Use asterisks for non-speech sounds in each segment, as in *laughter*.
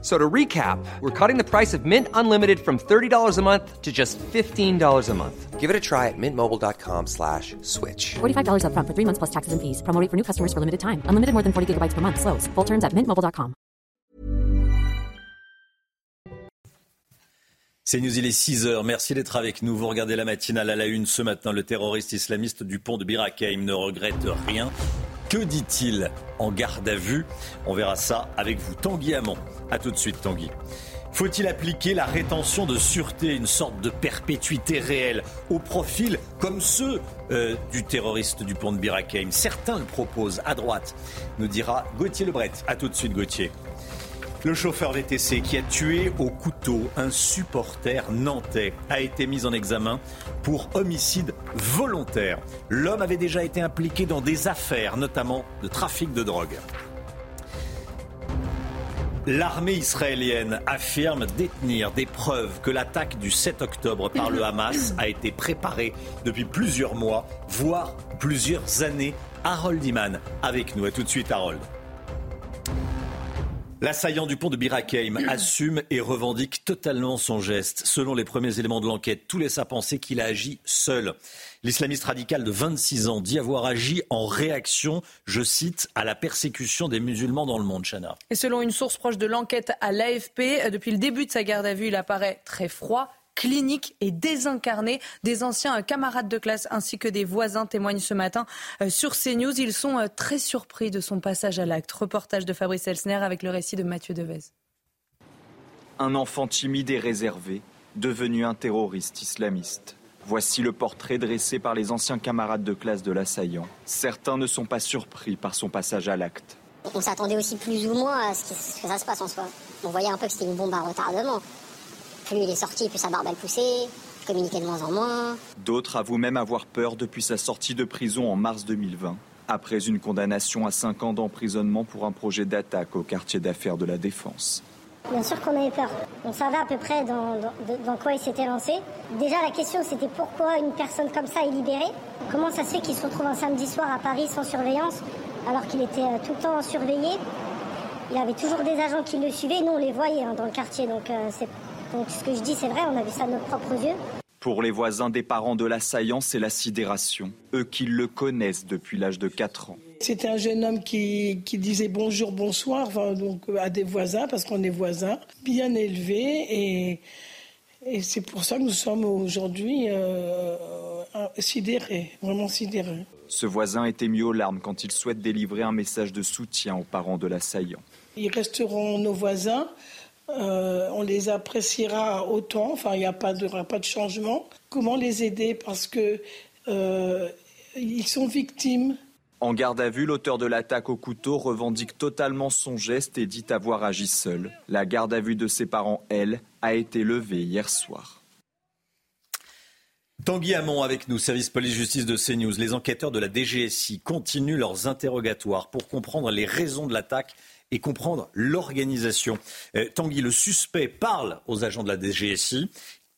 So to recap, we're cutting the price of Mint Unlimited from $30 a month to just $15 a month. Give it a try at mintmobile.com slash switch. $45 upfront for three months plus taxes and fees. Promo rate for new customers for limited time. Unlimited more than 40 gigabytes per month. Slows. Full terms at mintmobile.com. C'est News, il est 6h. Merci d'être avec nous. Vous regardez la matinale à la une ce matin. Le terroriste islamiste du pont de Birakeim ne regrette rien. Que dit-il en garde à vue? On verra ça avec vous. Tanguy Hamon. A tout de suite, Tanguy. Faut-il appliquer la rétention de sûreté, une sorte de perpétuité réelle, au profil comme ceux euh, du terroriste du pont de Birakeim? Certains le proposent à droite, nous dira Gauthier Lebret. A tout de suite, Gauthier. Le chauffeur VTC qui a tué au couteau un supporter nantais a été mis en examen pour homicide volontaire. L'homme avait déjà été impliqué dans des affaires, notamment de trafic de drogue. L'armée israélienne affirme détenir des preuves que l'attaque du 7 octobre par le Hamas a été préparée depuis plusieurs mois, voire plusieurs années. Harold Iman avec nous. À tout de suite, Harold. L'assaillant du pont de Birakeim *clears throat* assume et revendique totalement son geste. Selon les premiers éléments de l'enquête, tout laisse à penser qu'il a agi seul. L'islamiste radical de 26 ans dit avoir agi en réaction, je cite, à la persécution des musulmans dans le monde, Chana. Et selon une source proche de l'enquête à l'AFP, depuis le début de sa garde à vue, il apparaît très froid, clinique et désincarné. Des anciens camarades de classe ainsi que des voisins témoignent ce matin euh, sur CNews. Ils sont euh, très surpris de son passage à l'acte. Reportage de Fabrice Elsner avec le récit de Mathieu Devez. Un enfant timide et réservé, devenu un terroriste islamiste. Voici le portrait dressé par les anciens camarades de classe de l'assaillant. Certains ne sont pas surpris par son passage à l'acte. On s'attendait aussi plus ou moins à ce que ça se passe en soi. On voyait un peu que c'était une bombe à retardement plus il est sorti, plus sa barbe elle poussait, je communiquais de moins en moins. D'autres avouent même avoir peur depuis sa sortie de prison en mars 2020, après une condamnation à 5 ans d'emprisonnement pour un projet d'attaque au quartier d'affaires de la Défense. Bien sûr qu'on avait peur. On savait à peu près dans, dans, quoi il s'était lancé. Déjà, la question, c'était pourquoi une personne comme ça est libérée? Comment ça se fait qu'il se retrouve un samedi soir à Paris sans surveillance, alors qu'il était euh, tout le temps surveillé? Il y avait toujours des agents qui le suivaient. Nous, on les voyait hein, dans le quartier, donc euh, c'est donc ce que je dis, c'est vrai, on a vu ça de nos propres yeux. Pour les voisins des parents de l'assaillant, c'est la sidération. Eux qui le connaissent depuis l'âge de 4 ans. C'était un jeune homme qui, disait bonjour, bonsoir donc, à des voisins, parce qu'on est voisins, bien élevé. Et, et c'est pour ça que nous sommes aujourd'hui euh, sidérés, vraiment sidérés. Ce voisin était mis aux larmes quand il souhaite délivrer un message de soutien aux parents de l'assaillant. Ils resteront nos voisins. Euh, on les appréciera autant, enfin il n'y a pas de, pas de changement. Comment les aider? Parce que euh, ils sont victimes. En garde à vue, l'auteur de l'attaque au couteau revendique totalement son geste et dit avoir agi seul. La garde à vue de ses parents, elle, a été levée hier soir. Tanguy Hamon avec nous, service police-justice de CNews. Les enquêteurs de la DGSI continuent leurs interrogatoires pour comprendre les raisons de l'attaque et comprendre l'organisation. Euh, Tanguy, le suspect, parle aux agents de la DGSI.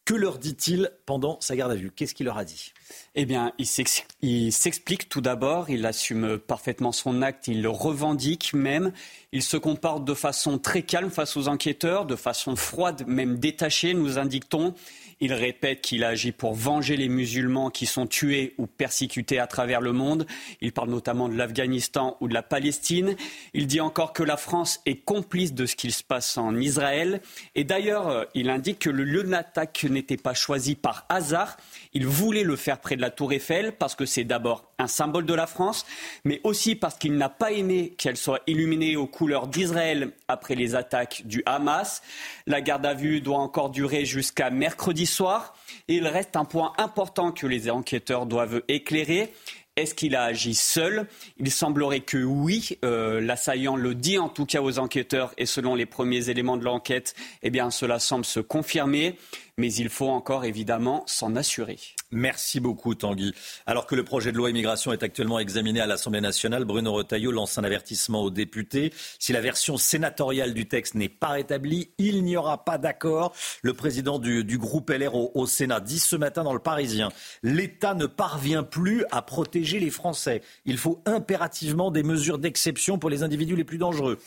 Que leur dit-il pendant sa garde à vue? Qu'est-ce qu'il leur a dit? Eh bien, il s'explique tout d'abord, il assume parfaitement son acte, il le revendique même, il se comporte de façon très calme face aux enquêteurs, de façon froide, même détachée, nous indique-t-on. Il répète qu'il agit pour venger les musulmans qui sont tués ou persécutés à travers le monde. Il parle notamment de l'Afghanistan ou de la Palestine. Il dit encore que la France est complice de ce qu'il se passe en Israël. Et d'ailleurs, euh, il indique que le lieu de l'attaque n'était pas choisi par hasard. Il voulait le faire près de la Tour Eiffel parce que c'est d'abord un symbole de la France, mais aussi parce qu'il n'a pas aimé qu'elle soit illuminée aux couleurs d'Israël après les attaques du Hamas. La garde à vue doit encore durer jusqu'à mercredi soir. Il reste un point important que les enquêteurs doivent éclairer. Est-ce qu'il a agi seul? Il semblerait que oui. Euh, l'assaillant le dit en tout cas aux enquêteurs et selon les premiers éléments de l'enquête, eh bien cela semble se confirmer. Mais il faut encore évidemment s'en assurer. Merci beaucoup Tanguy. Alors que le projet de loi immigration est actuellement examiné à l'Assemblée nationale, Bruno Retailleau lance un avertissement aux députés. Si la version sénatoriale du texte n'est pas rétablie, il n'y aura pas d'accord. Le président du, groupe LR au, au, Sénat dit ce matin dans le Parisien, l'État ne parvient plus à protéger les Français. Il faut impérativement des mesures d'exception pour les individus les plus dangereux.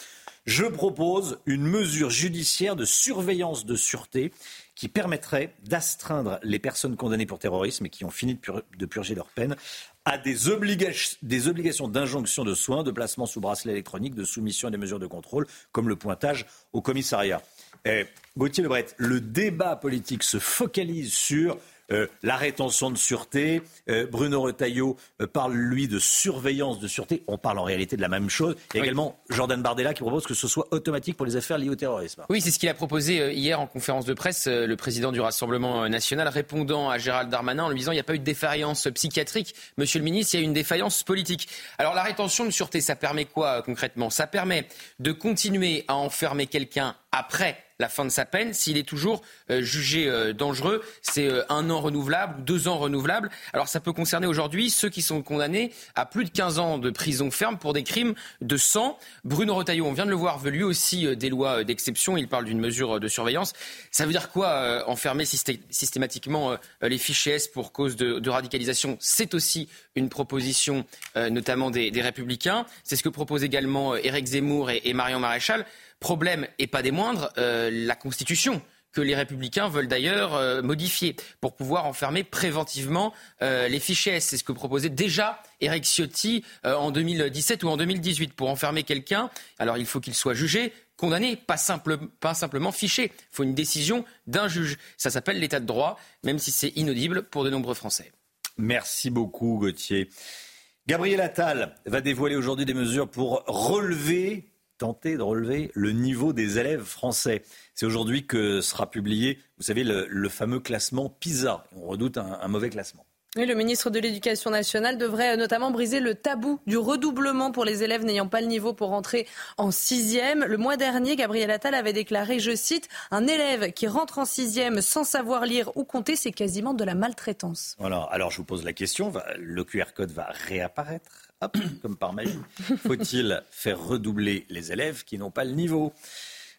Je propose une mesure judiciaire de surveillance de sûreté qui permettrait d'astreindre les personnes condamnées pour terrorisme et qui ont fini de, purger leur peine à des, obligations d'injonction de soins, de placement sous bracelet électronique, de soumission à des mesures de contrôle, comme le pointage au commissariat. Eh, Gauthier Lebret, le débat politique se focalise sur euh, la rétention de sûreté. Euh, Bruno Retailleau euh, parle, lui, de surveillance de sûreté. On parle en réalité de la même chose. Il y a également Jordan Bardella qui propose que ce soit automatique pour les affaires liées au terrorisme. Oui, c'est ce qu'il a proposé hier en conférence de presse, le président du Rassemblement national, répondant à Gérald Darmanin en lui disant il n'y a pas eu de défaillance psychiatrique. Monsieur le ministre, il y a eu une défaillance politique. Alors la rétention de sûreté, ça permet quoi concrètement? Ça permet de continuer à enfermer quelqu'un après la fin de sa peine s'il est toujours euh, jugé euh, dangereux. C'est euh, un an renouvelable ou deux ans renouvelables. Alors ça peut concerner aujourd'hui ceux qui sont condamnés à plus de 15 ans de prison ferme pour des crimes de sang. Bruno Retailleau, on vient de le voir, veut lui aussi des lois d'exception. Il parle d'une mesure de surveillance. Ça veut dire quoi enfermer systématiquement les fichiers S pour cause de, radicalisation? C'est aussi une proposition notamment des, Républicains. C'est ce que propose également Éric Zemmour et, et Marion Maréchal. Problème, et pas des moindres, euh, la Constitution que les républicains veulent d'ailleurs euh, modifier pour pouvoir enfermer préventivement euh, les fichiers C'est ce que proposait déjà Eric Ciotti en 2017 ou en 2018 pour enfermer quelqu'un. Alors il faut qu'il soit jugé, condamné, pas, simple, pas simplement fiché. Il faut une décision d'un juge. Ça s'appelle l'état de droit, même si c'est inaudible pour de nombreux Français. Merci beaucoup Gauthier. Gabriel Attal va dévoiler aujourd'hui des mesures pour relever tenter de relever le niveau des élèves français. C'est aujourd'hui que sera publié, vous savez, le, fameux classement PISA. On redoute un, mauvais classement. Oui, le ministre de l'Éducation nationale devrait notamment briser le tabou du redoublement pour les élèves n'ayant pas le niveau pour entrer en sixième. Le mois dernier, Gabriel Attal avait déclaré, je cite, un élève qui rentre en sixième sans savoir lire ou compter, c'est quasiment de la maltraitance. Voilà. Alors je vous pose la question, le QR code va réapparaître? Comme par magie. Faut-il faire redoubler les élèves qui n'ont pas le niveau?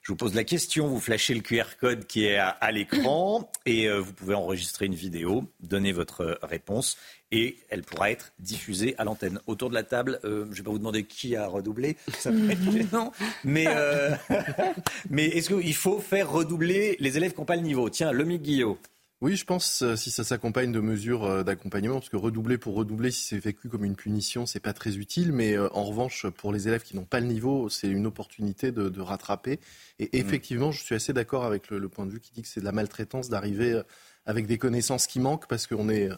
Je vous pose la question, vous flashez le QR code qui est à, l'écran et euh, vous pouvez enregistrer une vidéo, donner votre réponse et elle pourra être diffusée à l'antenne. Autour de la table, euh, je ne vais pas vous demander qui a redoublé, ça peut être *laughs* mais, euh, *laughs* mais est-ce qu'il faut faire redoubler les élèves qui n'ont pas le niveau? Tiens, Lomi Guillot. Oui, je pense euh, si ça s'accompagne de mesures euh, d'accompagnement, parce que redoubler pour redoubler, si c'est vécu comme une punition, c'est pas très utile. Mais euh, en revanche, pour les élèves qui n'ont pas le niveau, c'est une opportunité de, rattraper. Et mmh. effectivement, je suis assez d'accord avec le, point de vue qui dit que c'est de la maltraitance d'arriver avec des connaissances qui manquent, parce qu'on est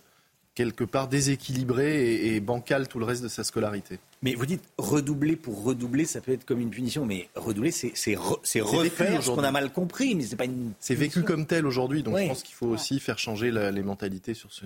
quelque part déséquilibré et, bancal tout le reste de sa scolarité. Mais vous dites redoubler pour redoubler, ça peut être comme une punition, mais redoubler, c'est refaire ce qu'on a mal compris, mais c'est pas une. C'est vécu comme tel aujourd'hui, donc je pense qu'il faut aussi faire changer les mentalités sur ce.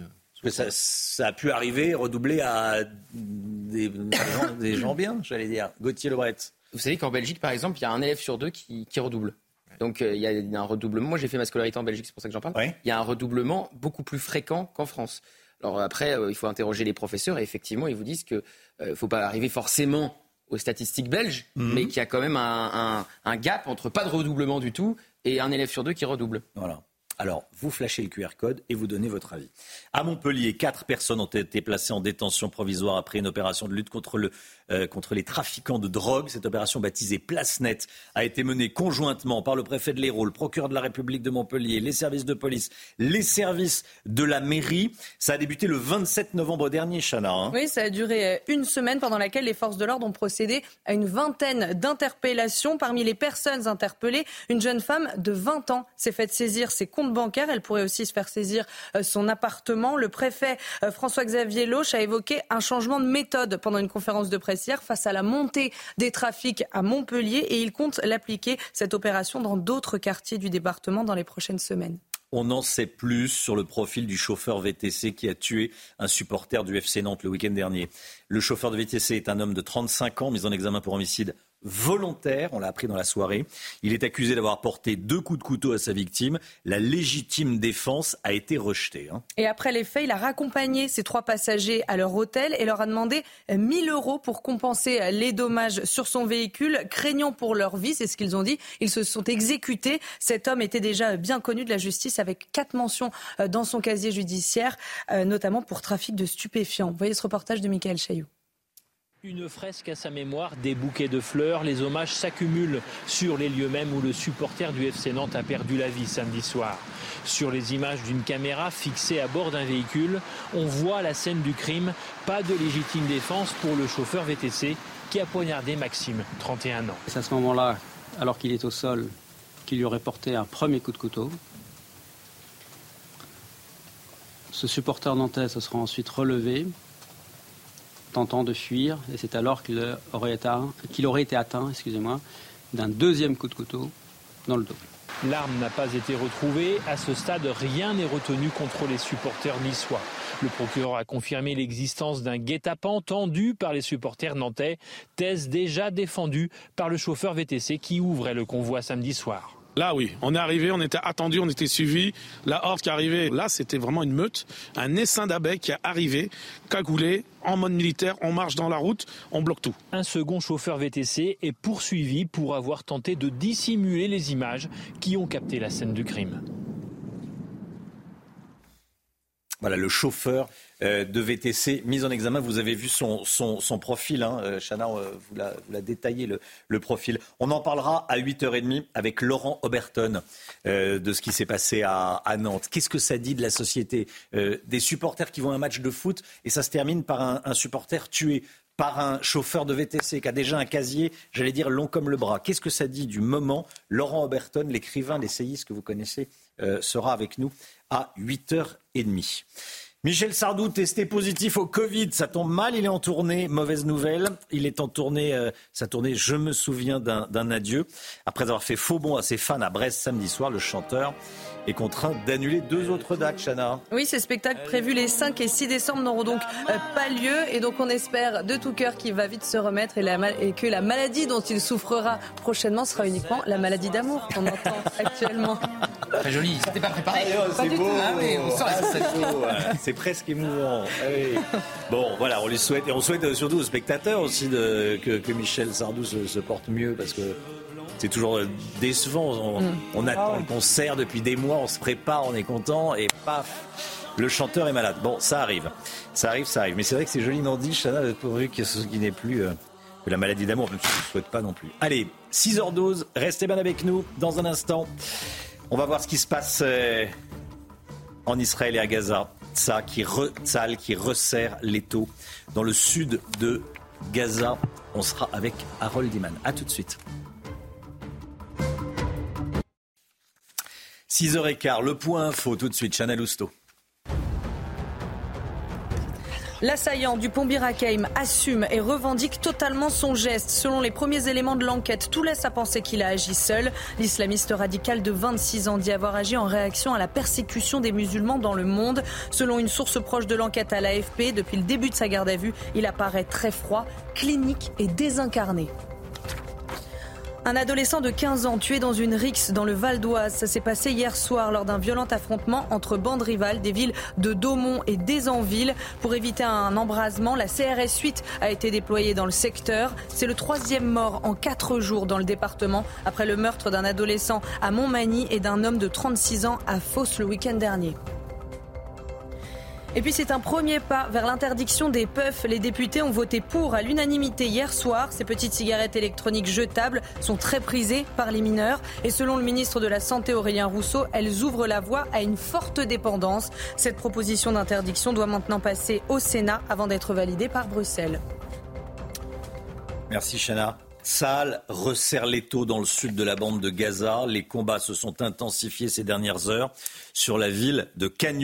ça, ça, a pu arriver, redoubler à des, gens, des gens, bien, j'allais dire. Gauthier Lebret. Vous savez qu'en Belgique, par exemple, il y a un élève sur deux qui, redouble. Donc euh, il y a un redoublement. Moi, j'ai fait ma scolarité en Belgique, c'est pour ça que j'en parle. Il y a un redoublement beaucoup plus fréquent qu'en France. Alors après, euh, il faut interroger les professeurs et effectivement, ils vous disent qu'il ne euh, faut pas arriver forcément aux statistiques belges, mhm. mais qu'il y a quand même un, un, gap entre pas de redoublement du tout et un élève sur deux qui redouble. Voilà. Alors, vous flashez le QR code et vous donnez votre avis. À Montpellier, quatre personnes ont été placées en détention provisoire après une opération de lutte contre, le, euh, contre les trafiquants de drogue. Cette opération baptisée Place Net a été menée conjointement par le préfet de l'Hérault, le procureur de la République de Montpellier, les services de police, les services de la mairie. Ça a débuté le 27 novembre dernier, Chana. Hein. Oui, ça a duré euh, une semaine pendant laquelle les forces de l'ordre ont procédé à une vingtaine d'interpellations. Parmi les personnes interpellées, une jeune femme de 20 ans s'est faite saisir ses comptes bancaire. Elle pourrait aussi se faire saisir euh, son appartement. Le préfet euh, François-Xavier Loche a évoqué un changement de méthode pendant une conférence de presse hier face à la montée des trafics à Montpellier et il compte l'appliquer, cette opération, dans d'autres quartiers du département dans les prochaines semaines. On en sait plus sur le profil du chauffeur VTC qui a tué un supporter du FC Nantes le week-end dernier. Le chauffeur de VTC est un homme de 35 ans mis en examen pour homicide volontaire, on l'a appris dans la soirée. Il est accusé d'avoir porté deux coups de couteau à sa victime. La légitime défense a été rejetée. Hein. Et après les faits, il a raccompagné ces trois passagers à leur hôtel et leur a demandé 1000 euros pour compenser les dommages sur son véhicule, craignant pour leur vie, c'est ce qu'ils ont dit. Ils se sont exécutés. Cet homme était déjà bien connu de la justice avec quatre mentions euh, dans son casier judiciaire, euh, notamment pour trafic de stupéfiants. Vous voyez ce reportage de Michael Chailloux. Une fresque à sa mémoire, des bouquets de fleurs, les hommages s'accumulent sur les lieux mêmes où le supporter du FC Nantes a perdu la vie samedi soir. Sur les images d'une caméra fixée à bord d'un véhicule, on voit la scène du crime, pas de légitime défense pour le chauffeur VTC qui a poignardé Maxime, 31 ans. C'est à ce moment-là, alors qu'il est au sol, qu'il lui aurait porté un premier coup de couteau. Ce supporter nantais se sera ensuite relevé, tentant de fuir, et c'est alors qu'il aurait, été atteint d'un deuxième coup de couteau dans le dos. L'arme n'a pas été retrouvée. À ce stade, rien n'est retenu contre les supporters niçois. Le procureur a confirmé l'existence d'un guet-apens tendu par les supporters nantais, thèse déjà défendue par le chauffeur VTC qui ouvrait le convoi samedi soir. Là, oui, on est arrivé, on était attendu, on était suivi. La horde qui arrivait, là, c'était vraiment une meute, un essaim d'abeilles qui est arrivé, cagoulé, en mode militaire, on marche dans la route, on bloque tout. Un second chauffeur VTC est poursuivi pour avoir tenté de dissimuler les images qui ont capté la scène du crime. Voilà, le chauffeur euh, de VTC mis en examen. Vous avez vu son, son, profil, hein. Euh, Chana, euh, vous l'a détaillé le, profil. On en parlera à 8h30 avec Laurent Oberton de ce qui s'est passé à, Nantes. Qu'est-ce que ça dit de la société Des supporters qui vont à un match de foot et ça se termine par un, un supporter tué par un chauffeur de VTC qui a déjà un casier, j'allais dire, long comme le bras. Qu'est-ce que ça dit du moment Laurent Oberton, l'écrivain, l'essayiste que vous connaissez, sera avec nous à 8h30. Michel Sardou testé positif au Covid, ça tombe mal, il est en tournée, mauvaise nouvelle. Il est en tournée, euh, sa tournée Je me souviens d'un adieu. Après avoir fait faux bond à ses fans à Brest samedi soir, le chanteur est contraint d'annuler deux autres dates, Chana. Oui, ces spectacles prévus les 5 et 6 décembre n'auront donc euh, pas lieu. Et donc on espère de tout cœur qu'il va vite se remettre et, et, que la maladie dont il souffrera prochainement sera uniquement la maladie d'amour qu'on entend *laughs* actuellement. Très joli, c'était pas préparé. c'est beau. *laughs* c'est presque émouvant. Ah bon, voilà, on lui souhaite, et on souhaite surtout aux spectateurs aussi de, que, Michel Sardou se, porte mieux parce que c'est toujours décevant. On, mm. attend le concert depuis des mois, on se prépare, on est content et paf, le chanteur est malade. Bon, ça arrive, ça arrive, ça arrive. Mais c'est vrai que c'est joli, dit, Chana, pourvu que ce qui n'est plus euh, que la maladie d'amour, même si je ne souhaite pas non plus. Allez, 6h12, restez bien avec nous dans un instant. On va voir ce qui se passe euh, en Israël et à Gaza. Ça qui, qui resserre l'étau dans le sud de Gaza. On sera avec Harold Iman. A tout de suite. 6h15, le point info tout de suite, Chanel Housteau. L'assaillant du pont Birakeim assume et revendique totalement son geste. Selon les premiers éléments de l'enquête, tout laisse à penser qu'il a agi seul. L'islamiste radical de 26 ans dit avoir agi en réaction à la persécution des musulmans dans le monde. Selon une source proche de l'enquête à l'AFP, depuis le début de sa garde à vue, il apparaît très froid, clinique et désincarné. Un adolescent de 15 ans tué dans une rixe dans le Val d'Oise. Ça s'est passé hier soir lors d'un violent affrontement entre bandes rivales des villes de Daumont et d'Ezanville. Pour éviter un embrasement, la CRS 8 a été déployée dans le secteur. C'est le troisième mort en quatre jours dans le département après le meurtre d'un adolescent à Montmagny et d'un homme de 36 ans à Fos le week-end dernier. Et puis c'est un premier pas vers l'interdiction des puffs. Les députés ont voté pour à l'unanimité hier soir. Ces petites cigarettes électroniques jetables sont très prisées par les mineurs. Et selon le ministre de la Santé Aurélien Rousseau, elles ouvrent la voie à une forte dépendance. Cette proposition d'interdiction doit maintenant passer au Sénat avant d'être validée par Bruxelles. Merci Chana. Saal resserre l'étau dans le sud de la bande de Gaza. Les combats se sont intensifiés ces dernières heures sur la ville de Khan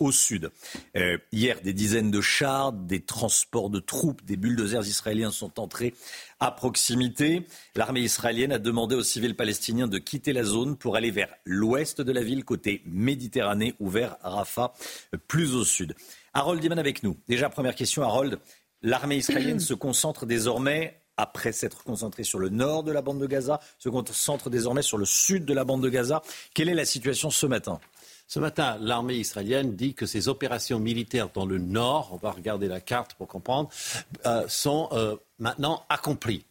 au sud. Euh, hier, des dizaines de chars, des transports de troupes, des bulldozers israéliens sont entrés à proximité. L'armée israélienne a demandé aux civils palestiniens de quitter la zone pour aller vers l'ouest de la ville, côté Méditerranée, ou vers Rafah, plus au sud. Harold Diman avec nous. Déjà, première question, Harold. L'armée israélienne se concentre désormais après s'être concentré sur le nord de la bande de Gaza, se concentre désormais sur le sud de la bande de Gaza. Quelle est la situation ce matin ce matin, l'armée israélienne dit que ses opérations militaires dans le nord, on va regarder la carte pour comprendre, euh, sont euh, maintenant accomplies.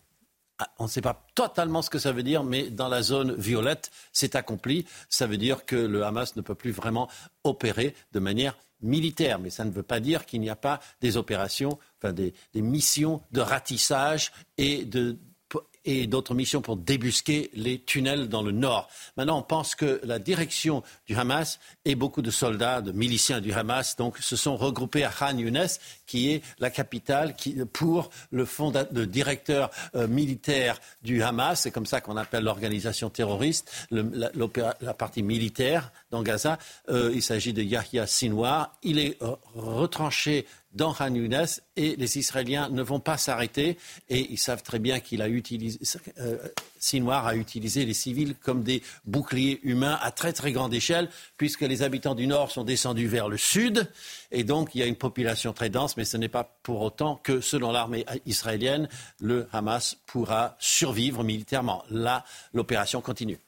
Ah, on ne sait pas totalement ce que ça veut dire, mais dans la zone violette, c'est accompli. Ça veut dire que le Hamas ne peut plus vraiment opérer de manière militaire. Mais ça ne veut pas dire qu'il n'y a pas des opérations, enfin des missions de ratissage et d'autres missions pour débusquer les tunnels dans le nord. Maintenant, on pense que la direction du Hamas et beaucoup de soldats, de miliciens du Hamas, donc, se sont regroupés à Khan Younes, qui est la capitale pour le, directeur euh, militaire du Hamas. C'est comme ça qu'on appelle l'organisation terroriste, la, partie militaire dans Gaza. Euh, il s'agit de Yahya Sinwar. Il est euh, retranché dans Khan et les Israéliens ne vont pas s'arrêter et ils savent très bien qu'il a utilisé, euh, a utilisé les civils comme des boucliers humains à très très grande échelle puisque les habitants du nord sont descendus vers le sud et donc il y a une population très dense mais ce n'est pas pour autant que selon l'armée israélienne le Hamas pourra survivre militairement. Là, l'opération continue.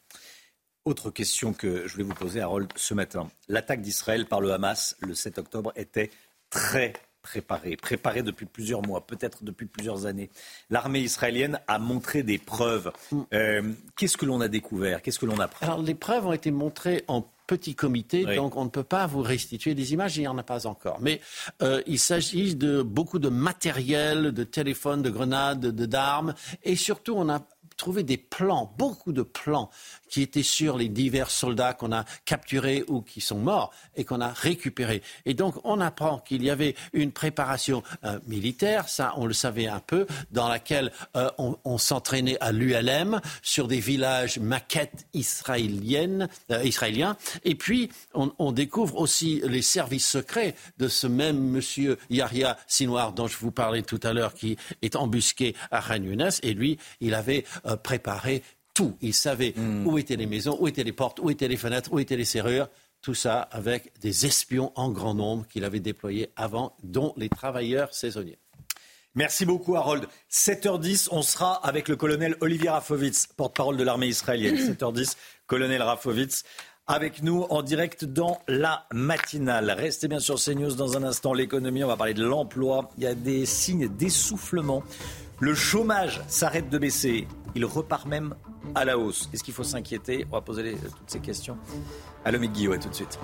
Autre question que je voulais vous poser, Harold, ce matin. L'attaque d'Israël par le Hamas le 7 octobre était très préparé, préparé depuis plusieurs mois, peut-être depuis plusieurs années. L'armée israélienne a montré des preuves. Mm. Euh, qu'est-ce que l'on a découvert? Qu'est-ce que l'on a Alors, les preuves ont été montrées en petit comité, donc on ne peut pas vous restituer des images, il n'y en a pas encore. Mais euh, il s'agit de beaucoup de matériel, de téléphones, de grenades, d'armes, et surtout on a trouvé des plans, beaucoup de plans qui étaient sur les divers soldats qu'on a capturés ou qui sont morts et qu'on a récupérés. Et donc, on apprend qu'il y avait une préparation euh, militaire, ça, on le savait un peu, dans laquelle euh, on, s'entraînait à l'ULM sur des villages maquettes israéliennes, euh, israéliens. Et puis, on, découvre aussi les services secrets de ce même monsieur Yahya Sinoir dont je vous parlais tout à l'heure, qui est embusqué à Khan Et lui, il avait préparé tout. Il savait hmm. où étaient les maisons, où étaient les portes, où étaient les fenêtres, où étaient les serrures. Tout ça avec des espions en grand nombre qu'il avait déployés avant, dont les travailleurs saisonniers. Merci beaucoup, Harold. 7h10, on sera avec le colonel Olivier Rafovitz, porte-parole de l'armée israélienne. *clears throat* 7h10, colonel Rafovitz, avec nous en direct dans la matinale. Restez bien sur CNews dans un instant. L'économie, on va parler de l'emploi. Il y a des signes d'essoufflement. Le chômage s'arrête de baisser. Il repart même à la hausse. Est-ce qu'il faut s'inquiéter? On va poser toutes ces questions à l'homme Guillaume. tout de suite.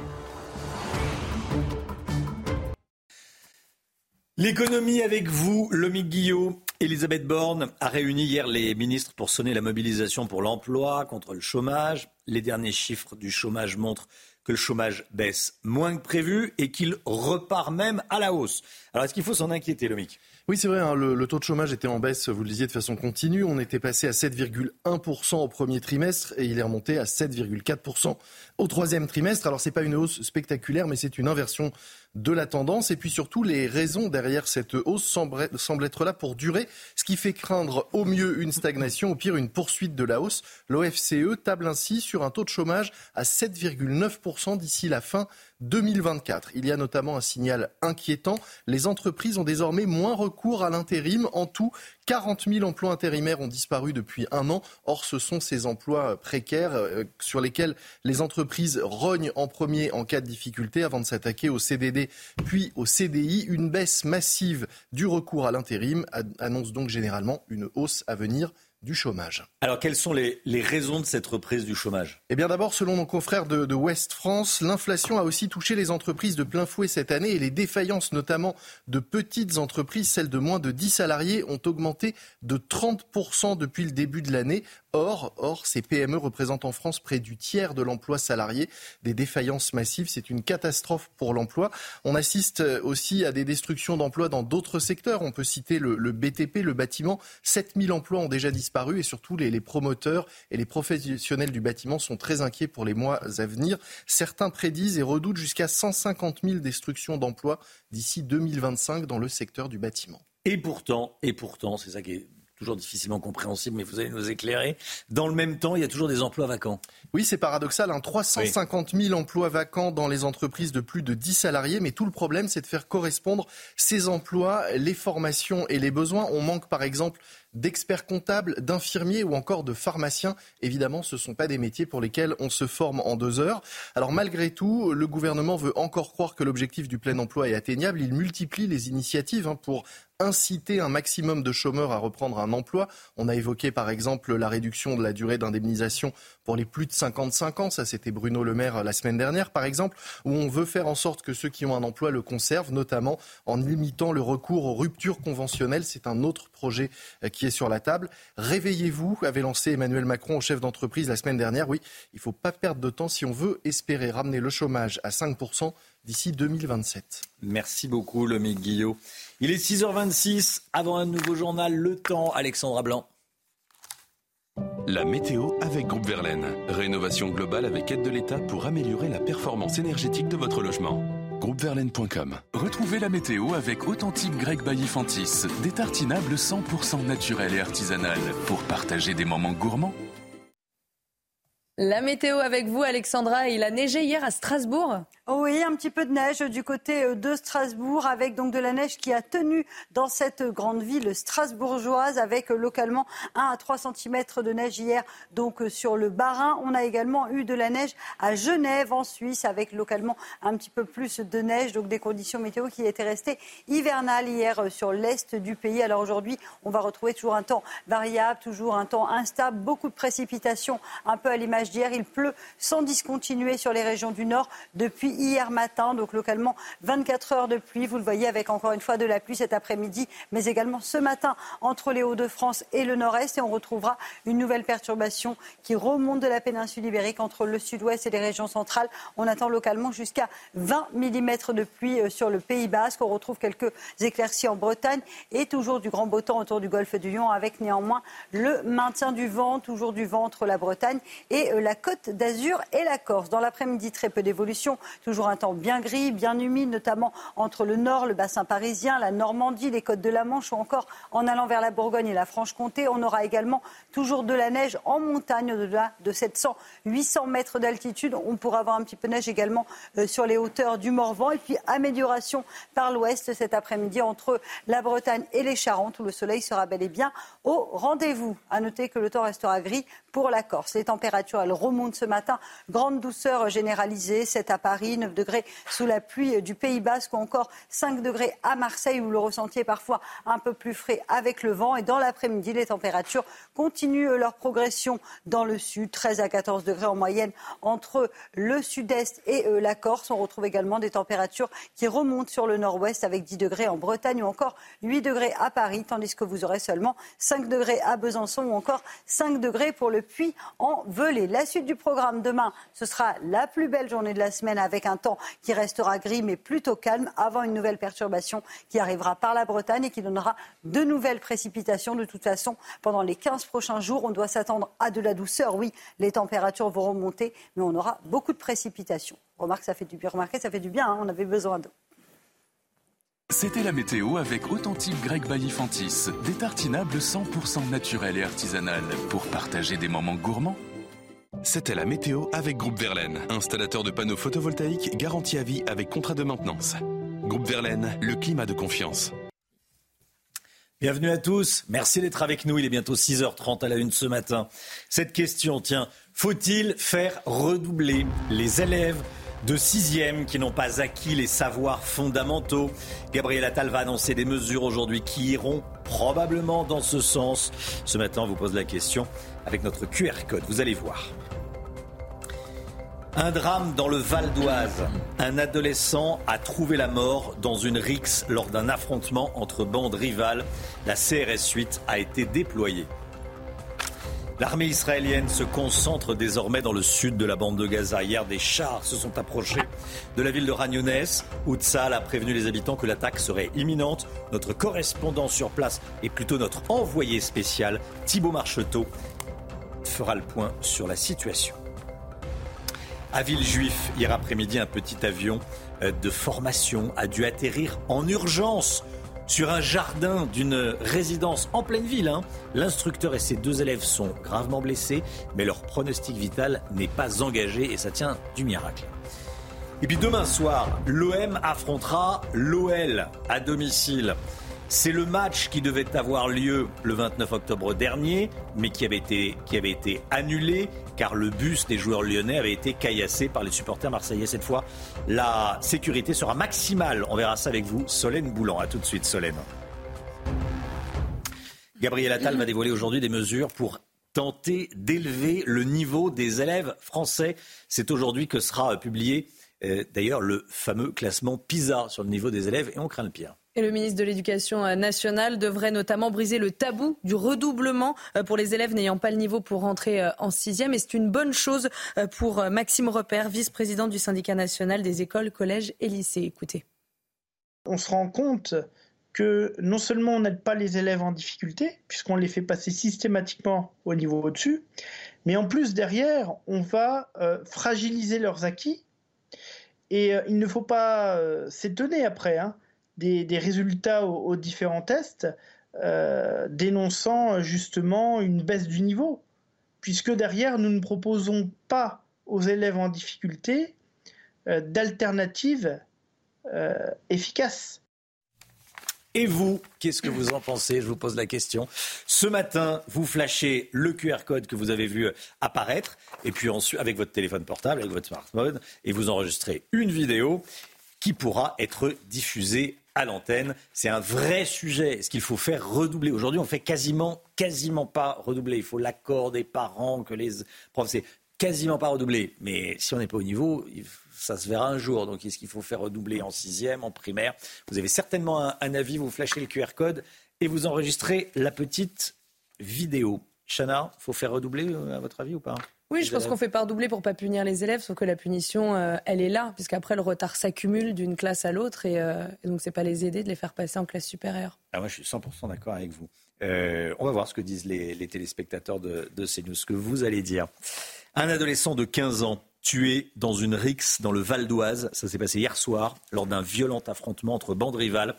L'économie avec vous, Lomique Guillot. Elisabeth Borne a réuni hier les ministres pour sonner la mobilisation pour l'emploi, contre le chômage. Les derniers chiffres du chômage montrent que le chômage baisse moins que prévu et qu'il repart même à la hausse. Alors est-ce qu'il faut s'en inquiéter, Lomique? Oui, c'est vrai, hein, le, taux de chômage était en baisse, vous le disiez, de façon continue. On était passé à 7,1% au premier trimestre et il est remonté à 7,4% au troisième trimestre. Alors, ce n'est pas une hausse spectaculaire, mais c'est une inversion de la tendance. Et puis surtout, les raisons derrière cette hausse semblent, être là pour durer, ce qui fait craindre au mieux une stagnation, au pire une poursuite de la hausse. L'OFCE table ainsi sur un taux de chômage à 7,9% d'ici la fin 2024. Il y a notamment un signal inquiétant. Les entreprises ont désormais moins recours à l'intérim. En tout, 40 000 emplois intérimaires ont disparu depuis un an. Or, ce sont ces emplois précaires euh, sur lesquels les entreprises rognent en premier en cas de difficulté avant de s'attaquer au CDD puis au CDI. Une baisse massive du recours à l'intérim annonce donc généralement une hausse à venir du chômage. Alors, quelles sont les, raisons de cette reprise du chômage? Eh bien, d'abord, selon nos confrères de, de West France, l'inflation a aussi touché les entreprises de plein fouet cette année et les défaillances, notamment de petites entreprises, celles de moins de 10 salariés, ont augmenté de 30% depuis le début de l'année. Or, ces PME représentent en France près du tiers de l'emploi salarié. Des défaillances massives, c'est une catastrophe pour l'emploi. On assiste aussi à des destructions d'emplois dans d'autres secteurs. On peut citer le, BTP, le bâtiment. 7000 emplois ont déjà disparu et surtout les, promoteurs et les professionnels du bâtiment sont très inquiets pour les mois à venir. Certains prédisent et redoutent jusqu'à 150 000 destructions d'emplois d'ici 2025 dans le secteur du bâtiment. Et pourtant, et pourtant, c'est ça qui toujours difficilement compréhensible, mais vous allez nous éclairer. Dans le même temps, il y a toujours des emplois vacants. Oui, c'est paradoxal. Hein. 350 000 emplois vacants dans les entreprises de plus de 10 salariés. Mais tout le problème, c'est de faire correspondre ces emplois, les formations et les besoins. On manque par exemple d'experts comptables, d'infirmiers ou encore de pharmaciens. Évidemment, ce ne sont pas des métiers pour lesquels on se forme en deux heures. Alors malgré tout, le gouvernement veut encore croire que l'objectif du plein emploi est atteignable. Il multiplie les initiatives hein, pour inciter un maximum de chômeurs à reprendre un emploi. On a évoqué par exemple la réduction de la durée d'indemnisation pour les plus de 55 ans. Ça, c'était Bruno Le Maire la semaine dernière, par exemple, où on veut faire en sorte que ceux qui ont un emploi le conservent, notamment en limitant le recours aux ruptures conventionnelles. C'est un autre projet euh, qui est sur la table. Réveillez-vous, avait lancé Emmanuel Macron au chef d'entreprise la semaine dernière. Oui, il ne faut pas perdre de temps si on veut espérer ramener le chômage à 5 d'ici 2027. Merci beaucoup, Lomique Guillot. Il est 6h26. Avant un nouveau journal, le temps, Alexandra Blanc. La météo avec Groupe Verlaine. Rénovation globale avec aide de l'État pour améliorer la performance énergétique de votre logement. Groupeverlaine.com. Retrouvez la météo avec Authentique Grec Baillifantis. Des tartinables 100% naturels et artisanales pour partager des moments gourmands. La météo avec vous, Alexandra. Il a neigé hier à Strasbourg oui, un petit peu de neige du côté euh, de Strasbourg, avec donc de la neige qui a tenu dans cette grande ville strasbourgeoise, avec euh, localement 1 à 3 cm de neige hier, donc euh, sur le Bas-Rhin. On a également eu de la neige à Genève, en Suisse, avec localement un petit peu plus de neige, donc des conditions météo qui étaient restées hivernales hier sur l'est du pays. Alors aujourd'hui, on va retrouver toujours un temps variable, toujours un temps instable, beaucoup de précipitations, un peu à l'image Il pleut sans discontinuer sur les régions du nord depuis hier matin. Donc localement, 24 heures de pluie. Vous le voyez avec encore une fois de la pluie cet après-midi, mais également ce matin entre les Hauts-de-France et le Nord-Est. Et on retrouvera une nouvelle perturbation qui remonte de la péninsule ibérique entre le sud-ouest et les régions centrales. On attend localement jusqu'à 20 mm de pluie euh, sur le Pays Basque. On retrouve quelques éclaircies en Bretagne et toujours du grand beau temps autour du golfe du Lion avec néanmoins le maintien du vent, toujours du vent entre la Bretagne et la côte d'Azur et la Corse. Dans l'après-midi, très peu d'évolution. Toujours un temps bien gris, bien humide, notamment entre le nord, le bassin parisien, la Normandie, les côtes de la Manche ou encore en allant vers la Bourgogne et la Franche-Comté. On aura également toujours de la neige en montagne au-delà de 700, 800 mètres d'altitude. On pourra avoir un petit peu de neige également euh, sur les hauteurs du Morvan. Et puis amélioration par l'ouest cet après-midi entre la Bretagne et les Charentes où le soleil sera bel et bien au rendez-vous. À noter que le temps restera gris pour la Corse. Les températures, elles remontent ce matin. Grande douceur généralisée, 7 à Paris, 9 degrés sous la pluie du Pays Basque ou encore 5 degrés à Marseille où le ressenti est parfois un peu plus frais avec le vent. Et dans l'après-midi, les températures continuent leur progression dans le sud, 13 à 14 degrés en moyenne entre le sud-est et euh, la Corse. On retrouve également des températures qui remontent sur le nord-ouest avec 10 degrés en Bretagne ou encore 8 degrés à Paris, tandis que vous aurez seulement 5 degrés à Besançon ou encore 5 degrés pour le puis en Velay. La suite du programme demain, ce sera la plus belle journée de la semaine avec un temps qui restera gris mais plutôt calme avant une nouvelle perturbation qui arrivera par la Bretagne et qui donnera de nouvelles précipitations. De toute façon, pendant les 15 prochains jours, on doit s'attendre à de la douceur. Oui, les températures vont remonter, mais on aura beaucoup de précipitations. Remarque, ça fait du bien. Remarquez, ça fait du bien. Hein, on avait besoin d'eau. C'était la météo avec Authentique Grec Baillifantis. Des tartinables 100% naturels et artisanales pour partager des moments gourmands. C'était la météo avec Groupe Verlaine, installateur de panneaux photovoltaïques garantie à vie avec contrat de maintenance. Groupe Verlaine, le climat de confiance. Bienvenue à tous. Merci d'être avec nous. Il est bientôt 6h30 à la une ce matin. Cette question, tiens, faut-il faire redoubler les élèves de sixième qui n'ont pas acquis les savoirs fondamentaux? Gabriel Attal va annoncer des mesures aujourd'hui qui iront probablement dans ce sens. Ce matin, on vous pose la question avec notre QR code. Vous allez voir. Un drame dans le Val d'Oise. Un adolescent a trouvé la mort dans une rixe lors d'un affrontement entre bandes rivales. La CRS 8 a été déployée. L'armée israélienne se concentre désormais dans le sud de la bande de Gaza. Hier, des chars se sont approchés de la ville de Ragnones. Outsal a prévenu les habitants que l'attaque serait imminente. Notre correspondant sur place et plutôt notre envoyé spécial, Thibault Marcheteau, fera le point sur la situation. À Villejuif, hier après-midi, un petit avion euh, de formation a dû atterrir en urgence sur un jardin d'une résidence en pleine ville. Hein. L'instructeur et ses deux élèves sont gravement blessés, mais leur pronostic vital n'est pas engagé et ça tient du miracle. Et puis demain soir, l'OM affrontera l'OL à domicile. C'est le match qui devait avoir lieu le 29 octobre dernier, mais qui avait été, qui avait été annulé car le bus des joueurs lyonnais avait été caillassé par les supporters marseillais. Cette fois, la sécurité sera maximale. On verra ça avec vous, Solène Boulan. A tout de suite, Solène. Gabriel Attal va dévoiler aujourd'hui des mesures pour tenter d'élever le niveau des élèves français. C'est aujourd'hui que sera publié euh, d'ailleurs le fameux classement PISA sur le niveau des élèves et on craint le pire. Et le ministre de l'Éducation nationale devrait notamment briser le tabou du redoublement euh, pour les élèves n'ayant pas le niveau pour rentrer euh, en sixième. Et c'est une bonne chose pour Maxime Repère, vice-président du syndicat national des écoles, collèges et lycées. Écoutez. On se rend compte que non seulement on n'aide pas les élèves en difficulté, puisqu'on les fait passer systématiquement au niveau au-dessus, mais en plus derrière, on va fragiliser leurs acquis et euh, il ne faut pas euh, s'étonner après hein, des, résultats aux, différents tests euh, dénonçant justement une baisse du niveau, puisque derrière, nous ne proposons pas aux élèves en difficulté d'alternatives efficaces. Et vous, qu'est-ce que vous en pensez? Je vous pose la question. Ce matin, vous flashez le QR code que vous avez vu apparaître, et puis ensuite, avec votre téléphone portable, avec votre smartphone, et vous enregistrez une vidéo qui pourra être diffusée à l'antenne. C'est un vrai sujet. Ce qu'il faut faire redoubler. Aujourd'hui, on fait quasiment, quasiment pas redoubler. Il faut l'accord des parents, que les profs, c'est quasiment pas redoubler. Mais si on n'est pas au niveau, ça se verra un jour. Donc, est-ce qu'il faut faire redoubler en sixième, en primaire? Vous avez certainement un, avis, vous flashez le QR code et vous enregistrez la petite vidéo. Chana, faut faire redoubler, euh, à votre avis, ou pas? Oui, je pense qu'on fait pas redoubler pour pas punir les élèves, sauf que la punition, euh, elle est là, puisqu'après le retard s'accumule d'une classe à l'autre, et, euh, et donc c'est pas les aider de les faire passer en classe supérieure. Ah, moi, je suis 100% d'accord avec vous. on va voir ce que disent les, téléspectateurs de, de CNews, ce que vous allez dire. Un adolescent de 15 ans tué dans une rixe dans le Val d'Oise. Ça s'est passé hier soir lors d'un violent affrontement entre bandes rivales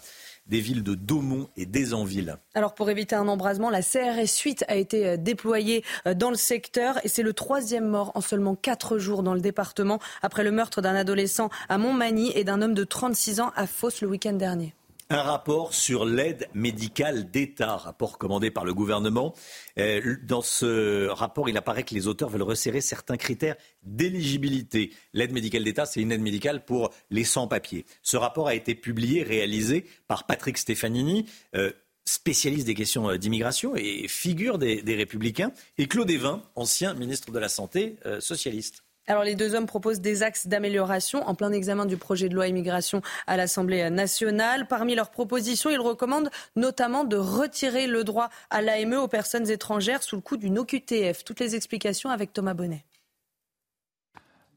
des villes de Daumont et d'Aisanville. Alors pour éviter un embrasement, la CRS 8 a été euh, déployée euh, dans le secteur et c'est le troisième mort en seulement quatre jours dans le département après le meurtre d'un adolescent à Montmagny et d'un homme de 36 ans à Fos le week-end dernier. Un rapport sur l'aide médicale d'État, rapport commandé par le gouvernement. Euh, dans ce rapport, il apparaît que les auteurs veulent resserrer certains critères d'éligibilité. L'aide médicale d'État, c'est une aide médicale pour les sans-papiers. Ce rapport a été publié, réalisé par Patrick Stefanini. Euh, spécialiste des questions euh, d'immigration et figure des, Républicains, et Claude Evin, ancien ministre de la Santé socialiste. Alors les deux hommes proposent des axes d'amélioration en plein examen du projet de loi immigration à l'Assemblée nationale. Parmi leurs propositions, ils recommandent notamment de retirer le droit à l'AME aux personnes étrangères sous le coup d'une OQTF. Toutes les explications avec Thomas Bonnet.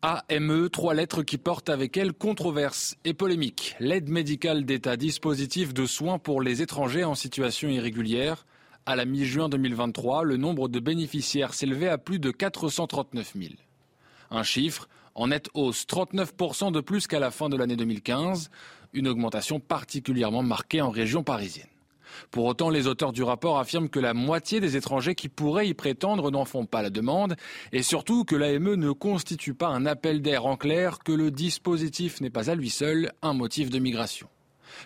AME, trois lettres qui portent avec elles controverse et polémique. L'aide médicale d'État, dispositif de soins pour les étrangers en situation irrégulière. À la mi-juin 2023, le nombre de bénéficiaires s'élevait à plus de 439 000. Un chiffre en nette hausse, 39% de plus qu'à la fin de l'année 2015, une augmentation particulièrement marquée en région parisienne. Pour autant, les auteurs du rapport affirment que la moitié des étrangers qui pourraient y prétendre n'en font pas la demande et surtout que l'AME ne constitue pas un appel d'air en clair, que le dispositif n'est pas à lui seul un motif de migration.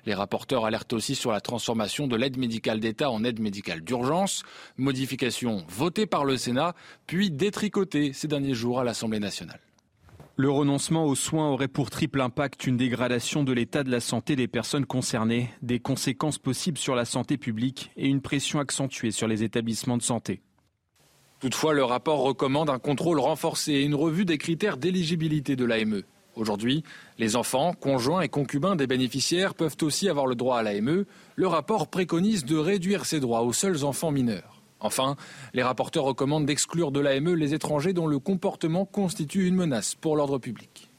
Les rapporteurs alertent aussi sur la transformation de l'aide médicale d'État en aide médicale d'urgence, modification votée par le Sénat, puis détricotée ces derniers jours à l'Assemblée nationale. Le renoncement aux soins aurait pour triple impact une dégradation de l'état de la santé des personnes concernées, des conséquences possibles sur la santé publique et une pression accentuée sur les établissements de santé. Toutefois, le rapport recommande un contrôle renforcé et une revue des critères d'éligibilité de l'AME. Aujourd'hui, les enfants, conjoints et concubins des bénéficiaires peuvent aussi avoir le droit à l'AME. Le rapport préconise de réduire ces droits aux seuls enfants mineurs. Enfin, les rapporteurs recommandent d'exclure de l'AME les étrangers dont le comportement constitue une menace pour l'ordre public.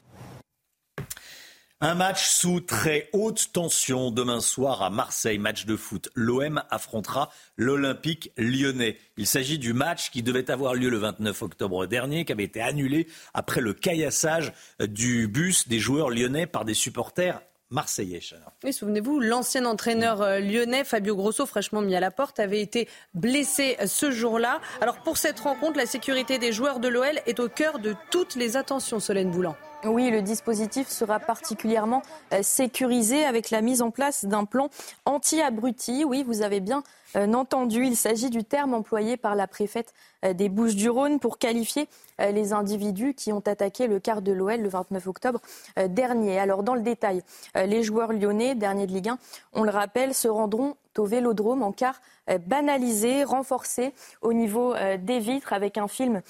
Un match sous très haute tension demain soir à Marseille, match de foot. L'OM affrontera l'Olympique lyonnais. Il s'agit du match qui devait avoir lieu le 29 octobre dernier, qui avait été annulé après le caillassage du bus des joueurs lyonnais par des supporters marseillais. Souvenez-vous, l'ancien entraîneur euh, lyonnais, Fabio Grosso, fraîchement mis à la porte, avait été blessé ce jour-là. Alors pour cette rencontre, la sécurité des joueurs de l'OL est au cœur de toutes les attentions, Solène Boulan. Oui, le dispositif sera particulièrement euh, sécurisé avec la mise en place d'un plan anti-abruti. Oui, vous avez bien entendu, il s'agit du terme employé par la préfète euh, des Bouches-du-Rhône pour qualifier les individus qui ont attaqué le quart de l'OL le 29 octobre dernier. Alors dans le détail, les joueurs lyonnais, derniers de Ligue 1, on le rappelle, se rendront au Vélodrome en car banalisé, renforcé au niveau des vitres avec un film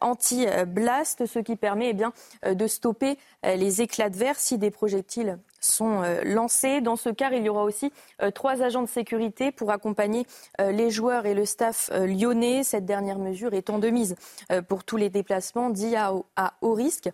anti-blast, ce qui permet eh bien, de stopper les éclats de verre si des projectiles sont euh, lancés. Dans ce cas, il y aura aussi euh, trois agents de sécurité pour accompagner euh, les joueurs et le staff lyonnais. Cette dernière mesure étant de mise pour tous les déplacements dits à, haut risque.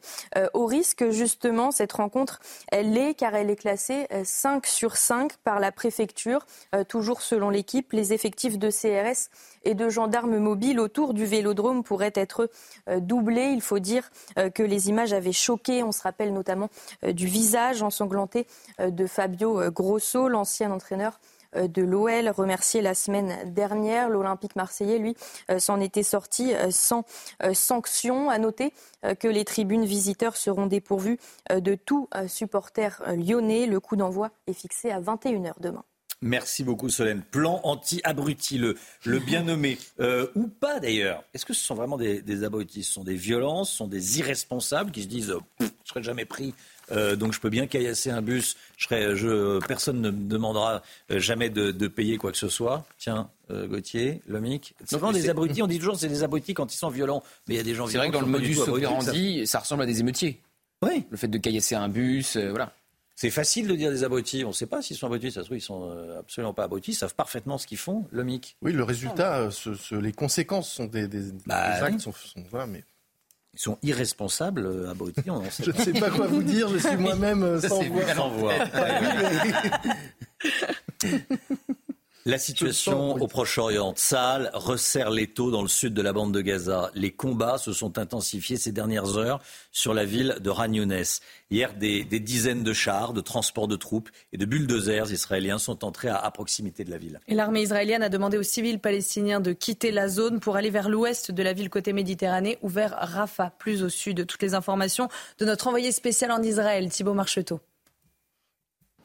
Au risque, justement, cette rencontre, elle l'est car elle est classée 5 sur 5 par la préfecture. Toujours selon l'équipe, les effectifs de CRS et de gendarmes mobiles autour du vélodrome pourraient être doublés. Il faut dire que les images avaient choqué. On se rappelle notamment du visage ensanglanté euh, de Fabio euh, Grosso, l'ancien entraîneur euh, de l'OL, remercié la semaine dernière. L'Olympique marseillais, lui, s'en était sorti sans sanction. À noter que les tribunes visiteurs seront dépourvues de tout supporter lyonnais. Le coup d'envoi est fixé à 21h demain. Merci beaucoup Solène. Plan anti-abruti, le, *laughs* bien nommé, ou pas d'ailleurs. Est-ce que ce sont vraiment des, abrutis? Ce sont des violences, ce sont des irresponsables qui se disent je ne serai jamais pris euh, donc je peux bien caillasser un bus. personne ne me demandera euh, jamais de, payer quoi que ce soit. Tiens, euh, Gauthier, Lomic. Souvent des abrutis, on dit toujours c'est des abrutis quand ils sont violents. Mais il y a des gens violents. C'est vrai que dans le modus operandi, ça... ça ressemble à des émeutiers. Oui. Le fait de caillasser un bus, voilà. C'est facile de dire des abrutis. On ne sait pas s'ils sont abrutis. Ça se trouve, ils sont absolument pas abrutis. Ils savent parfaitement ce qu'ils font, le Oui, le résultat, les conséquences sont des, bah actes. Sont, mais ils sont irresponsables, euh, abrutis. je ne sais pas quoi vous dire, je suis moi-même euh, *laughs* sans voix. *laughs* Sans voix. *laughs* La situation au Proche-Orient, Saal resserre les taux dans le sud de la bande de Gaza. Les combats se sont intensifiés ces dernières heures sur la ville de Ragnounès. Hier, des, dizaines de chars, de transports de troupes et de bulldozers israéliens sont entrés à, proximité de la ville. Et l'armée israélienne a demandé aux civils palestiniens de quitter la zone pour aller vers l'ouest de la ville côté Méditerranée ou vers Rafah, plus au sud. Toutes les informations de notre envoyé spécial en Israël, Thibault Marcheteau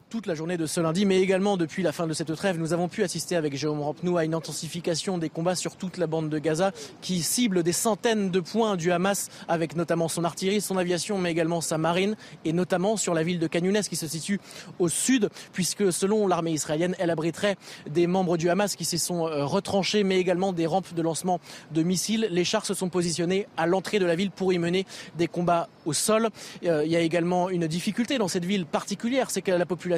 toute la journée de ce lundi, mais également depuis la fin de cette trêve, nous avons pu assister avec Jérôme Rampenou à une intensification des combats sur toute la bande de Gaza qui cible des centaines de points du Hamas avec notamment son artillerie, son aviation, mais également sa marine et notamment sur la ville de Kanyounes qui se situe au sud puisque selon l'armée israélienne, elle abriterait des membres du Hamas qui s'y sont euh, retranchés, mais également des rampes de lancement de missiles. Les chars se sont positionnés à l'entrée de la ville pour y mener des combats au sol. Euh, il y a également une difficulté dans cette ville particulière, c'est que la population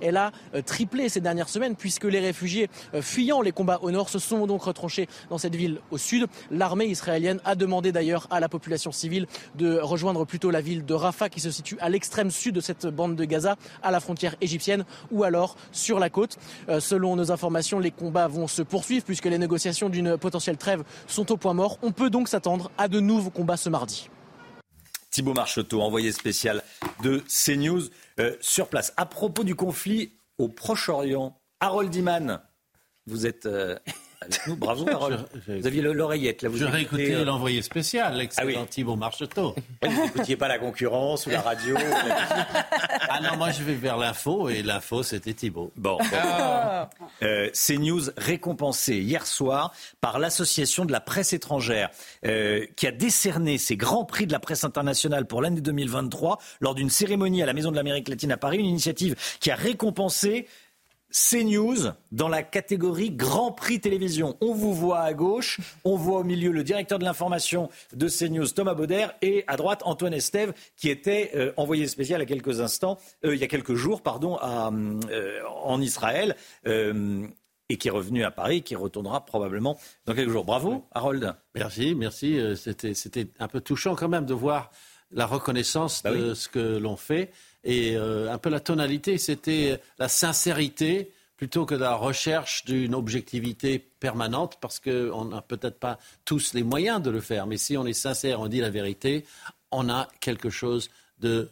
elle a euh, triplé ces dernières semaines puisque les réfugiés euh, fuyant les combats au nord se sont donc retranchés dans cette ville au sud. L'armée israélienne a demandé d'ailleurs à la population civile de rejoindre plutôt la ville de Rafah qui se situe à l'extrême sud de cette bande de Gaza, à la frontière égyptienne ou alors sur la côte. Euh, selon nos informations, les combats vont se poursuivre puisque les négociations d'une potentielle trêve sont au point mort. On peut donc s'attendre à de nouveaux combats ce mardi. Thibault Marcheteau, envoyé spécial de CNews euh, sur place. À propos du conflit au Proche-Orient, Harold Iman, vous êtes euh, avec nous. Bravo, Harold. vous aviez l'oreillette. Là, vous je réécoutais euh... l'envoyé spécial, l'excellent ah oui. Thibault Marcheteau. vous n'écoutiez pas la concurrence ou la radio *laughs* Ah non, moi je vais vers l'info et l'info c'était Thibault. Bon. Ah. Euh, CNews récompensé hier soir par l'Association de la presse étrangère euh, qui a décerné ses grands prix de la presse internationale pour l'année 2023 lors d'une cérémonie à la Maison de l'Amérique latine à Paris, une initiative qui a récompensé CNews dans la catégorie Grand Prix Télévision. On vous voit à gauche, on voit au milieu le directeur de l'information de CNews, Thomas Bauder, et à droite Antoine Estève, qui était euh, envoyé spécial à quelques instants, euh, il y a quelques jours, pardon, euh, en Israël. et qui est revenu à Paris, qui retournera probablement dans quelques jours. Bravo, Harold. Merci, merci. C'était un peu touchant quand même de voir la reconnaissance bah de ce que l'on fait. Et euh, un peu la tonalité, c'était la sincérité plutôt que la recherche d'une objectivité permanente, parce qu'on n'a peut-être pas tous les moyens de le faire. Mais si on est sincère, on dit la vérité, on a quelque chose de,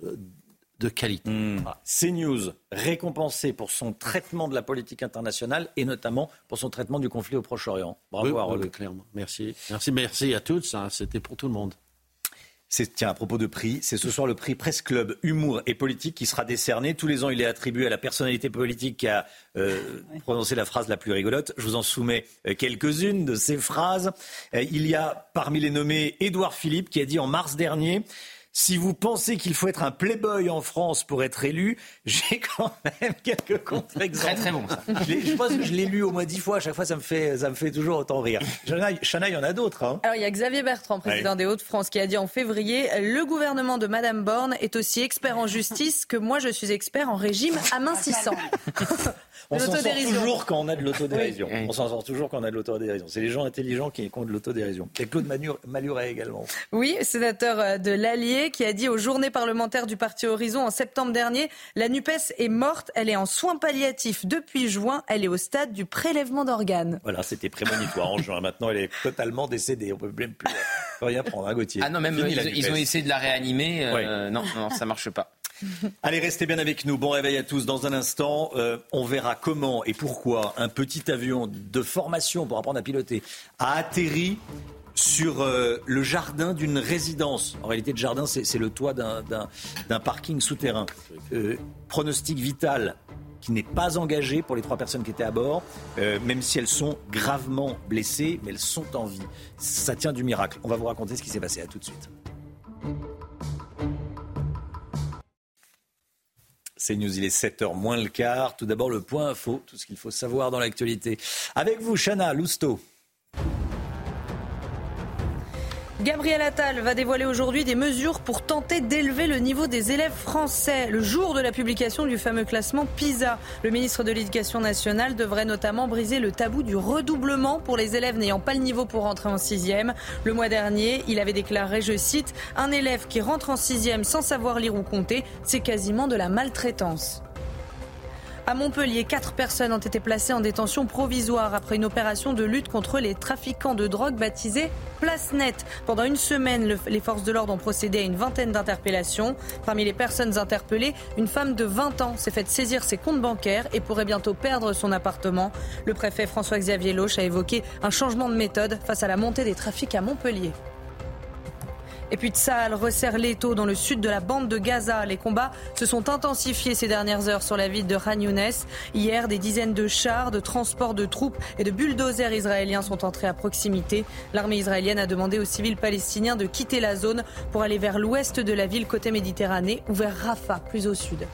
de qualité. Mmh. CNews, récompensé pour son traitement de la politique internationale et notamment pour son traitement du conflit au Proche-Orient. Bravo, oui, clairement. Merci. Merci, merci à tous. Hein. C'était pour tout le monde. C'est tiens à propos de prix, c'est ce soir le prix Presse Club Humour et Politique qui sera décerné. Tous les ans, il est attribué à la personnalité politique qui a euh, prononcé la phrase la plus rigolote. Je vous en soumets euh, quelques-unes de ces phrases. Euh, il y a parmi les nommés Édouard Philippe qui a dit en mars dernier si vous pensez qu'il faut être un playboy en France pour être élu, *laughs* j'ai quand même quelques contre-exemples. Très très bon ça. Je, pense que je l'ai lu au moins dix fois. À chaque fois, ça me fait, ça me fait toujours autant rire. Chana, il y en a d'autres. Hein. Alors, il y a Xavier Bertrand, président Ouais. des Hauts-de-France, qui a dit en février Le gouvernement de Madame Borne est aussi expert en justice que moi, je suis expert en régime amincissant. *laughs* On s'en sort toujours quand on a de l'autodérision. Oui. On s'en sort toujours quand on a de l'autodérision. C'est les gens intelligents qui ont de l'autodérision. Et Claude Manu- Maluret également. Oui, sénateur euh, de l'Allier, qui a dit aux journées parlementaires du parti Horizon en septembre dernier La NUPES est morte, elle est en soins palliatifs depuis juin, elle est au stade du prélèvement d'organes. Voilà, c'était prémonitoire en juin. Maintenant, elle est totalement décédée. On peut même plus, plus rien prendre, hein, Gauthier. Ah non, même Fini ils, ont essayé de la réanimer. euh, Non, non, ça marche pas. *laughs* Allez, restez bien avec nous. Bon réveil à tous. Dans un instant, euh, on verra comment et pourquoi un petit avion de formation pour apprendre à piloter a atterri sur euh, le jardin d'une résidence. En réalité, le jardin, c'est le toit d'un parking souterrain. Euh, pronostic vital qui n'est pas engagé pour les trois personnes qui étaient à bord, euh, même si elles sont gravement blessées, mais elles sont en vie. Ça tient du miracle. On va vous raconter ce qui s'est passé. À tout de suite. C'est News, il est 7h moins le quart. Tout d'abord, le point info, tout ce qu'il faut savoir dans l'actualité. Avec vous, Chana Lousteau. Gabriel Attal va dévoiler aujourd'hui des mesures pour tenter d'élever le niveau des élèves français. Le jour de la publication du fameux classement PISA, le ministre de l'Éducation nationale devrait notamment briser le tabou du redoublement pour les élèves n'ayant pas le niveau pour rentrer en sixième. Le mois dernier, il avait déclaré, je cite, un élève qui rentre en sixième sans savoir lire ou compter, c'est quasiment de la maltraitance. À Montpellier, quatre personnes ont été placées en détention provisoire après une opération de lutte contre les trafiquants de drogue baptisée Place Net. Pendant une semaine, le- les forces de l'ordre ont procédé à une vingtaine d'interpellations. Parmi les personnes interpellées, une femme de 20 ans s'est faite saisir ses comptes bancaires et pourrait bientôt perdre son appartement. Le préfet François-Xavier Loche a évoqué un changement de méthode face à la montée des trafics à Montpellier. Et puis Tsahal resserre l'étau dans le sud de la bande de Gaza. Les combats se sont intensifiés ces dernières heures sur la ville de Khan Younes. Hier, des dizaines de chars, de transports de troupes et de bulldozers israéliens sont entrés à proximité. L'armée israélienne a demandé aux civils palestiniens de quitter la zone pour aller vers l'ouest de la ville côté Méditerranée ou vers Rafah, plus au sud.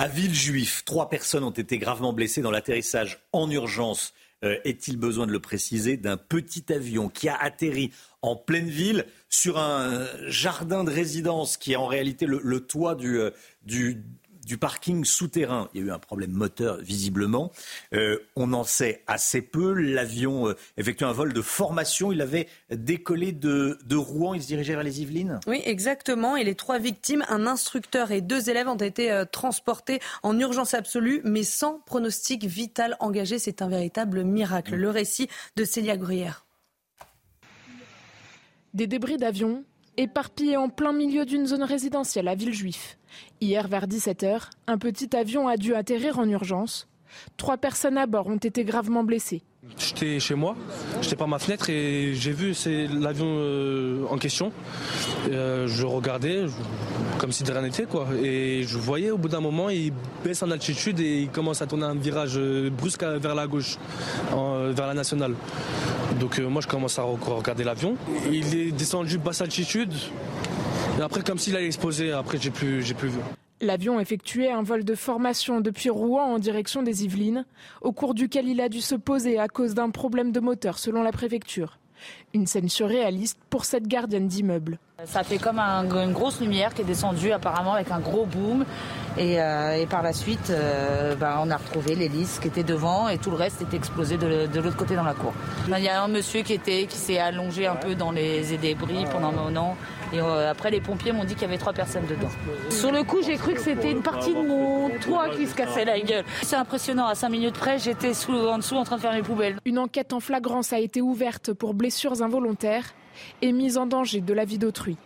À Villejuif, trois personnes ont été gravement blessées dans l'atterrissage en urgence. Euh, Est-il besoin de le préciser D'un petit avion qui a atterri en pleine ville sur un jardin de résidence qui est en réalité le, toit du, euh, du, du parking souterrain. Il y a eu un problème moteur, visiblement. Euh, on en sait assez peu. L'avion euh, effectuait un vol de formation. Il avait décollé de, de Rouen. Il se dirigeait vers les Yvelines Oui, exactement. Et les trois victimes, un instructeur et deux élèves, ont été euh, transportés en urgence absolue, mais sans pronostic vital engagé. C'est un véritable miracle. Le récit de Célia Gruyère. Des débris d'avions éparpillés en plein milieu d'une zone résidentielle à Villejuif. Hier vers 17h, un petit avion a dû atterrir en urgence. Trois personnes à bord ont été gravement blessées. J'étais chez moi, j'étais par ma fenêtre et j'ai vu l'avion euh, en question. Euh, je regardais comme si de rien n'était quoi. Et je voyais au bout d'un moment il baisse en altitude et il commence à tourner un virage euh, brusque vers la gauche, vers la nationale. Donc moi je commence à re- regarder l'avion. Il est descendu basse altitude. Et après comme s'il allait exploser, après j'ai plus j'ai plus vu. L'avion effectuait un vol de formation depuis Rouen en direction des Yvelines, au cours duquel il a dû se poser à cause d'un problème de moteur selon la préfecture. Une scène surréaliste pour cette gardienne d'immeuble. Ça fait comme un- une grosse lumière qui est descendue apparemment avec un gros boom. Et, euh, par la suite, euh, ben, on a retrouvé l'hélice qui était devant et tout le reste était explosé de, l'autre côté dans la cour. Il y a un monsieur qui, qui s'est allongé un peu dans les débris pendant un moment. Et euh, après, les pompiers m'ont dit qu'il y avait trois personnes dedans. Sur le coup, j'ai cru que c'était une partie de mon toit qui se cassait la gueule. C'est impressionnant. À 5 minutes près, j'étais en dessous en train de faire mes poubelles. Une enquête en flagrance a été ouverte pour blessures involontaires et mise en danger de la vie d'autrui.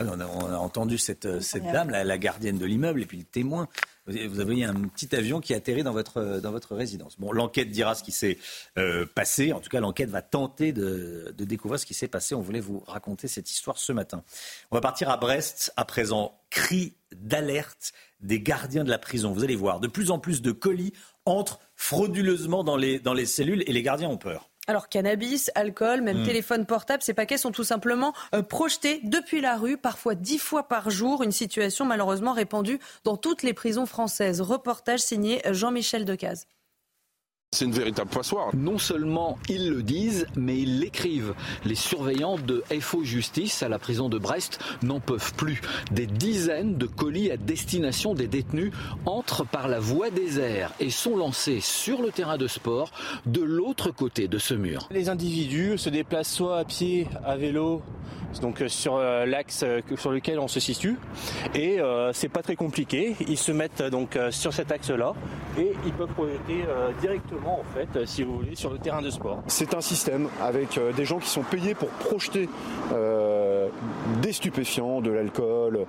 Ah, on, a, on, a, entendu cette, cette dame, la, la, gardienne de l'immeuble, et puis le témoin. Vous avez un petit avion qui atterrit dans votre, dans votre résidence. Bon, l'enquête dira ce qui s'est euh, passé. En tout cas, l'enquête va tenter de, de découvrir ce qui s'est passé. On voulait vous raconter cette histoire ce matin. On va partir à Brest à présent. Cri d'alerte des gardiens de la prison. Vous allez voir, de plus en plus de colis entrent frauduleusement dans les, dans les cellules et les gardiens ont peur. Alors cannabis, alcool, même Mm. téléphone portable, ces paquets sont tout simplement euh, projetés depuis la rue, parfois dix fois par jour, une situation malheureusement répandue dans toutes les prisons françaises. Reportage signé Jean-Michel Decaze. C'est une véritable passoire. Non seulement ils le disent, mais ils l'écrivent. Les surveillants de FO Justice à la prison de Brest n'en peuvent plus. Des dizaines de colis à destination des détenus entrent par la voie des airs et sont lancés sur le terrain de sport de l'autre côté de ce mur. Les individus se déplacent soit à pied, à vélo, donc euh, sur euh, l'axe euh, sur lequel on se situe, et euh, c'est pas très compliqué. Ils se mettent donc sur cet axe-là et ils peuvent projeter euh, directement en fait, euh, si vous voulez, sur le terrain de sport. C'est un système avec euh, des gens qui sont payés pour projeter euh, des stupéfiants, de l'alcool,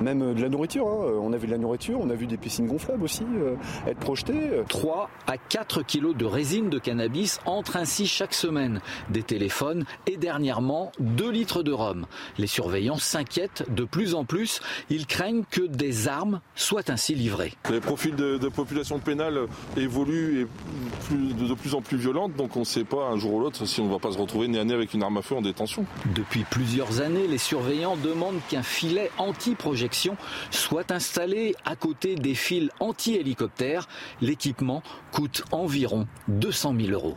même de la nourriture. hein. On a vu de la nourriture, on a vu des piscines gonflables aussi euh, être projetées. 3 à 4 kilos de résine de cannabis entrent ainsi chaque semaine. Des téléphones et dernièrement 2 litres de rhum. Les surveillants s'inquiètent de plus en plus. Ils craignent que des armes soient ainsi livrées. Les profils de, de population pénale évoluent et plus- de, de plus en plus violentes, donc on ne sait pas un jour ou l'autre si on ne va pas se retrouver nez à nez avec une arme à feu en détention. Depuis plusieurs années, les surveillants demandent qu'un filet anti-projection soit installé à côté des fils anti-hélicoptères. L'équipement coûte environ 200 000 euros.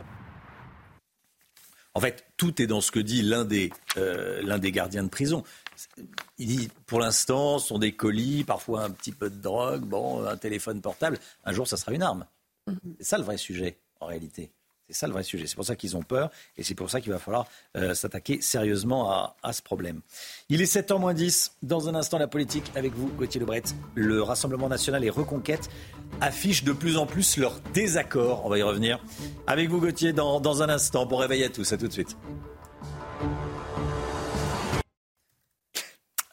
En fait, tout est dans ce que dit l'un des, euh, l'un des gardiens de prison. Il dit, pour l'instant, ce sont des colis, parfois un petit peu de drogue, bon, un téléphone portable. Un jour, ça sera une arme. C'est ça le vrai sujet, en réalité. C'est ça le vrai sujet. C'est pour ça qu'ils ont peur et c'est pour ça qu'il va falloir euh, s'attaquer sérieusement à, à ce problème. Il est 7h moins 10. Dans un instant, la politique avec vous, Gauthier Lebret. Le Rassemblement national et Reconquête affichent de plus en plus leur désaccord. On va y revenir. Avec vous, Gauthier, dans, dans un instant. Bon réveil à tous. À tout de suite.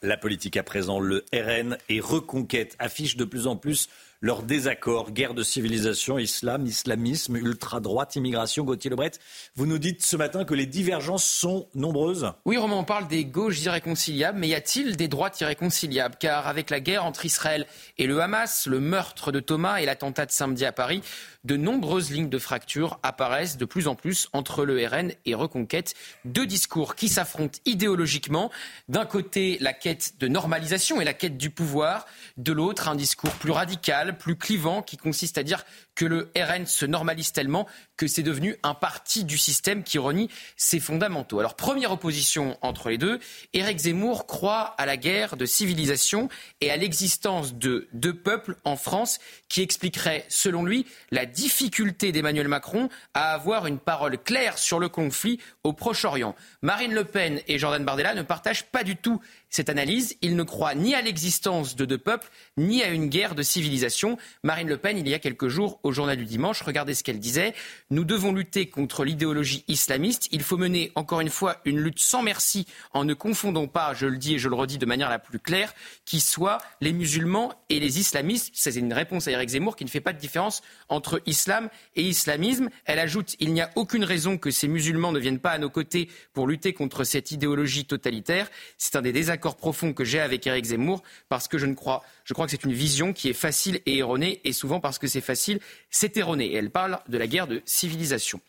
La politique à présent, le RN et Reconquête affichent de plus en plus leur désaccord. Guerre de civilisation, islam, islamisme, ultra-droite, immigration. Gauthier Lebret, vous nous dites ce matin que les divergences sont nombreuses. Oui, Romain, on parle des gauches irréconciliables, mais y a-t-il des droites irréconciliables? Car avec la guerre entre Israël et le Hamas, le meurtre de Thomas et l'attentat de samedi à Paris, de nombreuses lignes de fracture apparaissent de plus en plus entre le RN et Reconquête. Deux discours qui s'affrontent idéologiquement. D'un côté, la quête de normalisation et la quête du pouvoir. De l'autre, un discours plus radical, plus clivant, qui consiste à dire que le RN se normalise tellement que c'est devenu un parti du système qui renie ses fondamentaux. Alors, première opposition entre les deux, Éric Zemmour croit à la guerre de civilisation et à l'existence de deux peuples en France qui expliquerait, selon lui, la difficulté d'Emmanuel Macron à avoir une parole claire sur le conflit au Proche-Orient. Marine Le Pen et Jordan Bardella ne partagent pas du tout cette analyse. Ils ne croient ni à l'existence de deux peuples, ni à une guerre de civilisation. Marine Le Pen, il y a quelques jours, journal du dimanche, regardez ce qu'elle disait. Nous devons lutter contre l'idéologie islamiste. Il faut mener, encore une fois, une lutte sans merci en ne confondant pas, je le dis et je le redis de manière la plus claire, qui soit les musulmans et les islamistes. C'est une réponse à Eric Zemmour qui ne fait pas de différence entre islam et islamisme. Elle ajoute, il n'y a aucune raison que ces musulmans ne viennent pas à nos côtés pour lutter contre cette idéologie totalitaire. C'est un des désaccords profonds que j'ai avec Eric Zemmour parce que je ne crois, je crois que c'est une vision qui est facile et erronée et souvent parce que c'est facile, c'est erroné. Elle parle de la guerre de civilisation.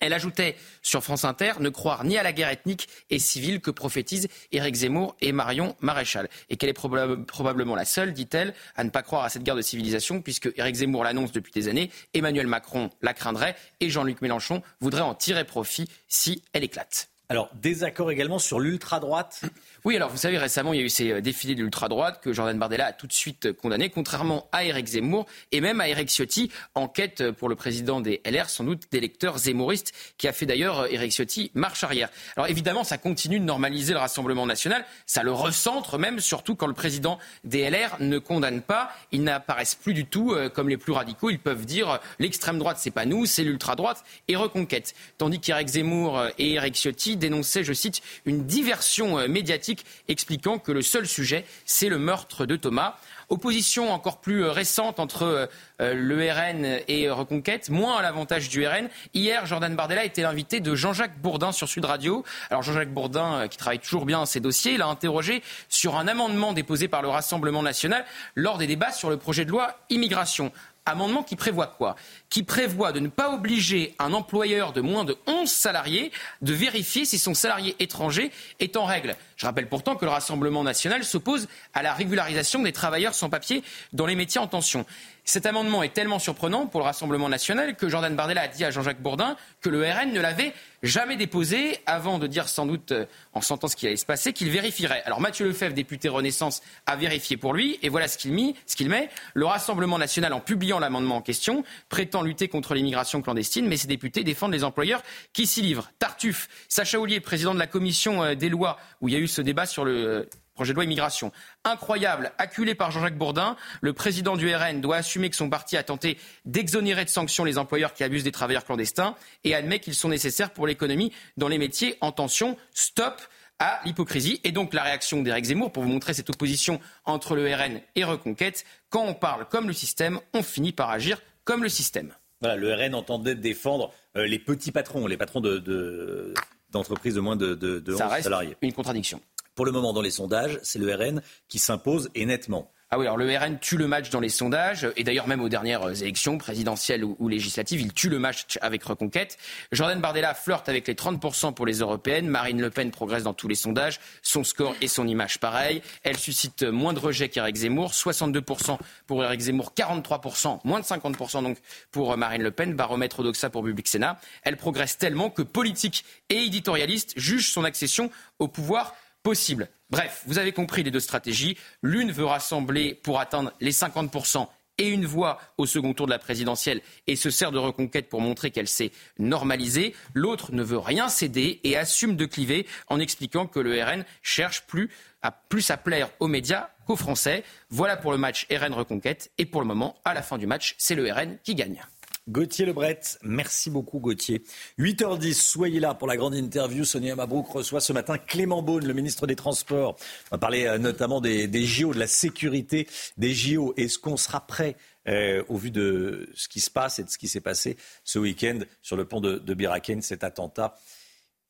Elle ajoutait sur France Inter ne croire ni à la guerre ethnique et civile que prophétisent Éric Zemmour et Marion Maréchal. Et qu'elle est probab- probablement la seule, dit-elle, à ne pas croire à cette guerre de civilisation, puisque Éric Zemmour l'annonce depuis des années, Emmanuel Macron la craindrait et Jean-Luc Mélenchon voudrait en tirer profit si elle éclate. Alors, désaccord également sur l'ultra-droite. Oui, alors vous savez, récemment, il y a eu ces euh, défilés de l'ultra-droite que Jordan Bardella a tout de suite euh, condamné, contrairement à Éric Zemmour et même à Éric Ciotti, en quête euh, pour le président des LR, sans doute d'électeurs zémouristes, qui a fait d'ailleurs Éric Ciotti marche arrière. Alors évidemment, ça continue de normaliser le Rassemblement national, ça le recentre même, surtout quand le président des LR ne condamne pas, ils n'apparaissent plus du tout comme les plus radicaux, ils peuvent dire l'extrême droite c'est pas nous, c'est l'ultra-droite et reconquête. Tandis qu'Éric Zemmour et Éric Ciotti dénonçait, je cite, une diversion euh, médiatique expliquant que le seul sujet, c'est le meurtre de Thomas. Opposition encore plus euh, récente entre euh, le RN et Reconquête, moins à l'avantage du RN. Hier, Jordan Bardella était l'invité de Jean-Jacques Bourdin sur Sud Radio. Alors Jean-Jacques Bourdin, qui travaille toujours bien ces dossiers, il a interrogé sur un amendement déposé par le Rassemblement national lors des débats sur le projet de loi immigration. Amendement qui prévoit quoi? Qui prévoit de ne pas obliger un employeur de moins de 11 salariés de vérifier si son salarié étranger est en règle. Je rappelle pourtant que le Rassemblement national s'oppose à la régularisation des travailleurs sans papier dans les métiers en tension. Cet amendement est tellement surprenant pour le Rassemblement national que Jordan Bardella a dit à Jean-Jacques Bourdin que le RN ne l'avait jamais déposé avant de dire sans doute, euh, en sentant ce qui allait se passer, qu'il vérifierait. Alors Mathieu Lefebvre, député Renaissance, a vérifié pour lui et voilà ce qu'il met. Le Rassemblement national, en publiant l'amendement en question, prétend lutter contre l'immigration clandestine, mais ses députés défendent les employeurs qui s'y livrent. Tartuffe, Sacha Ollier, président de la commission euh, des lois, où il y a eu ce débat sur le euh, projet de loi immigration. Incroyable, acculé par Jean-Jacques Bourdin, le président du RN doit assumer que son parti a tenté d'exonérer de sanctions les employeurs qui abusent des travailleurs clandestins et admet qu'ils sont nécessaires pour l'économie dans les métiers en tension. Stop à l'hypocrisie. Et donc la réaction d'Éric Zemmour, pour vous montrer cette opposition entre le RN et Reconquête, quand on parle comme le système, on finit par agir comme le système. Voilà, le RN entendait défendre euh, les petits patrons, les patrons d'entreprises de, de, moins de, de, de Ça 11 reste salariés. une contradiction. Pour le moment, dans les sondages, c'est le RN qui s'impose et nettement. Ah alors le RN tue le match dans les sondages, et d'ailleurs même aux dernières élections présidentielles ou, législatives, il tue le match avec Reconquête. Jordan Bardella flirte avec les 30% pour les européennes, Marine Le Pen progresse dans tous les sondages, son score et son image pareil. Elle suscite moins de rejets qu'Éric Zemmour, 62% pour Éric Zemmour, 43%, moins de 50% donc pour Marine Le Pen, baromètre Odoxa pour Public Sénat. Elle progresse tellement que politiques et éditorialistes jugent son accession au pouvoir possible. Bref, vous avez compris les deux stratégies. L'une veut rassembler pour atteindre les 50% et une voix au second tour de la présidentielle et se sert de reconquête pour montrer qu'elle s'est normalisée. L'autre ne veut rien céder et assume de cliver en expliquant que le RN cherche plus à, plus à plaire aux médias qu'aux Français. Voilà pour le match RN Reconquête. Et pour le moment, à la fin du match, c'est le RN qui gagne. Gauthier Lebret, merci beaucoup Gauthier. 8h10, soyez là pour la grande interview. Sonia Mabrouk reçoit ce matin Clément Beaune, le ministre des Transports. On va parler euh, notamment des, JO, de la sécurité des JO. Est-ce qu'on sera prêt euh, au vu de ce qui se passe et de ce qui s'est passé ce week-end sur le pont de, de Biraken, cet attentat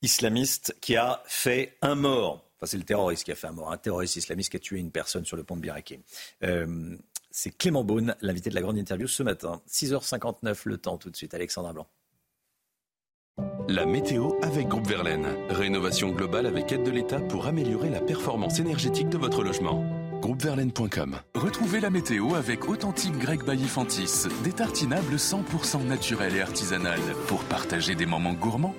islamiste qui a fait un mort? Enfin, c'est le terroriste qui a fait un mort, un terroriste islamiste qui a tué une personne sur le pont de Biraken. Euh, c'est Clément Beaune, l'invité de la grande interview ce matin. 6h59 le temps tout de suite. Alexandra Blanc. La météo avec Groupe Verlaine. Rénovation globale avec aide de l'État pour améliorer la performance énergétique de votre logement. Groupeverlaine.com. Retrouvez la météo avec Authentique Grec Baillifantis. Des tartinables 100% naturels et artisanales pour partager des moments gourmands.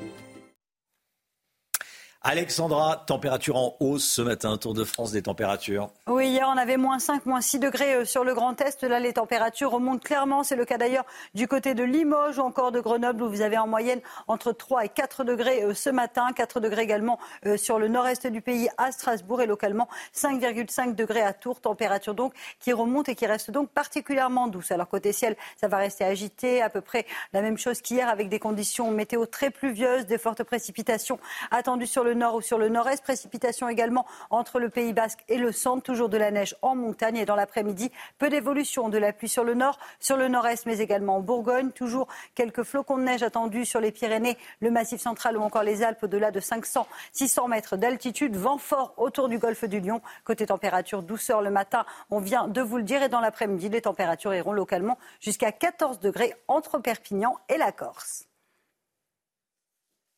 Alexandra, température en hausse ce matin, Tour de France des températures. Oui, hier on avait moins 5, moins 6 degrés euh, sur le Grand Est. Là, les températures remontent clairement. C'est le cas d'ailleurs du côté de Limoges ou encore de Grenoble où vous avez en moyenne entre 3 et 4 degrés euh, ce matin. 4 degrés également euh, sur le nord-est du pays à Strasbourg et localement 5,5 degrés à Tours. Température donc qui remonte et qui reste donc particulièrement douce. Alors côté ciel, ça va rester agité. À peu près la même chose qu'hier avec des conditions météo très pluvieuses, des fortes précipitations attendues sur le nord ou sur le nord-est. Précipitations également entre le Pays basque et le centre. Toujours de la neige en montagne et dans l'après-midi, peu d'évolution de la pluie sur le nord, sur le nord-est, mais également en Bourgogne. Toujours quelques flocons de neige attendus sur les Pyrénées, le Massif central ou encore les Alpes au-delà de 500, 600 mètres d'altitude. Vent fort autour du golfe du Lion. Côté température, douceur le matin, on vient de vous le dire. Et dans l'après-midi, les températures iront localement jusqu'à 14 degrés entre Perpignan et la Corse.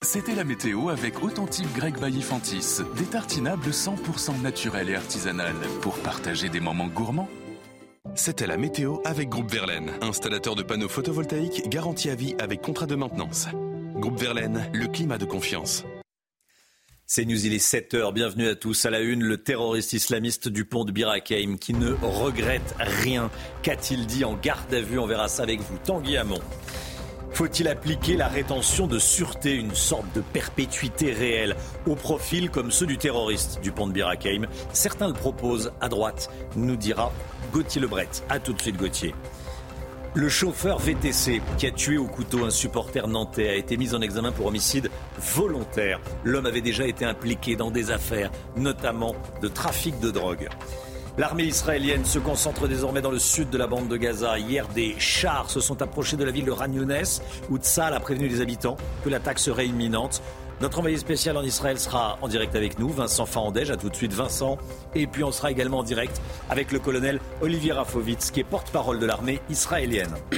C'était la météo avec Authentique Grec Baillifantis. Des tartinables 100% naturels et artisanales pour partager des moments gourmands. C'était la météo avec Groupe Verlaine, installateur de panneaux photovoltaïques garantie à vie avec contrat de maintenance. Groupe Verlaine, le climat de confiance. C'est News, il est 7h. Bienvenue à tous. À la une, le terroriste islamiste du pont de Birakeim qui ne regrette rien. Qu'a-t-il dit en garde à vue? On verra ça avec vous. Tanguy Hamon. Faut-il appliquer la rétention de sûreté, une sorte de perpétuité réelle, au profil comme ceux du terroriste du pont de Birakeim Certains le proposent à droite, nous dira Gauthier Lebret. A tout de suite Gauthier. Le chauffeur VTC qui a tué au couteau un supporter nantais a été mis en examen pour homicide volontaire. L'homme avait déjà été impliqué dans des affaires, notamment de trafic de drogue. L'armée israélienne se concentre désormais dans le sud de la bande de Gaza. Hier, des chars se sont approchés de la ville de Ragnones, où Tzal a prévenu les habitants que l'attaque serait imminente. Notre envoyé spécial en Israël sera en direct avec nous, Vincent Farandège. À tout de suite, Vincent. Et puis, on sera également en direct avec le colonel Olivier Rafovitz, qui est porte-parole de l'armée israélienne. *clears throat*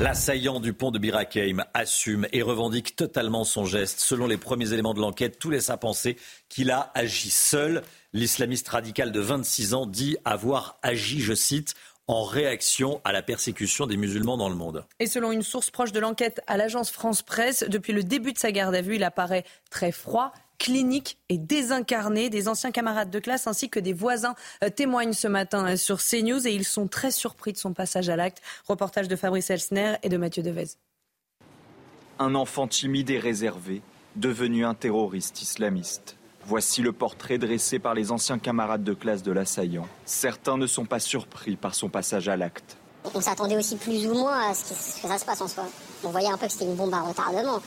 L'assaillant du pont de Birakeim assume et revendique totalement son geste. Selon les premiers éléments de l'enquête, tout laisse à penser qu'il a agi seul. L'islamiste radical de 26 ans dit avoir agi, je cite, en réaction à la persécution des musulmans dans le monde. Et selon une source proche de l'enquête à l'agence France Presse, depuis le début de sa garde à vue, il apparaît très froid, clinique et désincarné. Des anciens camarades de classe ainsi que des voisins euh, témoignent ce matin euh, sur CNews et ils sont très surpris de son passage à l'acte. Reportage de Fabrice Elsner et de Mathieu Devez. Un enfant timide et réservé, devenu un terroriste islamiste. Voici le portrait dressé par les anciens camarades de classe de l'assaillant. Certains ne sont pas surpris par son passage à l'acte. On s'attendait aussi plus ou moins à ce que, ça se passe en soi. On voyait un peu que c'était une bombe à retardement.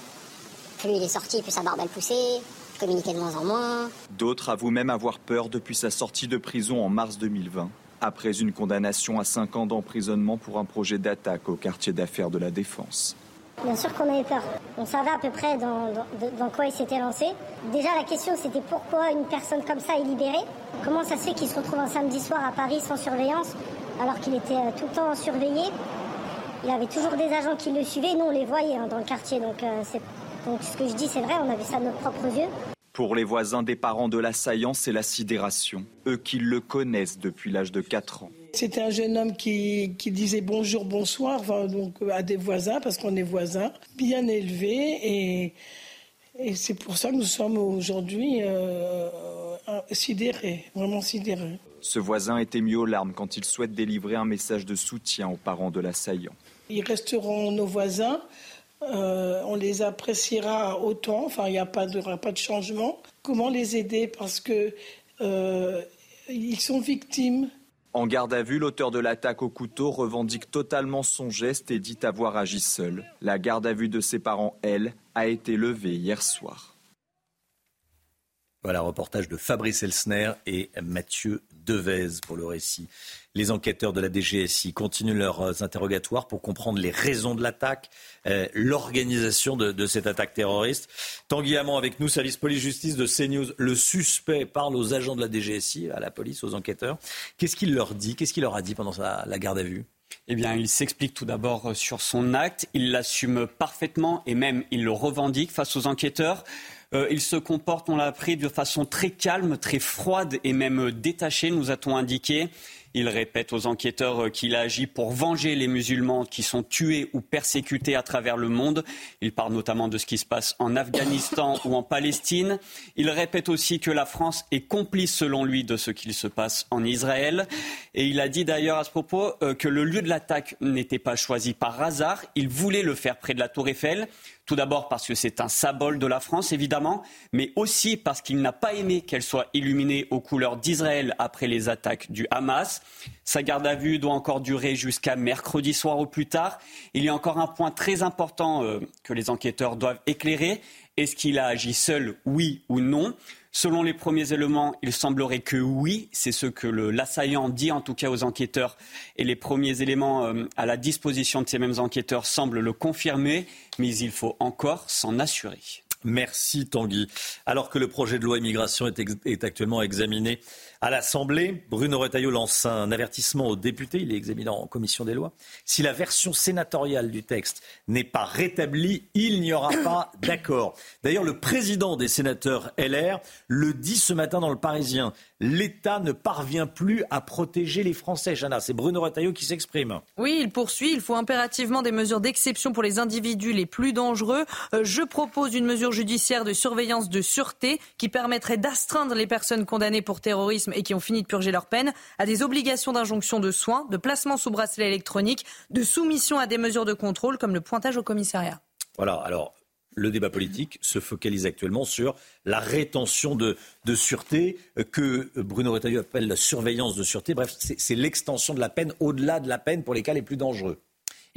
Plus il est sorti, plus sa barbe elle poussait, communiquait de moins en moins. D'autres avouent même avoir peur depuis sa sortie de prison en mars 2020, après une condamnation à 5 ans d'emprisonnement pour un projet d'attaque au quartier d'affaires de la Défense. Bien sûr qu'on avait peur. On savait à peu près dans, quoi il s'était lancé. Déjà, la question, c'était pourquoi une personne comme ça est libérée? Comment ça se fait qu'il se retrouve un samedi soir à Paris sans surveillance, alors qu'il était euh, tout le temps surveillé? Il avait toujours des agents qui le suivaient. Nous, on les voyait hein, dans le quartier. Donc, euh, donc, ce que je dis, c'est vrai, on a vu ça de nos propres yeux. Pour les voisins des parents de l'assaillant, c'est la sidération. Eux qui le connaissent depuis l'âge de 4 ans. C'était un jeune homme qui, disait bonjour, bonsoir donc, à des voisins, parce qu'on est voisins, bien élevé. Et, et c'est pour ça que nous sommes aujourd'hui euh, sidérés, vraiment sidérés. Ce voisin était mis aux larmes quand il souhaite délivrer un message de soutien aux parents de l'assaillant. Ils resteront nos voisins. Euh, on les appréciera autant. Enfin, il n'y a pas de, pas de changement. Comment les aider? Parce que euh, ils sont victimes en garde à vue, l'auteur de l'attaque au couteau revendique totalement son geste et dit avoir agi seul. La garde à vue de ses parents, elle, a été levée hier soir. Voilà, reportage de Fabrice Elsner et Mathieu Devez pour le récit. Les enquêteurs de la DGSI continuent leurs interrogatoires pour comprendre les raisons de l'attaque, euh, l'organisation de, cette attaque terroriste. Tanguy avec nous, service police-justice de CNews. Le suspect parle aux agents de la DGSI, à la police, aux enquêteurs. Qu'est-ce qu'il leur dit? Qu'est-ce qu'il leur a dit pendant la garde à vue? Eh bien, il s'explique tout d'abord euh, sur son acte, il l'assume parfaitement et même il le revendique face aux enquêteurs. Euh, il se comporte, on l'a appris, de façon très calme, très froide et même détachée, nous a-t-on indiqué. Il répète aux enquêteurs euh, qu'il a agi pour venger les musulmans qui sont tués ou persécutés à travers le monde. Il parle notamment de ce qui se passe en Afghanistan *laughs* ou en Palestine. Il répète aussi que la France est complice, selon lui, de ce qu'il se passe en Israël. Et il a dit d'ailleurs à ce propos euh, que le lieu de l'attaque n'était pas choisi par hasard. Il voulait le faire près de la Tour Eiffel. Tout d'abord parce que c'est un symbole de la France, évidemment, mais aussi parce qu'il n'a pas aimé qu'elle soit illuminée aux couleurs d'Israël après les attaques du Hamas. Sa garde à vue doit encore durer jusqu'à mercredi soir au plus tard. Il y a encore un point très important euh, que les enquêteurs doivent éclairer. Est-ce qu'il a agi seul, oui ou non? Selon les premiers éléments, il semblerait que oui, c'est ce que l'assaillant dit en tout cas aux enquêteurs, et les premiers éléments euh, à la disposition de ces mêmes enquêteurs semblent le confirmer, mais il faut encore s'en assurer. Merci Tanguy. Alors que le projet de loi immigration est actuellement examiné à l'Assemblée, Bruno Retailleau lance un avertissement aux députés, il est examiné en commission des lois. Si la version sénatoriale du texte n'est pas rétablie, il n'y aura pas d'accord. D'ailleurs, le président des sénateurs LR le dit ce matin dans le Parisien. L'État ne parvient plus à protéger les Français. Jana, c'est Bruno Retailleau qui s'exprime. Oui, il poursuit. Il faut impérativement des mesures d'exception pour les individus les plus dangereux. Euh, je propose une mesure judiciaire de surveillance de sûreté qui permettrait d'astreindre les personnes condamnées pour terrorisme et qui ont fini de purger leur peine à des obligations d'injonction de soins, de placement sous bracelet électronique, de soumission à des mesures de contrôle comme le pointage au commissariat. Voilà, alors le débat politique se focalise actuellement sur la rétention de, sûreté euh, que Bruno Retailleau appelle la surveillance de sûreté. Bref, c'est l'extension de la peine au-delà de la peine pour les cas les plus dangereux.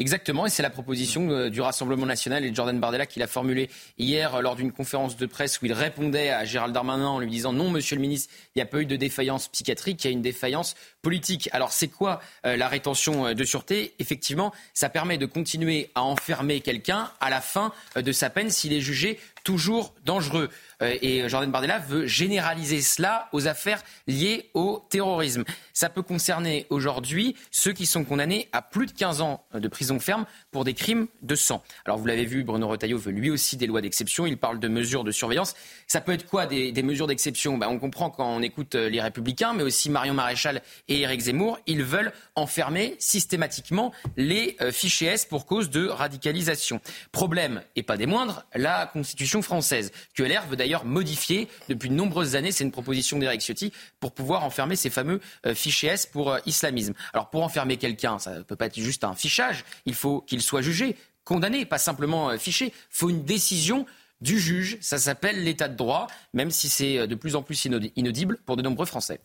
Exactement, et c'est la proposition euh, du Rassemblement national et de Jordan Bardella qu'il a formulée hier euh, lors d'une conférence de presse où il répondait à Gérald Darmanin en lui disant non, monsieur le ministre, il n'y a pas eu de défaillance psychiatrique, il y a une défaillance politique. Alors c'est quoi euh, la rétention de sûreté? Effectivement, ça permet de continuer à enfermer quelqu'un à la fin de sa peine s'il est jugé toujours dangereux. Euh, et Jordan Bardella veut généraliser cela aux affaires liées au terrorisme. Ça peut concerner aujourd'hui ceux qui sont condamnés à plus de 15 ans de prison ferme pour des crimes de sang. Alors vous l'avez vu, Bruno Retailleau veut lui aussi des lois d'exception. Il parle de mesures de surveillance. Ça peut être quoi des, mesures d'exception? Ben, On comprend quand on écoute euh, les Républicains, mais aussi Marion Maréchal et Éric Zemmour. Ils veulent enfermer systématiquement les euh, fichiers S pour cause de radicalisation. Problème, et pas des moindres, la Constitution française, que LR veut d'ailleurs modifier depuis de nombreuses années. C'est une proposition d'Éric Ciotti pour pouvoir enfermer ces fameux euh, fichiers S pour islamisme. Alors pour enfermer quelqu'un, ça ne peut pas être juste un fichage. Il faut qu'il soit jugé, condamné, pas simplement euh, fiché. Faut une décision du juge. Ça s'appelle l'état de droit, même si c'est euh, de plus en plus inaudible pour de nombreux Français.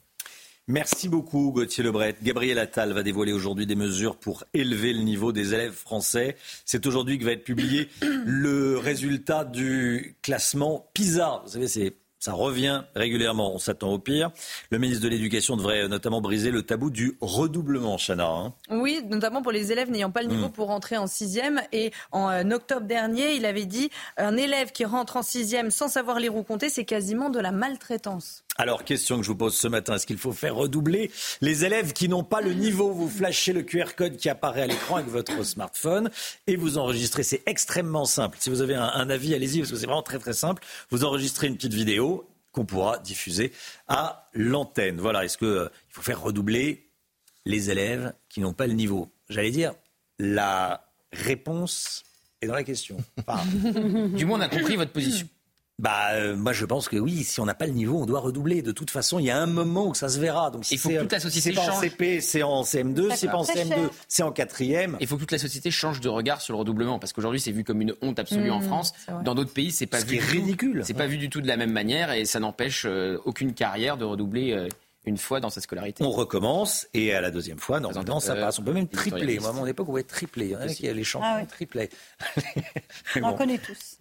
Merci beaucoup Gauthier Lebret. Gabriel Attal va dévoiler aujourd'hui des mesures pour élever le niveau des élèves français. C'est aujourd'hui que va être publié le résultat du classement PISA. Vous savez, c'est ça revient régulièrement. On s'attend au pire. Le ministre de l'Éducation devrait notamment briser le tabou du redoublement, Chana. Hein. oui, notamment pour les élèves n'ayant pas le niveau hmm. pour rentrer en sixième. Et en euh, octobre dernier, il avait dit un élève qui rentre en sixième sans savoir lire ou compter, c'est quasiment de la maltraitance. Alors, question que je vous pose ce matin, est-ce qu'il faut faire redoubler les élèves qui n'ont pas le niveau? Vous flashez le QR code qui apparaît à l'écran avec votre smartphone et vous enregistrez. C'est extrêmement simple. Si vous avez un, avis, allez-y, parce que c'est vraiment très très simple. Vous enregistrez une petite vidéo qu'on pourra diffuser à l'antenne. Voilà, est-ce qu'il euh, faut faire redoubler les élèves qui n'ont pas le niveau? J'allais dire, la réponse est dans la question. du moins, on a compris votre position. Bah, euh, moi je pense que oui, si on n'a pas le niveau, on doit redoubler. De toute façon, il y a un moment où ça se verra. Donc, il faut que toute la société change. C'est pas en CP, c'est en CM2, c'est pas en CM2, c'est en quatrième. Il faut que toute la société change de regard sur le redoublement, parce qu'aujourd'hui c'est vu comme une honte absolue en mmh, France. Dans d'autres pays, c'est pas Ce vu. Qui est ridicule. C'est pas vu du tout de la même manière, et ça n'empêche euh, aucune carrière de redoubler. Euh, une fois dans sa scolarité. On recommence et à la deuxième fois, normalement, ça passe. On peut même tripler. Moi, à mon époque, on pouvait tripler. Il y en a qui les champions ah triplés. *laughs* On connaît tous.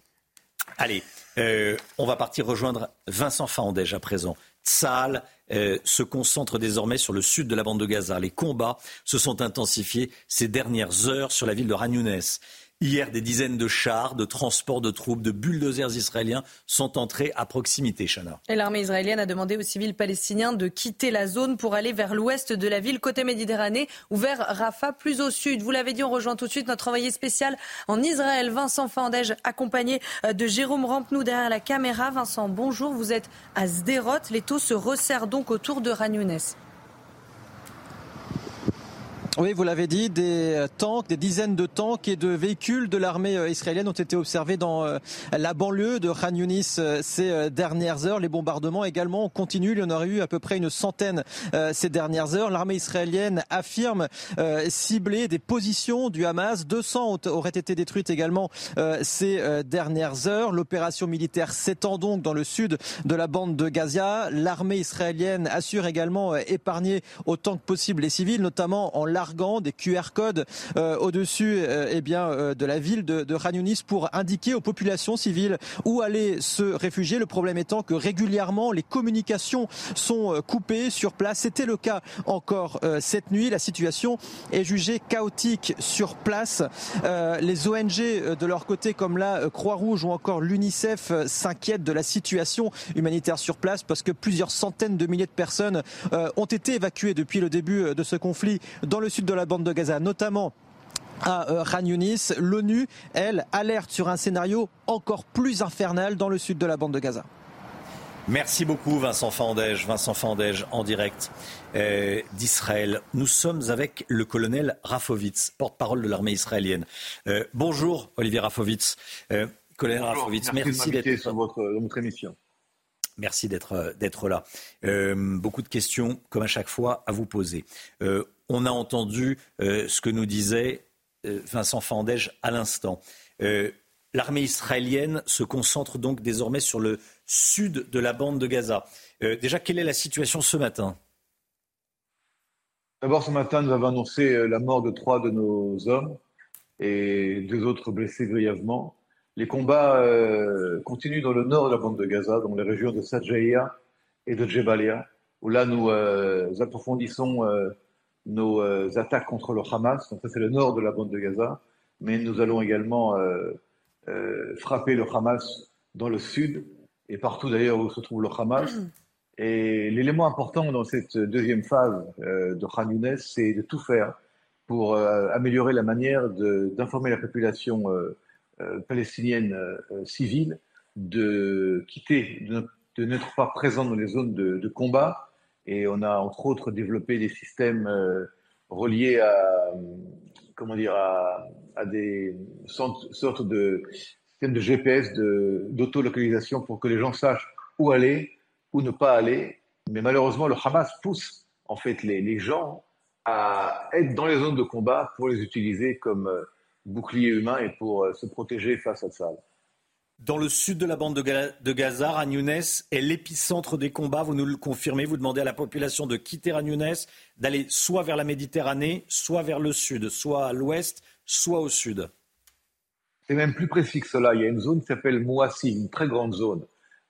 Allez, euh, on va partir rejoindre Vincent Fandège à présent. Tsal euh, se concentre désormais sur le sud de la bande de Gaza. Les combats se sont intensifiés ces dernières heures sur la ville de Ranounès. Hier, des dizaines de chars, de transports de troupes, de bulldozers israéliens sont entrés à proximité, Chana. Et l'armée israélienne a demandé aux civils palestiniens de quitter la zone pour aller vers l'ouest de la ville, côté Méditerranée, ou vers Rafah, plus au sud. Vous l'avez dit, on rejoint tout de suite notre envoyé spécial en Israël, Vincent Fandège, accompagné euh, de Jérôme Rampenou derrière la caméra. Vincent, bonjour, vous êtes à Sderot. Les taux se resserrent donc autour de Ragnounès. Oui, vous l'avez dit, des euh, tanks, des dizaines de tanks et de véhicules de l'armée euh, israélienne ont été observés dans euh, la banlieue de Khan Yunis ces dernières heures. Les bombardements également continuent. Il y en aurait eu à peu près une centaine ces dernières heures. L'armée israélienne affirme cibler des positions du Hamas. 200 auraient été détruites également ces dernières heures. L'opération militaire s'étend donc dans le sud de la bande de Gaza. L'armée israélienne assure également épargner autant que possible les civils, notamment en des QR codes euh, au-dessus euh, eh bien, euh, de la ville de, de pour indiquer aux populations civiles où aller se réfugier. Le problème étant que régulièrement, les communications sont coupées sur place. C'était le cas encore cette nuit. La situation est jugée chaotique sur place. les ONG de leur côté, comme la Croix-Rouge ou encore l'UNICEF, s'inquiètent de la situation humanitaire sur place parce que plusieurs centaines de milliers de personnes ont été évacuées depuis le début de ce conflit dans le sud de la bande de Gaza, notamment à euh, Khan Yunis. L'ONU, elle, alerte sur un scénario encore plus infernal dans le sud de la bande de Gaza. Merci beaucoup Vincent Fandège, Vincent Fandège en direct euh, d'Israël. Nous sommes avec le colonel Rafovitz, porte-parole de l'armée israélienne. Euh, bonjour Olivier Rafovitz. colonel Rafovitz, merci, d'être sur votre, votre émission. Merci d'être là. beaucoup de questions, comme à chaque fois, à vous poser. On a entendu euh, ce que nous disait euh, Vincent Fandège à l'instant. Euh, l'armée israélienne se concentre donc désormais sur le sud de la bande de Gaza. Déjà, quelle est la situation ce matin? D'abord, ce matin, nous avons annoncé la mort de trois de nos hommes et deux autres blessés grièvement. Les combats continuent dans le nord de la bande de Gaza, dans les régions de Sajaya et de Jebalia, où là nous approfondissons nos attaques contre le Hamas. Donc ça, c'est le nord de la bande de Gaza. Mais nous allons également frapper le Hamas dans le sud et partout d'ailleurs où se trouve le Hamas. Et l'élément important dans cette deuxième phase euh, de Khan Younes, c'est de tout faire pour euh, améliorer la manière d'informer la population euh, palestinienne civile de quitter, de, n'être pas présent dans les zones de, de, combat. Et on a entre autres développé des systèmes reliés à, comment dire, à, à des sortes de systèmes de GPS, d'autolocalisation pour que les gens sachent où aller ou ne pas aller. Mais malheureusement, le Hamas pousse en fait les, gens à être dans les zones de combat pour les utiliser comme euh, bouclier humain et pour euh, se protéger face à ça. Dans le sud de la bande de Gaza, Ragnounès est l'épicentre des combats. Vous nous le confirmez. Vous demandez à la population de quitter Ragnounès, d'aller soit vers la Méditerranée, soit vers le sud, soit à l'ouest, soit au sud. C'est même plus précis que cela. Il y a une zone qui s'appelle Moassi, une très grande zone,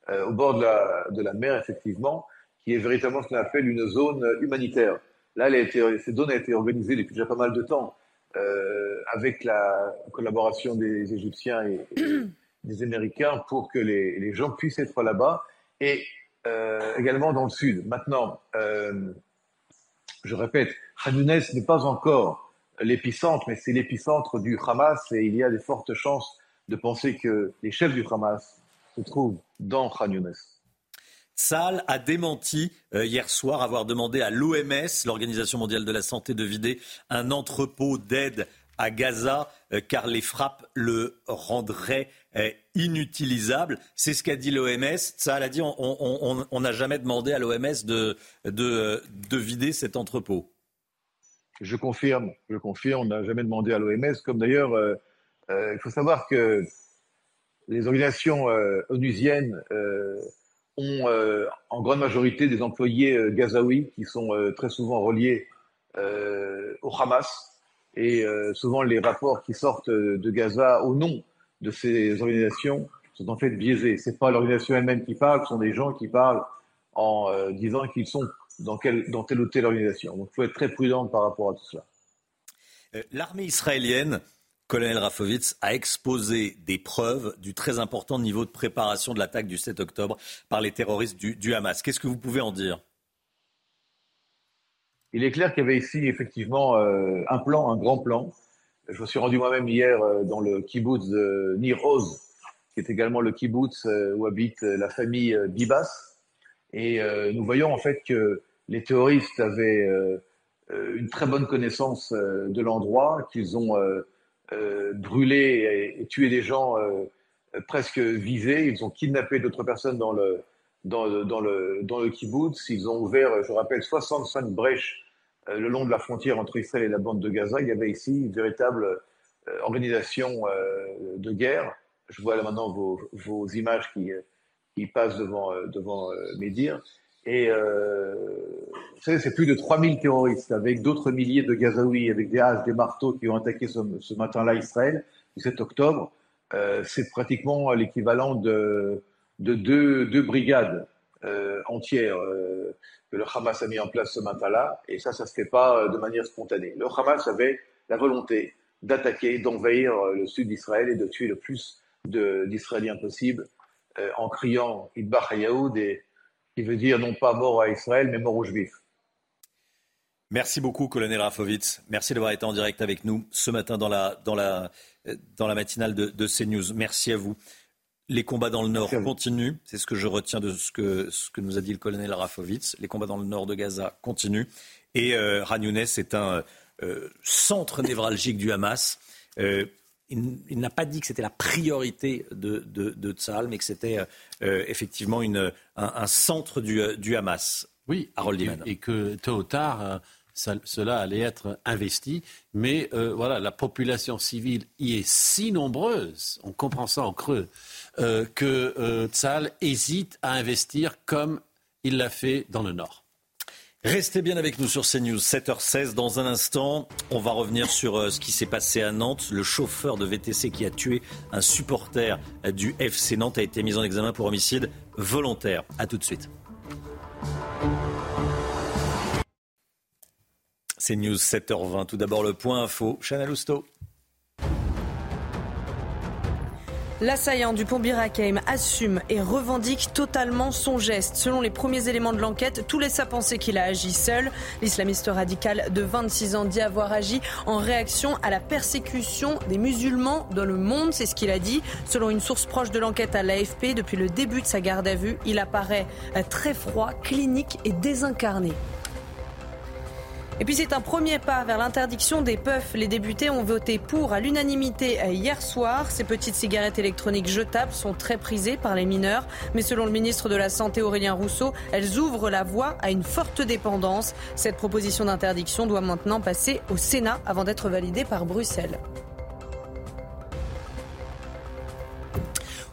euh, au bord de la, de la, mer, effectivement, qui est véritablement ce qu'on appelle une zone humanitaire. Là, elle a été, cette zone a été organisée depuis déjà pas mal de temps, euh, avec la collaboration des Égyptiens et, *clears throat* des Américains pour que les, gens puissent être là-bas, et euh, également dans le sud. Maintenant, euh, je répète, Hanounes n'est pas encore l'épicentre, mais c'est l'épicentre du Hamas, et il y a de fortes chances de penser que les chefs du Hamas se trouve dans Khan Younes. Sal a démenti euh, hier soir avoir demandé à l'OMS, l'Organisation mondiale de la santé, de vider un entrepôt d'aide à Gaza euh, car les frappes le rendraient euh, inutilisable. C'est ce qu'a dit l'OMS. Sal a dit on n'a jamais demandé à l'OMS de, de, de, vider cet entrepôt. Je confirme, je confirme, on n'a jamais demandé à l'OMS, comme d'ailleurs, il faut savoir que les organisations euh, onusiennes euh, ont euh, en grande majorité des employés gazaouis qui sont très souvent reliés au Hamas. Et souvent, les rapports qui sortent de Gaza au nom de ces organisations sont en fait biaisés. Ce n'est pas l'organisation elle-même qui parle, ce sont des gens qui parlent en disant qu'ils sont dans, dans telle ou telle organisation. Donc il faut être très prudent par rapport à tout cela. L'armée israélienne colonel Rafovitz a exposé des preuves du très important niveau de préparation de l'attaque du 7 octobre par les terroristes du, Hamas. Qu'est-ce que vous pouvez en dire? Il est clair qu'il y avait ici effectivement euh, un plan, un grand plan. Je me suis rendu moi-même hier euh, dans le kibbutz de Nir Oz, qui est également le kibbutz euh, où habite la famille Bibas. Et nous voyons en fait que les terroristes avaient une très bonne connaissance de l'endroit, qu'ils ont brûlé et, tué des gens presque visés. Ils ont kidnappé d'autres personnes dans le, dans le, dans, le, dans le kibbutz. Ils ont ouvert, je rappelle, 65 brèches euh, le long de la frontière entre Israël et la bande de Gaza. Il y avait ici une véritable organisation de guerre. Je vois là maintenant vos, vos images qui, qui passent devant, devant mes dires. Et euh, vous savez, c'est plus de 3000 terroristes, avec d'autres milliers de Gazaouis, avec des haches, des marteaux qui ont attaqué ce, ce matin-là Israël, le 7 octobre. Euh, c'est pratiquement l'équivalent de, de deux, brigades euh, entières euh, que le Hamas a mis en place ce matin-là. Et ça, ça se fait pas de manière spontanée. Le Hamas avait la volonté d'attaquer, d'envahir le sud d'Israël et de tuer le plus d'Israéliens possible euh, en criant « Idbach Yahoud » et qui veut dire non pas mort à Israël, mais mort aux Juifs. Merci beaucoup, colonel Rafovitz. Merci d'avoir été en direct avec nous ce matin dans la matinale de, de CNews. Merci à vous. Les combats dans le Nord continuent. C'est ce que je retiens de ce que, ce que nous a dit le colonel Rafovitz. Les combats dans le Nord de Gaza continuent. Et euh, est un euh, centre névralgique du Hamas. Euh, il, n'a pas dit que c'était la priorité de, de, de mais que c'était euh, effectivement une, un, centre du, du, Hamas. Oui, et, et, que tôt ou tard, cela allait être investi. Mais euh, voilà, la population civile y est si nombreuse, on comprend ça en creux, euh, que euh, Tzal hésite à investir comme il l'a fait dans le Nord. Restez bien avec nous sur CNews, 7h16. Dans un instant, on va revenir sur ce qui s'est passé à Nantes. Le chauffeur de VTC qui a tué un supporter du FC Nantes a été mis en examen pour homicide volontaire. A tout de suite. C'est News 7h20. Tout d'abord le point info. Chana Lousteau. L'assaillant du pont Birakeim assume et revendique totalement son geste. Selon les premiers éléments de l'enquête, tout laisse à penser qu'il a agi seul. L'islamiste radical de 26 ans dit avoir agi en réaction à la persécution des musulmans dans le monde. C'est ce qu'il a dit. Selon une source proche de l'enquête à l'AFP, depuis le début de sa garde à vue, il apparaît très froid, clinique et désincarné. Et puis c'est un premier pas vers l'interdiction des puffs. Les députés ont voté pour à l'unanimité hier soir. Ces petites cigarettes électroniques jetables sont très prisées par les mineurs. Mais selon le ministre de la Santé Aurélien Rousseau, elles ouvrent la voie à une forte dépendance. Cette proposition d'interdiction doit maintenant passer au Sénat avant d'être validée par Bruxelles.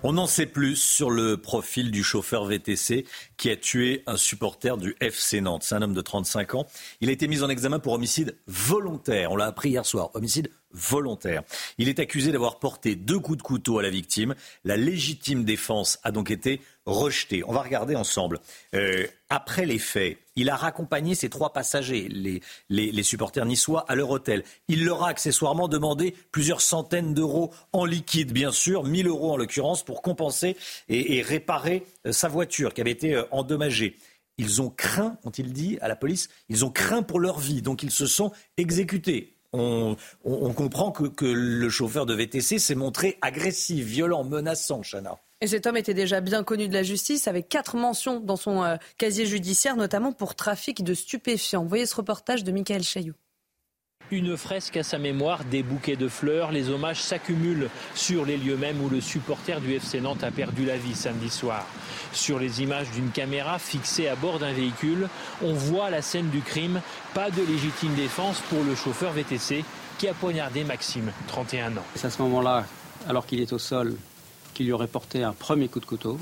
On en sait plus sur le profil du chauffeur VTC qui a tué un supporter du FC Nantes. C'est un homme de 35 ans. Il a été mis en examen pour homicide volontaire. On l'a appris hier soir. Homicide volontaire. Il est accusé d'avoir porté deux coups de couteau à la victime. La légitime défense a donc été rejetée. On va regarder ensemble. Euh, après les faits, il a raccompagné ses trois passagers, les, supporters niçois, à leur hôtel. Il leur a accessoirement demandé plusieurs centaines d'euros en liquide, bien sûr, 1000 euros en l'occurrence, pour compenser et, et réparer euh, sa voiture qui avait été euh, endommagée. Ils ont craint, ont-ils dit à la police, ils ont craint pour leur vie, donc ils se sont exécutés on, comprend que, le chauffeur de VTC s'est montré agressif, violent, menaçant, Chana. Et cet homme était déjà bien connu de la justice, avec quatre mentions dans son euh, casier judiciaire, notamment pour trafic de stupéfiants. voyez ce reportage de Michael Chailloux. Une fresque à sa mémoire, des bouquets de fleurs, les hommages s'accumulent sur les lieux mêmes où le supporter du FC Nantes a perdu la vie samedi soir. Sur les images d'une caméra fixée à bord d'un véhicule, on voit la scène du crime, pas de légitime défense pour le chauffeur VTC qui a poignardé Maxime, 31 ans. C'est à ce moment-là, alors qu'il est au sol, qu'il lui aurait porté un premier coup de couteau.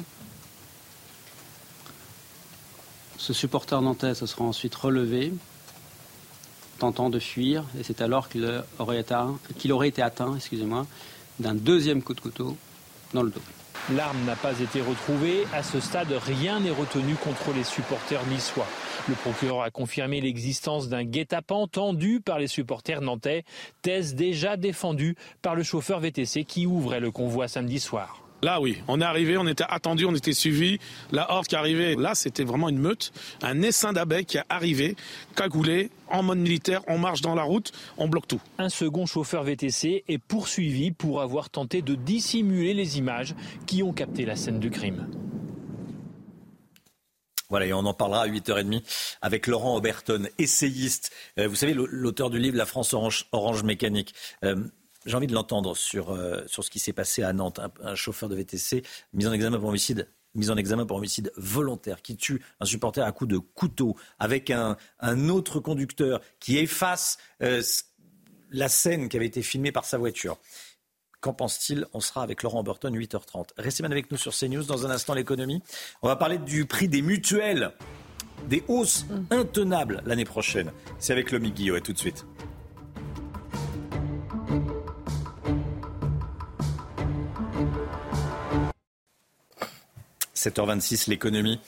Ce supporter nantais se sera ensuite relevé, tentant de fuir, et c'est alors qu'il aurait, été atteint d'un deuxième coup de couteau dans le dos. L'arme n'a pas été retrouvée. À ce stade, rien n'est retenu contre les supporters niçois. Le procureur a confirmé l'existence d'un guet-apens tendu par les supporters nantais, thèse déjà défendue par le chauffeur VTC qui ouvrait le convoi samedi soir. Là, oui, on est arrivé, on était attendu, on était suivi. La horde qui arrivait, là, c'était vraiment une meute, un essaim d'abeilles qui est arrivé, cagoulé, en mode militaire, on marche dans la route, on bloque tout. Un second chauffeur VTC est poursuivi pour avoir tenté de dissimuler les images qui ont capté la scène du crime. Voilà, et on en parlera à 8h30 avec Laurent Oberton, essayiste. Euh, vous savez, l'auteur du livre La France Orange, Orange Mécanique. J'ai envie de l'entendre sur, euh, sur ce qui s'est passé à Nantes. Un, chauffeur de VTC mis en examen pour homicide mis en examen pour homicide volontaire, qui tue un supporter à coup de couteau, avec un, un autre conducteur qui efface euh, la scène qui avait été filmée par sa voiture. Qu'en pense-t-il? On sera avec Laurent Burton, 8h30. Restez bien avec nous sur CNews. Dans un instant, l'économie. On va parler du prix des mutuelles. Des hausses intenables l'année prochaine. C'est avec Lomi Guillot. Et tout de suite. 7h26, l'économie.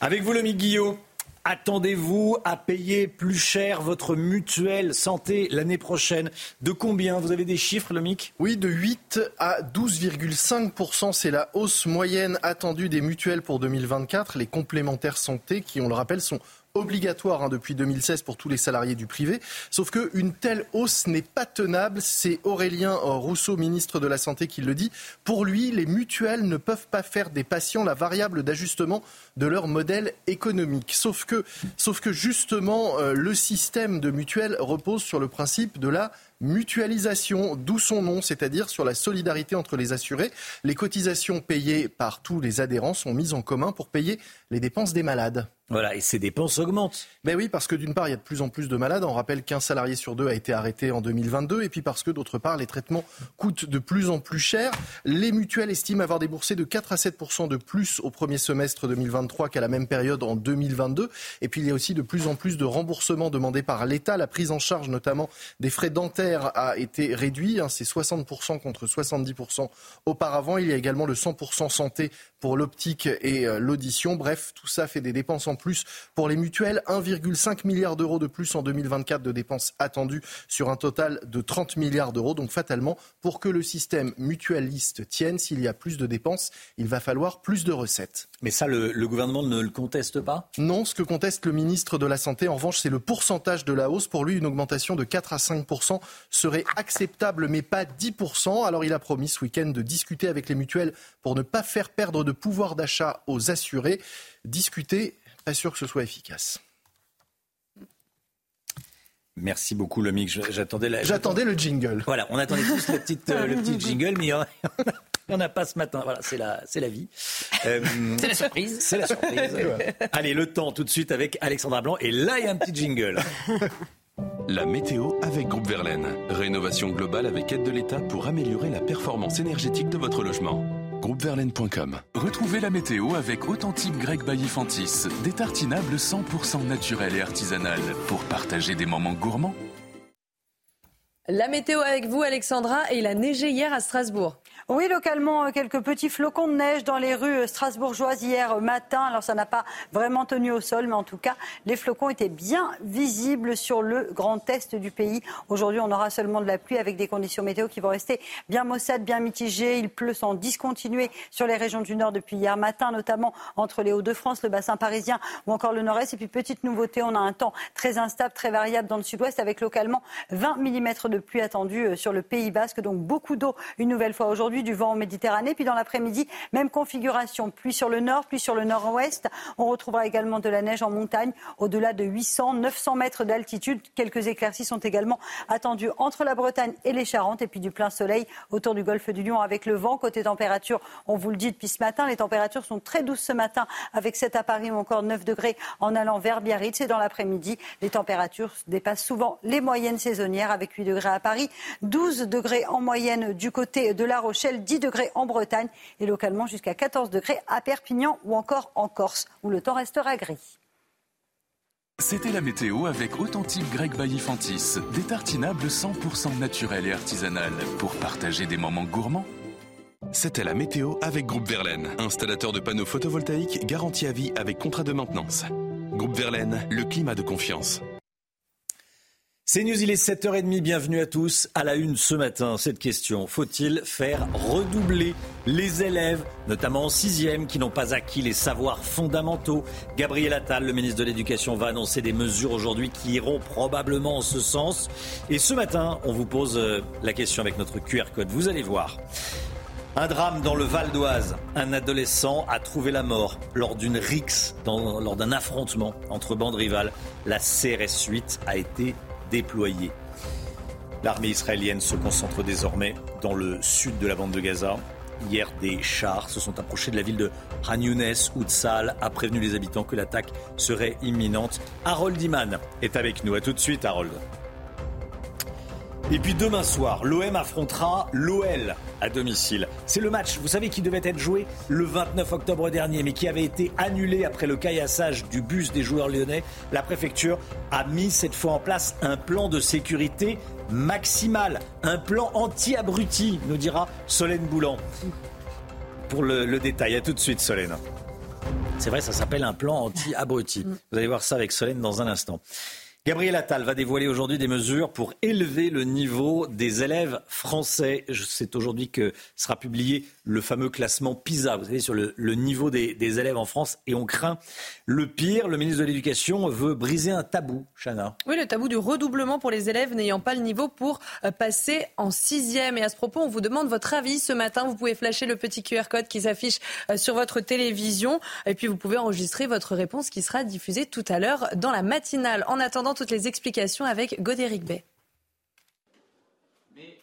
Avec vous, Lomi Guillot. Attendez-vous à payer plus cher votre mutuelle santé l'année prochaine? De combien? Vous avez des chiffres, Lomic Oui, de 8 à 12,5 C'est la hausse moyenne attendue des mutuelles pour 2024. Les complémentaires santé, qui, on le rappelle, sont obligatoire hein, depuis 2016 pour tous les salariés du privé. Sauf qu'une telle hausse n'est pas tenable. C'est Aurélien Rousseau, ministre de la Santé, qui le dit. Pour lui, les mutuelles ne peuvent pas faire des patients la variable d'ajustement de leur modèle économique. Sauf que, sauf que justement, euh, le système de mutuelles repose sur le principe de la mutualisation, d'où son nom, c'est-à-dire sur la solidarité entre les assurés. Les cotisations payées par tous les adhérents sont mises en commun pour payer les dépenses des malades. Voilà, et ces dépenses augmentent. Ben oui, parce que d'une part, il y a de plus en plus de malades. On rappelle qu'un salarié sur deux a été arrêté en 2022. Et puis parce que d'autre part, les traitements coûtent de plus en plus cher. Les mutuelles estiment avoir déboursé de 4 à 7% de plus au premier semestre 2023 qu'à la même période en 2022. Et puis il y a aussi de plus en plus de remboursements demandés par l'État. La prise en charge notamment des frais dentaires a été réduite. Hein. C'est 60% contre 70% auparavant. Il y a également le 100% santé pour l'optique et euh, l'audition. Bref, tout ça fait des dépenses en plus pour les mutuelles. 1,5 milliard d'euros de plus en 2024 de dépenses attendues sur un total de 30 milliards d'euros. Donc fatalement, pour que le système mutualiste tienne, s'il y a plus de dépenses, il va falloir plus de recettes. Mais ça, le, le gouvernement ne le conteste pas? Non, ce que conteste le ministre de la Santé, en revanche, c'est le pourcentage de la hausse. Pour lui, une augmentation de 4 à 5% serait acceptable, mais pas 10 Alors il a promis ce week-end de discuter avec les mutuelles pour ne pas faire perdre de pouvoir d'achat aux assurés. Discuter, pas sûr que ce soit efficace. Merci beaucoup, Lomic. J'attendais J'attendais le jingle. Voilà, on attendait tous la petite, euh, le petit *laughs* jingle, mais il n'y en a pas ce matin. Voilà, c'est la, c'est la vie. Euh, c'est la surprise. C'est la surprise. *laughs* Allez, le temps tout de suite avec Alexandra Blanc. Et là, il y a un petit jingle. *laughs* La météo avec Groupe Verlaine. Rénovation globale avec aide de l'État pour améliorer la performance énergétique de votre logement Retrouvez la météo avec Authentique Grec Baillifantis, des tartinables 100% naturels et artisanales pour partager des moments gourmands. La météo avec vous, Alexandra, et il a neigé hier à Strasbourg. Oui, localement, euh, quelques petits flocons de neige dans les rues euh, strasbourgeoises hier matin. Alors, ça n'a pas vraiment tenu au sol, mais en tout cas, les flocons étaient bien visibles sur le grand est du pays. Aujourd'hui, on aura seulement de la pluie avec des conditions météo qui vont rester bien maussades, bien mitigées. Il pleut sans discontinuer sur les régions du nord depuis hier matin, notamment entre les Hauts-de-France, le bassin parisien ou encore le nord-est. Et puis, petite nouveauté, on a un temps très instable, très variable dans le sud-ouest avec localement 20 mm de pluie attendue euh, sur le Pays basque. Donc, beaucoup d'eau une nouvelle fois aujourd'hui du vent en Méditerranée. Puis dans l'après-midi, même configuration. Pluie sur le nord, puis sur le nord-ouest. On retrouvera également de la neige en montagne au-delà de 800, 900 mètres d'altitude. Quelques éclaircies sont également attendues entre la Bretagne et les Charentes. Et puis du plein soleil autour du golfe du Lion avec le vent. Côté température, on vous le dit depuis ce matin, les températures sont très douces ce matin avec 7 à Paris ou encore 9 degrés en allant vers Biarritz. Et dans l'après-midi, les températures dépassent souvent les moyennes saisonnières avec 8 degrés à Paris, 12 degrés en moyenne du côté de La Rochelle. 10 degrés en Bretagne et localement jusqu'à 14 degrés à Perpignan ou encore en Corse, où le temps restera gris. C'était la météo avec Authentique Grec Baillifantis, des tartinables 100% naturels et artisanales pour partager des moments gourmands. C'était la météo avec Groupe Verlaine, installateur de panneaux photovoltaïques garantie à vie avec contrat de maintenance. Groupe Verlaine, le climat de confiance. C'est News, il est 7h30, bienvenue à tous. À la une ce matin, cette question, faut-il faire redoubler les élèves, notamment en sixième, qui n'ont pas acquis les savoirs fondamentaux? Gabriel Attal, le ministre de l'Éducation, va annoncer des mesures aujourd'hui qui iront probablement en ce sens. Et ce matin, on vous pose euh, la question avec notre QR code, vous allez voir. Un drame dans le Val d'Oise. Un adolescent a trouvé la mort lors d'une rixe, lors d'un affrontement entre bandes rivales. La CRS 8 a été déployés. L'armée israélienne se concentre désormais dans le sud de la bande de Gaza. Hier, des chars se sont approchés de la ville de Han Younes, où a prévenu les habitants que l'attaque serait imminente. Harold Iman est avec nous. A tout de suite, Harold. Et puis demain soir, l'OM affrontera l'OL à domicile. C'est le match, vous savez, qui devait être joué le 29 octobre dernier, mais qui avait été annulé après le caillassage du bus des joueurs lyonnais. La préfecture a mis cette fois en place un plan de sécurité maximal, un plan anti-abruti, nous dira Solène Boulan. Pour le, le détail, à tout de suite, Solène. C'est vrai, ça s'appelle un plan anti-abruti. Vous allez voir ça avec Solène dans un instant. Gabriel Attal va dévoiler aujourd'hui des mesures pour élever le niveau des élèves français. C'est aujourd'hui que sera publié le fameux classement PISA, vous savez, sur le, niveau des, élèves en France. Et on craint le pire. Le ministre de l'Éducation veut briser un tabou, Chana. Oui, le tabou du redoublement pour les élèves n'ayant pas le niveau pour euh, passer en sixième. Et à ce propos, on vous demande votre avis ce matin. Vous pouvez flasher le petit QR code qui s'affiche euh, sur votre télévision. Et puis, vous pouvez enregistrer votre réponse qui sera diffusée tout à l'heure dans la matinale. En attendant, toutes les explications avec Godéric Bay.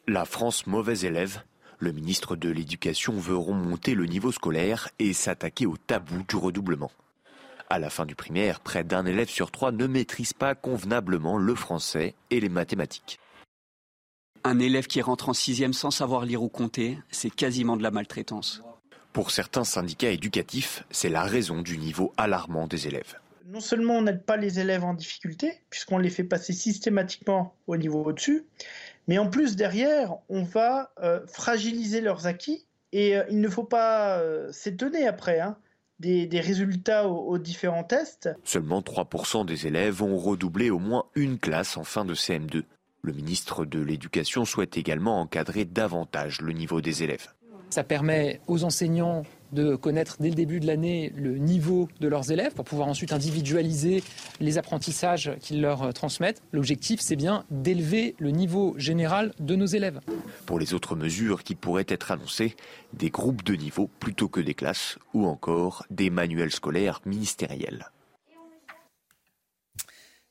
La France mauvais élève le ministre de l'Éducation veut remonter le niveau scolaire et s'attaquer au tabou du redoublement. À la fin du primaire, près d'un élève sur trois ne maîtrise pas convenablement le français et les mathématiques. Un élève qui rentre en sixième sans savoir lire ou compter, c'est quasiment de la maltraitance. Pour certains syndicats éducatifs, c'est la raison du niveau alarmant des élèves. Non seulement on n'aide pas les élèves en difficulté, puisqu'on les fait passer systématiquement au niveau au-dessus, mais en plus, derrière, on va euh, fragiliser leurs acquis et euh, il ne faut pas euh, s'étonner après hein, des, résultats aux, différents tests. Seulement 3% des élèves ont redoublé au moins une classe en fin de CM2. Le ministre de l'Éducation souhaite également encadrer davantage le niveau des élèves. Ça permet aux enseignants de connaître dès le début de l'année le niveau de leurs élèves pour pouvoir ensuite individualiser les apprentissages qu'ils leur transmettent. L'objectif, c'est bien d'élever le niveau général de nos élèves. Pour les autres mesures qui pourraient être annoncées, des groupes de niveau plutôt que des classes ou encore des manuels scolaires ministériels.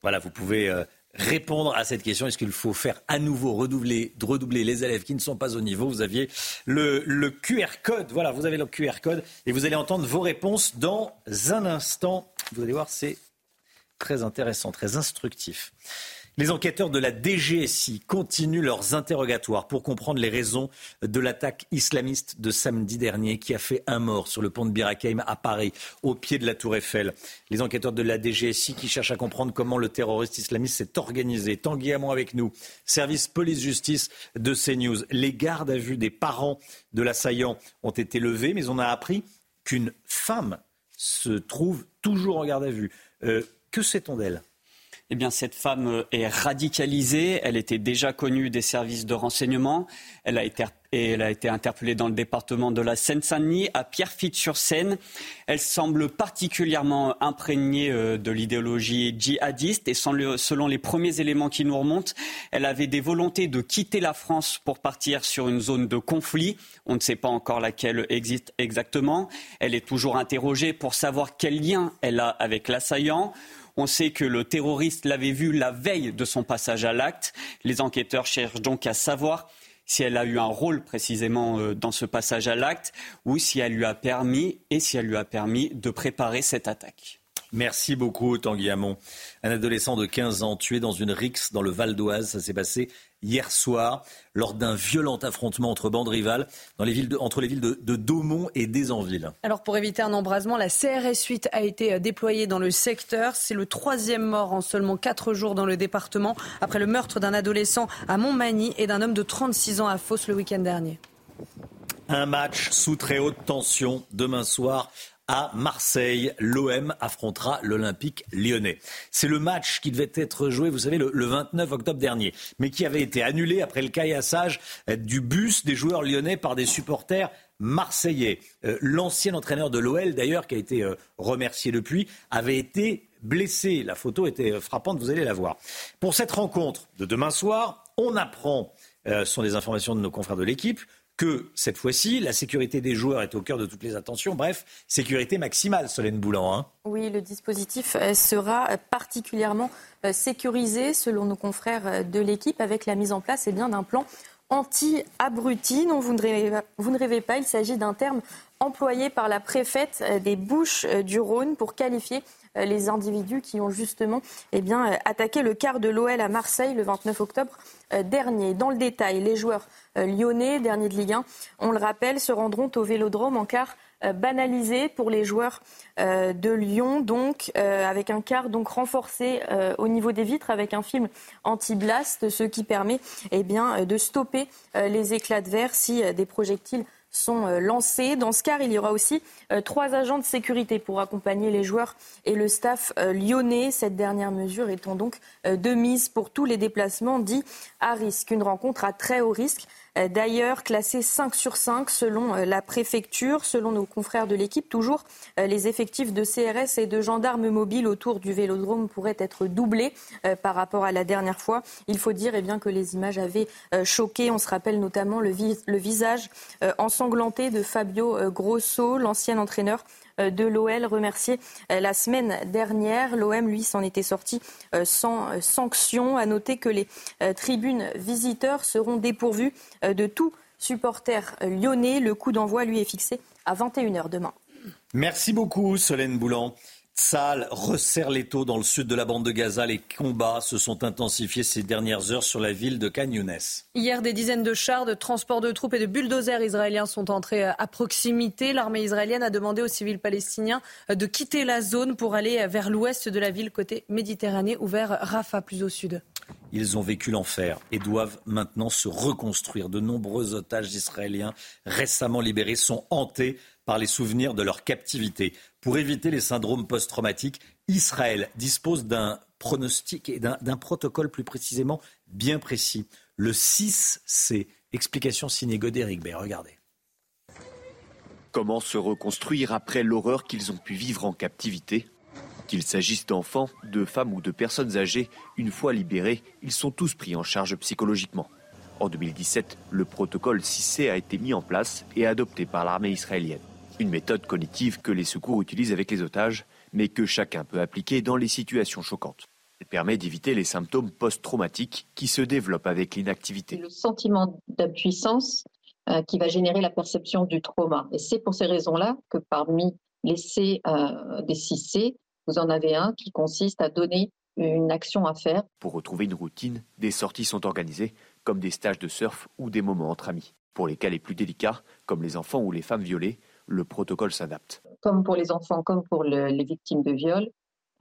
Voilà, vous pouvez euh, répondre à cette question. Est-ce qu'il faut faire à nouveau redoubler, redoubler les élèves qui ne sont pas au niveau? Vous aviez le, le, QR code. Voilà, vous avez le QR code et vous allez entendre vos réponses dans un instant. Vous allez voir, c'est très intéressant, très instructif. Les enquêteurs de la DGSI continuent leurs interrogatoires pour comprendre les raisons de l'attaque islamiste de samedi dernier qui a fait un mort sur le pont de Birakeim à Paris, au pied de la Tour Eiffel. Les enquêteurs de la DGSI qui cherchent à comprendre comment le terroriste islamiste s'est organisé. Tanguy Hamon avec nous, service police-justice de CNews. Les gardes à vue des parents de l'assaillant ont été levés, mais on a appris qu'une femme se trouve toujours en garde à vue. Euh, que sait-on d'elle? Eh bien, cette femme euh, est radicalisée. Elle était déjà connue des services de renseignement. Elle a été, elle a été interpellée dans le département de la Seine-Saint-Denis, à Pierrefitte-sur-Seine. Elle semble particulièrement imprégnée euh, de l'idéologie djihadiste et selon les premiers éléments qui nous remontent, elle avait des volontés de quitter la France pour partir sur une zone de conflit. On ne sait pas encore laquelle existe exactement. Elle est toujours interrogée pour savoir quel lien elle a avec l'assaillant. On sait que le terroriste l'avait vue la veille de son passage à l'acte. Les enquêteurs cherchent donc à savoir si elle a eu un rôle précisément euh, dans ce passage à l'acte ou si elle lui a permis et si elle lui a permis de préparer cette attaque. Merci beaucoup, Tanguy Hamon. Un adolescent de 15 ans tué dans une rixe dans le Val d'Oise. Ça s'est passé hier soir lors d'un violent affrontement entre bandes rivales dans les villes entre les villes de, de Daumont et Desanville. Alors pour éviter un embrasement, la CRS 8 a été euh, déployée dans le secteur. C'est le troisième mort en seulement quatre jours dans le département après le meurtre d'un adolescent à Montmagny et d'un homme de 36 ans à Fos le week-end dernier. Un match sous très haute tension demain soir à Marseille. L'OM affrontera l'Olympique lyonnais. C'est le match qui devait être joué, vous savez, le, 29 octobre dernier, mais qui avait été annulé après le caillassage du bus des joueurs lyonnais par des supporters marseillais. Euh, l'ancien entraîneur de l'OL, d'ailleurs, qui a été euh, remercié depuis, avait été blessé. La photo était euh, frappante, vous allez la voir. Pour cette rencontre de demain soir, on apprend, ce sont des informations de nos confrères de l'équipe, que cette fois-ci, la sécurité des joueurs est au cœur de toutes les attentions. Bref, sécurité maximale, Solène Boulan. Hein. Oui, le dispositif euh, sera particulièrement euh, sécurisé, selon nos confrères euh, de l'équipe, avec la mise en place eh d'un plan anti-abruti. Non, vous ne rêvez pas, il s'agit d'un terme employé par la préfète des Bouches du Rhône pour qualifier les individus qui ont justement eh attaqué le quart de l'OL à Marseille le 29 octobre dernier. Dans le détail, les joueurs euh, lyonnais, dernier de Ligue 1, on le rappelle, se rendront au Vélodrome en quart euh, banalisé pour les joueurs euh, de Lyon, donc avec un quart donc renforcé au niveau des vitres avec un film anti-blast, ce qui permet eh de stopper les éclats de verre si des projectiles sont lancés. Dans ce quart, il y aura aussi trois agents de sécurité pour accompagner les joueurs et le staff lyonnais. Cette dernière mesure étant donc de mise pour tous les déplacements dits à risque. Une rencontre à très haut risque euh, d'ailleurs classé 5 sur 5 selon euh, la préfecture. Selon nos confrères de l'équipe, toujours, euh, les effectifs de CRS et de gendarmes mobiles autour du vélodrome pourraient être doublés par rapport à la dernière fois. Il faut dire eh que les images avaient choqué. On se rappelle notamment le visage ensanglanté de Fabio Grosso, l'ancien entraîneur de l'OL remercié la semaine dernière. L'OM, lui, s'en était sorti sans sanction. À noter que les tribunes visiteurs seront dépourvues de tout supporter lyonnais. Le coup d'envoi, lui, est fixé à 21h demain. Merci beaucoup, Solène Boulan. Tsal resserre les taux dans le sud de la bande de Gaza. Les combats se sont intensifiés ces dernières heures sur la ville de Khan Hier, des dizaines de chars, de transports de troupes et de bulldozers israéliens sont entrés à proximité. L'armée israélienne a demandé aux civils palestiniens de quitter la zone pour aller vers l'ouest de la ville côté Méditerranée ou vers Rafah plus au sud. Ils ont vécu l'enfer et doivent maintenant se reconstruire. De nombreux otages israéliens récemment libérés sont hantés par les souvenirs de leur captivité. Pour éviter les syndromes post-traumatiques, Israël dispose d'un pronostic et d'un protocole plus précisément bien précis. Le 6C. Explication signée Godéric Bay. Regardez. Comment se reconstruire après l'horreur qu'ils ont pu vivre en captivité? Qu'il s'agisse d'enfants, de femmes ou de personnes âgées, une fois libérés, ils sont tous pris en charge psychologiquement. En 2017, le protocole 6C a été mis en place et adopté par l'armée israélienne. Une méthode cognitive que les secours utilisent avec les otages, mais que chacun peut appliquer dans les situations choquantes. Elle permet d'éviter les symptômes post-traumatiques qui se développent avec l'inactivité. Le sentiment d'impuissance euh, qui va générer la perception du trauma. Et c'est pour ces raisons-là que parmi les C euh, des 6C, vous en avez un qui consiste à donner une action à faire. Pour retrouver une routine, des sorties sont organisées, comme des stages de surf ou des moments entre amis. Pour les cas les plus délicats, comme les enfants ou les femmes violées, le protocole s'adapte. Comme pour les enfants, comme pour les victimes de viol,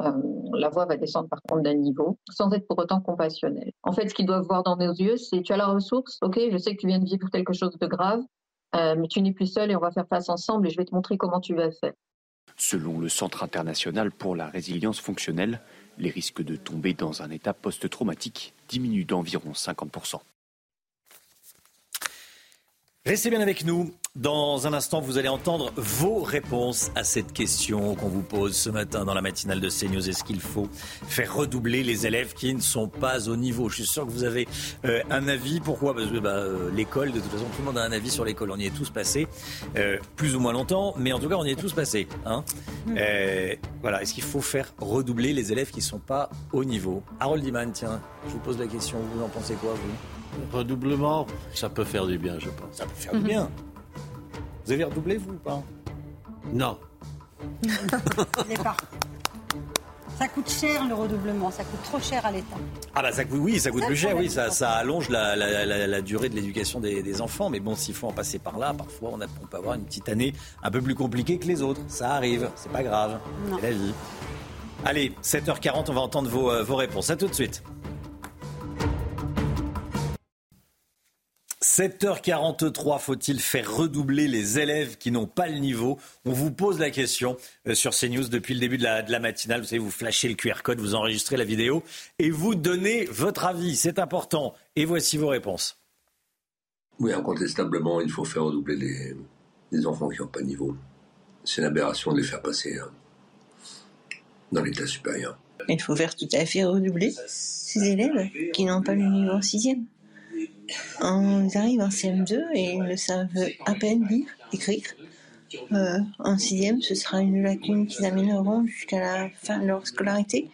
euh, la voix va descendre par contre d'un niveau, sans être pour autant compassionnelle. En fait, ce qu'ils doivent voir dans nos yeux, c'est tu as la ressource, ok, je sais que tu viens de vivre quelque chose de grave, euh, mais tu n'es plus seul et on va faire face ensemble et je vais te montrer comment tu vas faire. Selon le Centre international pour la résilience fonctionnelle, les risques de tomber dans un état post-traumatique diminuent d'environ 50%. Restez bien avec nous. Dans un instant, vous allez entendre vos réponses à cette question qu'on vous pose ce matin dans la matinale de CNews. Est-ce qu'il faut faire redoubler les élèves qui ne sont pas au niveau? Je suis sûr que vous avez euh, un avis. Pourquoi? Parce que bah, euh, l'école, de toute façon, tout le monde a un avis sur l'école. On y est tous passés, euh, plus ou moins longtemps, mais en tout cas, on y est tous passés. Hein mm. voilà. Est-ce qu'il faut faire redoubler les élèves qui ne sont pas au niveau? Harold Iman, tiens, je vous pose la question. Vous en pensez quoi, vous? Redoublement, ça peut faire du bien, je pense. Ça peut faire du bien. Vous avez redoublé, vous, ou pas Non. *laughs* Ça coûte cher le redoublement, ça coûte trop cher à l'État. Ah bah ça, oui, ça coûte plus cher, oui, ça, ça allonge la, durée de l'éducation des, enfants. Mais bon, s'il faut en passer par là, parfois on, a, on, peut avoir une petite année un peu plus compliquée que les autres. Ça arrive, c'est pas grave, c'est la vie. Allez, 7h40, on va entendre vos, euh, vos réponses. À tout de suite. 7h43, faut-il faire redoubler les élèves qui n'ont pas le niveau? On vous pose la question euh, sur CNews depuis le début de la, de la, matinale. Vous savez, vous flashez le QR code, vous enregistrez la vidéo et vous donnez votre avis. C'est important. Et voici vos réponses. Oui, incontestablement, il faut faire redoubler les, enfants qui n'ont pas de niveau. C'est une aberration de les faire passer hein, dans l'état supérieur. Il faut faire tout à fait redoubler ces élèves qui n'ont pas le niveau en sixième. Ils arrivent en CM2 et ils ne savent à peine lire, écrire. Euh, en sixième, ce sera une lacune qu'ils amèneront jusqu'à la fin de leur scolarité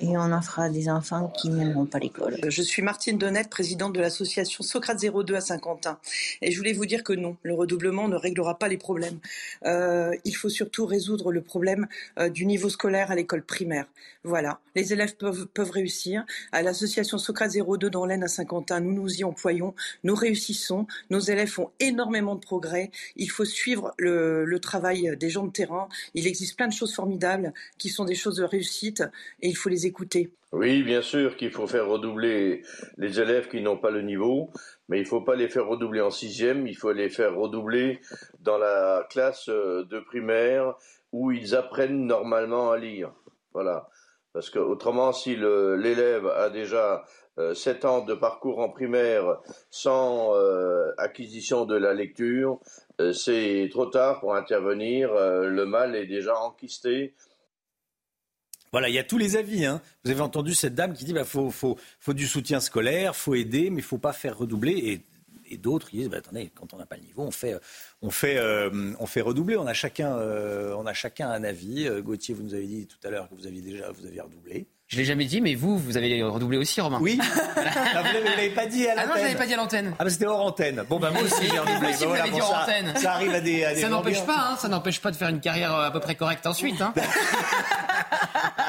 et on en fera des enfants qui n'aimeront pas l'école. Je suis Martine Donnette, présidente de l'association Socrate 02 à Saint-Quentin. Et je voulais vous dire que non, le redoublement ne réglera pas les problèmes. Euh, il faut surtout résoudre le problème euh, du niveau scolaire à l'école primaire. Voilà, les élèves peuvent, peuvent réussir. À l'association Socrate 02 dans l'Aisne à Saint-Quentin, nous nous y employons, nous réussissons, nos élèves font énormément de progrès. Il faut suivre le, le travail des gens de terrain. Il existe plein de choses formidables qui sont des choses de réussite et il faut les Oui, bien sûr qu'il faut faire redoubler les élèves qui n'ont pas le niveau, mais il ne faut pas les faire redoubler en sixième, il faut les faire redoubler dans la classe euh, de primaire où ils apprennent normalement à lire. Voilà. Parce que autrement, si l'élève a déjà euh, sept ans de parcours en primaire sans euh, acquisition de la lecture, c'est trop tard pour intervenir. le mal est déjà enquisté voilà, il y a tous les avis. Hein. Vous avez entendu cette dame qui dit bah faut, faut, faut du soutien scolaire, faut aider, mais il faut pas faire redoubler. Et et, d'autres disent bah, attendez, quand on n'a pas le niveau, on fait, on fait, on fait redoubler. On a chacun, on a chacun un avis. Gauthier, vous nous avez dit tout à l'heure que vous aviez déjà vous aviez redoublé. Je l'ai jamais dit, mais vous, vous avez redoublé aussi, Romain. Oui. *laughs* ah, vous l'avez pas dit à l'antenne. Ah non, je l'avais pas dit à l'antenne. Ah, bah c'était hors antenne. Bon, bah moi aussi, j'ai redoublé. Bah, voilà, ça, antenne. ça arrive à des. À des ça n'empêche pas, hein, ça n'empêche pas de faire une carrière à peu près correcte ensuite. Hein. *laughs*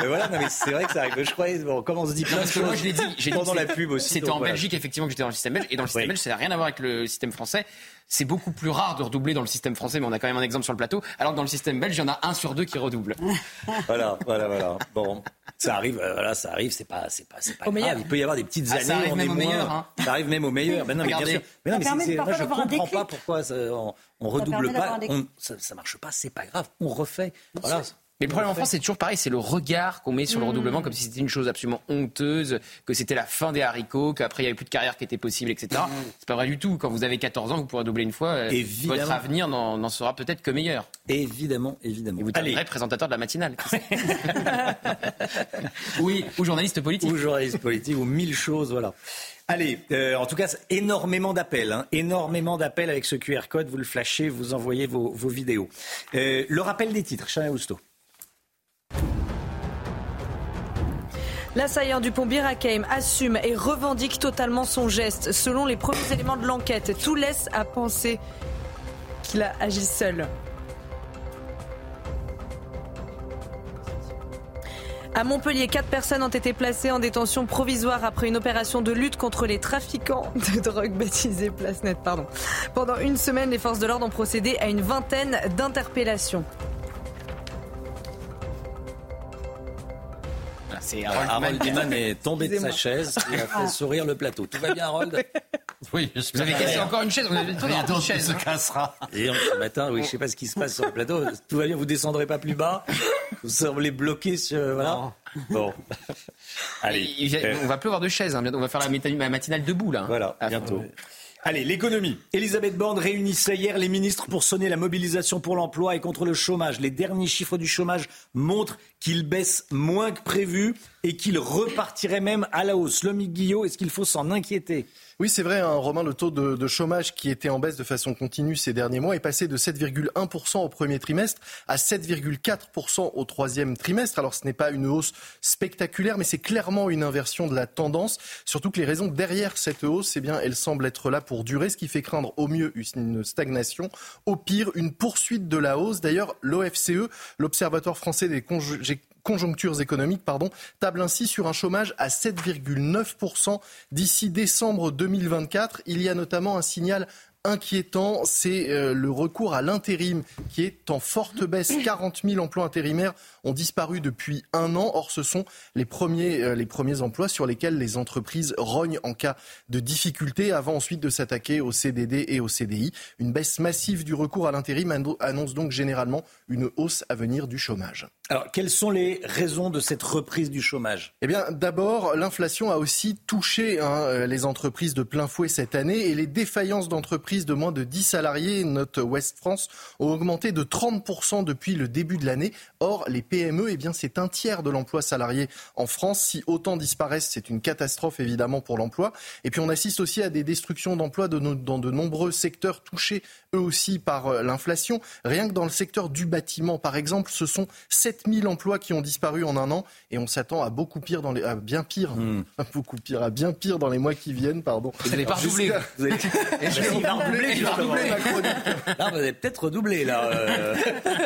mais voilà, non, mais c'est vrai que ça arrive. Je croyais, bon, comment on se dit plein non, de choses. Moi, je l'ai dit. J'ai pendant la pub aussi. C'était en voilà. Belgique, effectivement, que j'étais dans le système belge. Et dans le système oui. belge, ça n'a rien à voir avec le système français. C'est beaucoup plus rare de redoubler dans le système français, mais on a quand même un exemple sur le plateau. Alors que dans le système belge, il y en a un sur deux qui redouble. voilà, voilà, voilà. Bon, ça arrive, euh, voilà, ça arrive. C'est pas, c'est pas, c'est pas au grave. Il peut y avoir des petites ah, années. Ça arrive on même est au moins... meilleur. Hein. Ça arrive même au meilleur. Mais non, mais, bien sûr. mais non, mais c'est, moi, je comprends pas pourquoi ça, on, on redouble pas. On, ça, ça marche pas. C'est pas grave. On refait. Voilà. Mais le problème en France, c'est toujours pareil, c'est le regard qu'on met sur le redoublement, comme si c'était une chose absolument honteuse, que c'était la fin des haricots, qu'après il n'y avait plus de carrière qui était possible, etc. C'est pas vrai du tout. Quand vous avez 14 ans, vous pourrez doubler une fois. Évidemment. Votre avenir n'en sera peut-être que meilleur. Évidemment, évidemment. Et vous vrai présentateur de la matinale. *laughs* *laughs* oui, ou journaliste politique. Ou journaliste politique, ou mille choses, voilà. Allez, euh, en tout cas, énormément d'appels, hein, énormément d'appels avec ce QR code. Vous le flashez, vous envoyez vos, vos vidéos. Euh, le rappel des titres, Chana Housteau. L'assaillant du pont Bir Hakeim assume et revendique totalement son geste. Selon les premiers éléments de l'enquête, tout laisse à penser qu'il a agi seul. À Montpellier, quatre personnes ont été placées en détention provisoire après une opération de lutte contre les trafiquants *laughs* de drogue baptisée Place Net. Pardon. Pendant une semaine, les forces de l'ordre ont procédé à une vingtaine d'interpellations. C'est Harold Diman est tombé de sa chaise et a fait sourire le plateau. Tout va bien, Harold? Oui, vous avez cassé encore une chaise. On avait tout une chaise. se cassera. Et on, ce matin, oui, je sais pas ce qui se passe sur le plateau. Tout va bien, vous descendrez pas plus bas? Vous semblez bloqué sur. Voilà. Bon. Allez. On va plus avoir de chaises. Hein. On va faire la matinale debout, là. Voilà, bientôt. Allez, l'économie. Elisabeth Borne réunissait hier les ministres pour sonner la mobilisation pour l'emploi et contre le chômage. Les derniers chiffres du chômage montrent qu'il baisse moins que prévu et qu'il repartirait même à la hausse. Lomi Guillot, est-ce qu'il faut s'en inquiéter? Oui, c'est vrai, hein, Romain, le taux de, chômage qui était en baisse de façon continue ces derniers mois est passé de 7,1% au premier trimestre à 7,4% au troisième trimestre. Alors ce n'est pas une hausse spectaculaire, mais c'est clairement une inversion de la tendance. Surtout que les raisons derrière cette hausse, eh bien, elles semblent être là pour durer, ce qui fait craindre au mieux une stagnation, au pire une poursuite de la hausse. D'ailleurs, l'OFCE, l'Observatoire français des conjonctures économiques, pardon, table ainsi sur un chômage à 7,9% d'ici décembre 2024. Il y a notamment un signal inquiétant, c'est euh, le recours à l'intérim qui est en forte baisse. *coughs* 40 000 emplois intérimaires ont disparu depuis un an. Or, ce sont les premiers, euh, les premiers emplois sur lesquels les entreprises rognent en cas de difficulté avant ensuite de s'attaquer au CDD et au CDI. Une baisse massive du recours à l'intérim annonce donc généralement une hausse à venir du chômage. Alors, quelles sont les raisons de cette reprise du chômage? Eh bien, d'abord, l'inflation a aussi touché hein, les entreprises de plein fouet cette année et les défaillances d'entreprises de moins de 10 salariés, note West France, ont augmenté de 30% depuis le début de l'année. Or, les PME, eh bien, c'est un tiers de l'emploi salarié en France. Si autant disparaissent, c'est une catastrophe évidemment pour l'emploi. Et puis, on assiste aussi à des destructions d'emplois dans de nombreux secteurs touchés eux aussi par euh, l'inflation. Rien que dans le secteur du bâtiment, par exemple, ce sont 7000 emplois qui ont disparu en un an et on s'attend à beaucoup pire dans les, à bien pire, Hmm. *laughs* à beaucoup pire, à bien pire dans les mois qui viennent, pardon. Vous n'allez pas redoubler. Vous allez... Allez peut-être redoubler, là. Euh...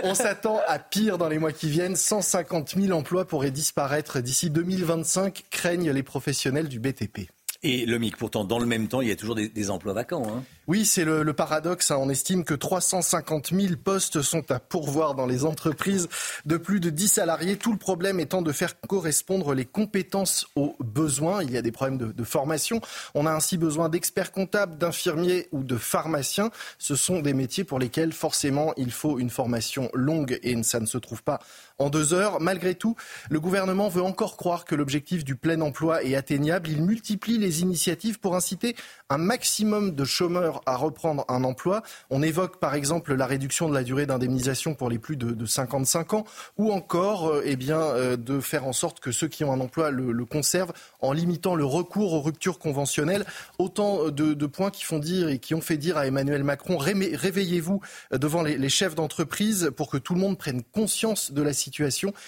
On s'attend à pire dans les mois qui viennent. 150 000 emplois pourraient disparaître d'ici 2025, craignent les professionnels du BTP. Et le MIC, pourtant, dans le même temps, il y a toujours des, emplois vacants. Hein. Oui, c'est le, le, paradoxe. Hein. On estime que 350 000 postes sont à pourvoir dans les entreprises de plus de 10 salariés. Tout le problème étant de faire correspondre les compétences aux besoins. Il y a des problèmes de, de formation. On a ainsi besoin d'experts comptables, d'infirmiers ou de pharmaciens. Ce sont des métiers pour lesquels, forcément, il faut une formation longue et ça ne se trouve pas en deux heures. Malgré tout, le gouvernement veut encore croire que l'objectif du plein emploi est atteignable. Il multiplie les initiatives pour inciter un maximum de chômeurs à reprendre un emploi. On évoque par exemple la réduction de la durée d'indemnisation pour les plus de, 55 ans ou encore euh, eh bien, euh, de faire en sorte que ceux qui ont un emploi le, conservent en limitant le recours aux ruptures conventionnelles. Autant de, points qui font dire et qui ont fait dire à Emmanuel Macron réveillez-vous devant les chefs d'entreprise pour que tout le monde prenne conscience de la situation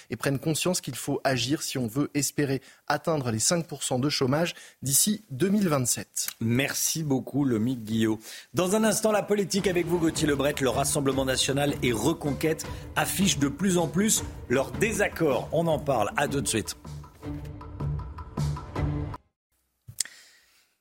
et prenne conscience qu'il faut agir si on veut espérer atteindre les 5% de chômage d'ici 2027. Merci beaucoup, Lomique Guillot. Dans un instant, la politique avec vous, Gauthier Lebret. Le Rassemblement national et Reconquête affichent de plus en plus leur désaccord. On en parle. À tout de suite.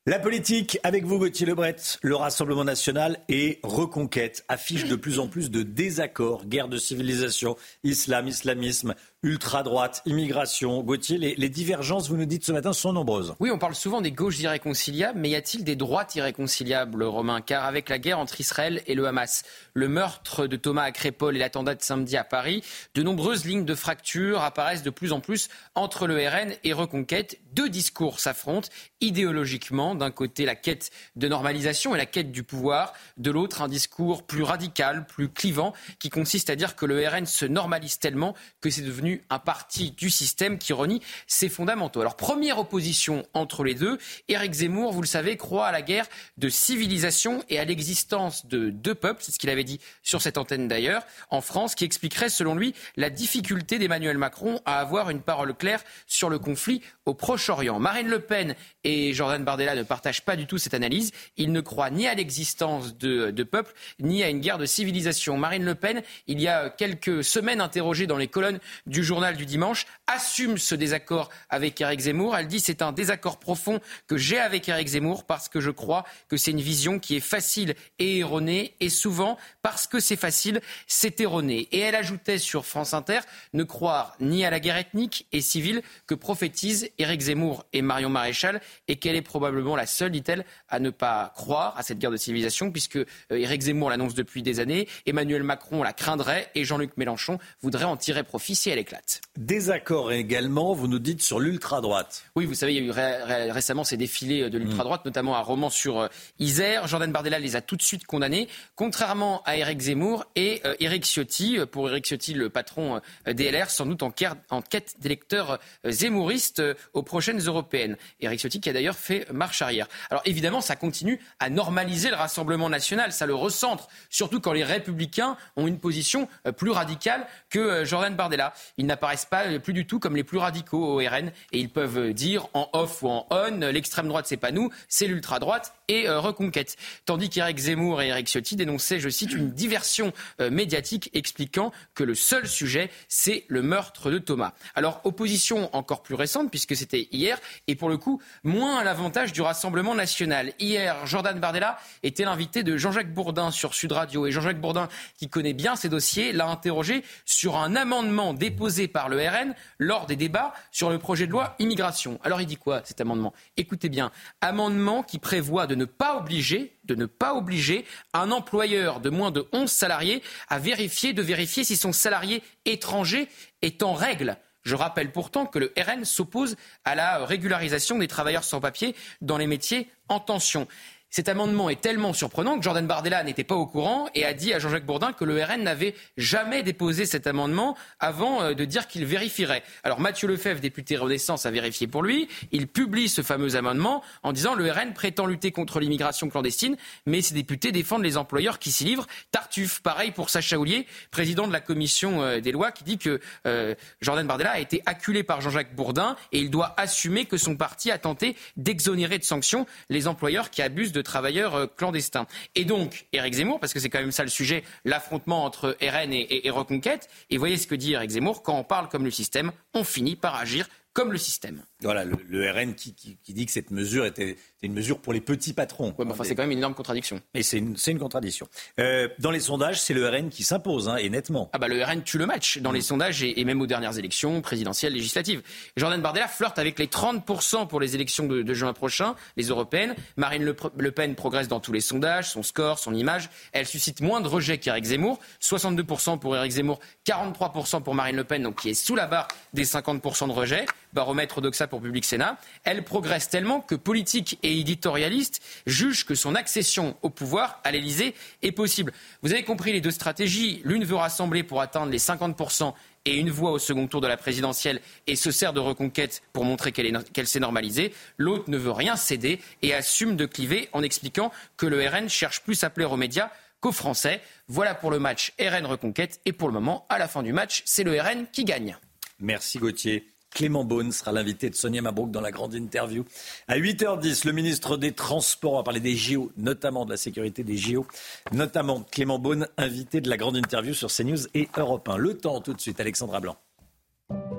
La politique, avec vous Gauthier Lebret, le Rassemblement national et Reconquête affichent de plus en plus de désaccords, guerre de civilisation, islam, islamisme, ultra-droite, immigration. Gauthier, les, divergences, vous nous dites ce matin, sont nombreuses. Oui, on parle souvent des gauches irréconciliables, mais y a-t-il des droites irréconciliables, Romain Car avec la guerre entre Israël et le Hamas, le meurtre de Thomas à Crépol et l'attentat de samedi à Paris, de nombreuses lignes de fracture apparaissent de plus en plus entre le RN et Reconquête. Deux discours s'affrontent idéologiquement. D'un côté, la quête de normalisation et la quête du pouvoir. De l'autre, un discours plus radical, plus clivant, qui consiste à dire que le RN se normalise tellement que c'est devenu un parti du système qui renie ses fondamentaux. Alors, première opposition entre les deux, Éric Zemmour, vous le savez, croit à la guerre de civilisation et à l'existence de deux peuples, c'est ce qu'il avait dit sur cette antenne d'ailleurs, en France, qui expliquerait, selon lui, la difficulté d'Emmanuel Macron à avoir une parole claire sur le conflit au Proche-Orient. Marine Le Pen et Jordan Bardella ne partagent pas du tout cette analyse. Ils ne croient ni à l'existence de, de peuples, ni à une guerre de civilisation. Marine Le Pen, il y a quelques semaines interrogée dans les colonnes du journal du dimanche assume ce désaccord avec Eric Zemmour. Elle dit c'est un désaccord profond que j'ai avec Eric Zemmour parce que je crois que c'est une vision qui est facile et erronée et souvent parce que c'est facile, c'est erroné. Et elle ajoutait sur France Inter ne croire ni à la guerre ethnique et civile que prophétisent Eric Zemmour et Marion Maréchal et qu'elle est probablement la seule, dit-elle, à ne pas croire à cette guerre de civilisation puisque euh, Éric Zemmour l'annonce depuis des années, Emmanuel Macron la craindrait et Jean-Luc Mélenchon voudrait en tirer profit si elle est Désaccord également, vous nous dites, sur l'ultra-droite. Oui, vous savez, il y a eu récemment ces défilés de l'ultra-droite, mm. notamment à Romans sur euh, Isère. Jordan Bardella les a tout de suite condamnés, contrairement à Éric Zemmour et euh, Éric Ciotti. Pour Éric Ciotti, le patron euh, DLR, sans doute en, quête d'électeurs zémouristes aux prochaines européennes. Éric Ciotti qui a d'ailleurs fait marche arrière. Alors évidemment, ça continue à normaliser le Rassemblement national, ça le recentre, surtout quand les républicains ont une position plus radicale que Jordan Bardella. Ils n'apparaissent pas plus du tout comme les plus radicaux au RN et ils peuvent dire en off ou en on l'extrême droite c'est pas nous, c'est l'ultra droite et euh, reconquête. Tandis qu'Éric Zemmour et Éric Ciotti dénonçaient, je cite, une diversion euh, médiatique expliquant que le seul sujet c'est le meurtre de Thomas. Alors opposition encore plus récente puisque c'était hier et pour le coup moins à l'avantage du Rassemblement national. Hier, Jordan Bardella était l'invité de Jean-Jacques Bourdin sur Sud Radio et Jean-Jacques Bourdin qui connaît bien ces dossiers l'a interrogé sur un amendement déposé posé par le RN lors des débats sur le projet de loi immigration. Alors il dit quoi cet amendement? Écoutez bien, amendement qui prévoit de ne pas obliger de ne pas obliger un employeur de moins de 11 salariés à vérifier, de vérifier si son salarié étranger est en règle. Je rappelle pourtant que le RN s'oppose à la régularisation des travailleurs sans papier dans les métiers en tension. Cet amendement est tellement surprenant que Jordan Bardella n'était pas au courant et a dit à Jean-Jacques Bourdin que le RN n'avait jamais déposé cet amendement avant euh, de dire qu'il vérifierait. Alors Mathieu Lefebvre, député Renaissance, a vérifié pour lui. Il publie ce fameux amendement en disant le RN prétend lutter contre l'immigration clandestine, mais ses députés défendent les employeurs qui s'y livrent. Tartuffe, pareil pour Sacha Houlier, président de la commission euh, des lois, qui dit que euh, Jordan Bardella a été acculé par Jean-Jacques Bourdin et il doit assumer que son parti a tenté d'exonérer de sanctions les employeurs qui abusent de de travailleurs euh, clandestins. Et donc, Éric Zemmour, parce que c'est quand même ça le sujet, l'affrontement entre RN et, Reconquête, et voyez ce que dit Éric Zemmour, quand on parle comme le système, on finit par agir comme le système. Voilà, le, RN qui, dit que cette mesure était une mesure pour les petits patrons. enfin, c'est quand même une énorme contradiction. Et c'est une, une, contradiction. Euh, dans les sondages, c'est le RN qui s'impose, hein, et nettement. Ah bah le RN tue le match dans les sondages et, même aux dernières élections présidentielles, législatives. Jordan Bardella flirte avec les 30% pour les élections de, juin prochain, les européennes. Marine le, Pen progresse dans tous les sondages, son score, son image. Elle suscite moins de rejets qu'Éric Zemmour. 62% pour Éric Zemmour, 43% pour Marine Le Pen, donc qui est sous la barre des 50% de rejets. Baromètre Doxa pour Public Sénat, elle progresse tellement que politiques et éditorialistes jugent que son accession au pouvoir à l'Élysée est possible. Vous avez compris les deux stratégies. L'une veut rassembler pour atteindre les 50% et une voix au second tour de la présidentielle et se sert de reconquête pour montrer qu'elle s'est normalisée. L'autre ne veut rien céder et assume de cliver en expliquant que le RN cherche plus à plaire aux médias qu'aux Français. Voilà pour le match RN Reconquête. Et pour le moment, à la fin du match, c'est le RN qui gagne. Merci Gauthier. Clément Beaune sera l'invité de Sonia Mabrouk dans la grande interview. À 8h10, le ministre des Transports va parler des JO, notamment de la sécurité des JO, notamment Clément Beaune, invité de la grande interview sur CNews et Europe 1. Le temps tout de suite, Alexandra Blanc.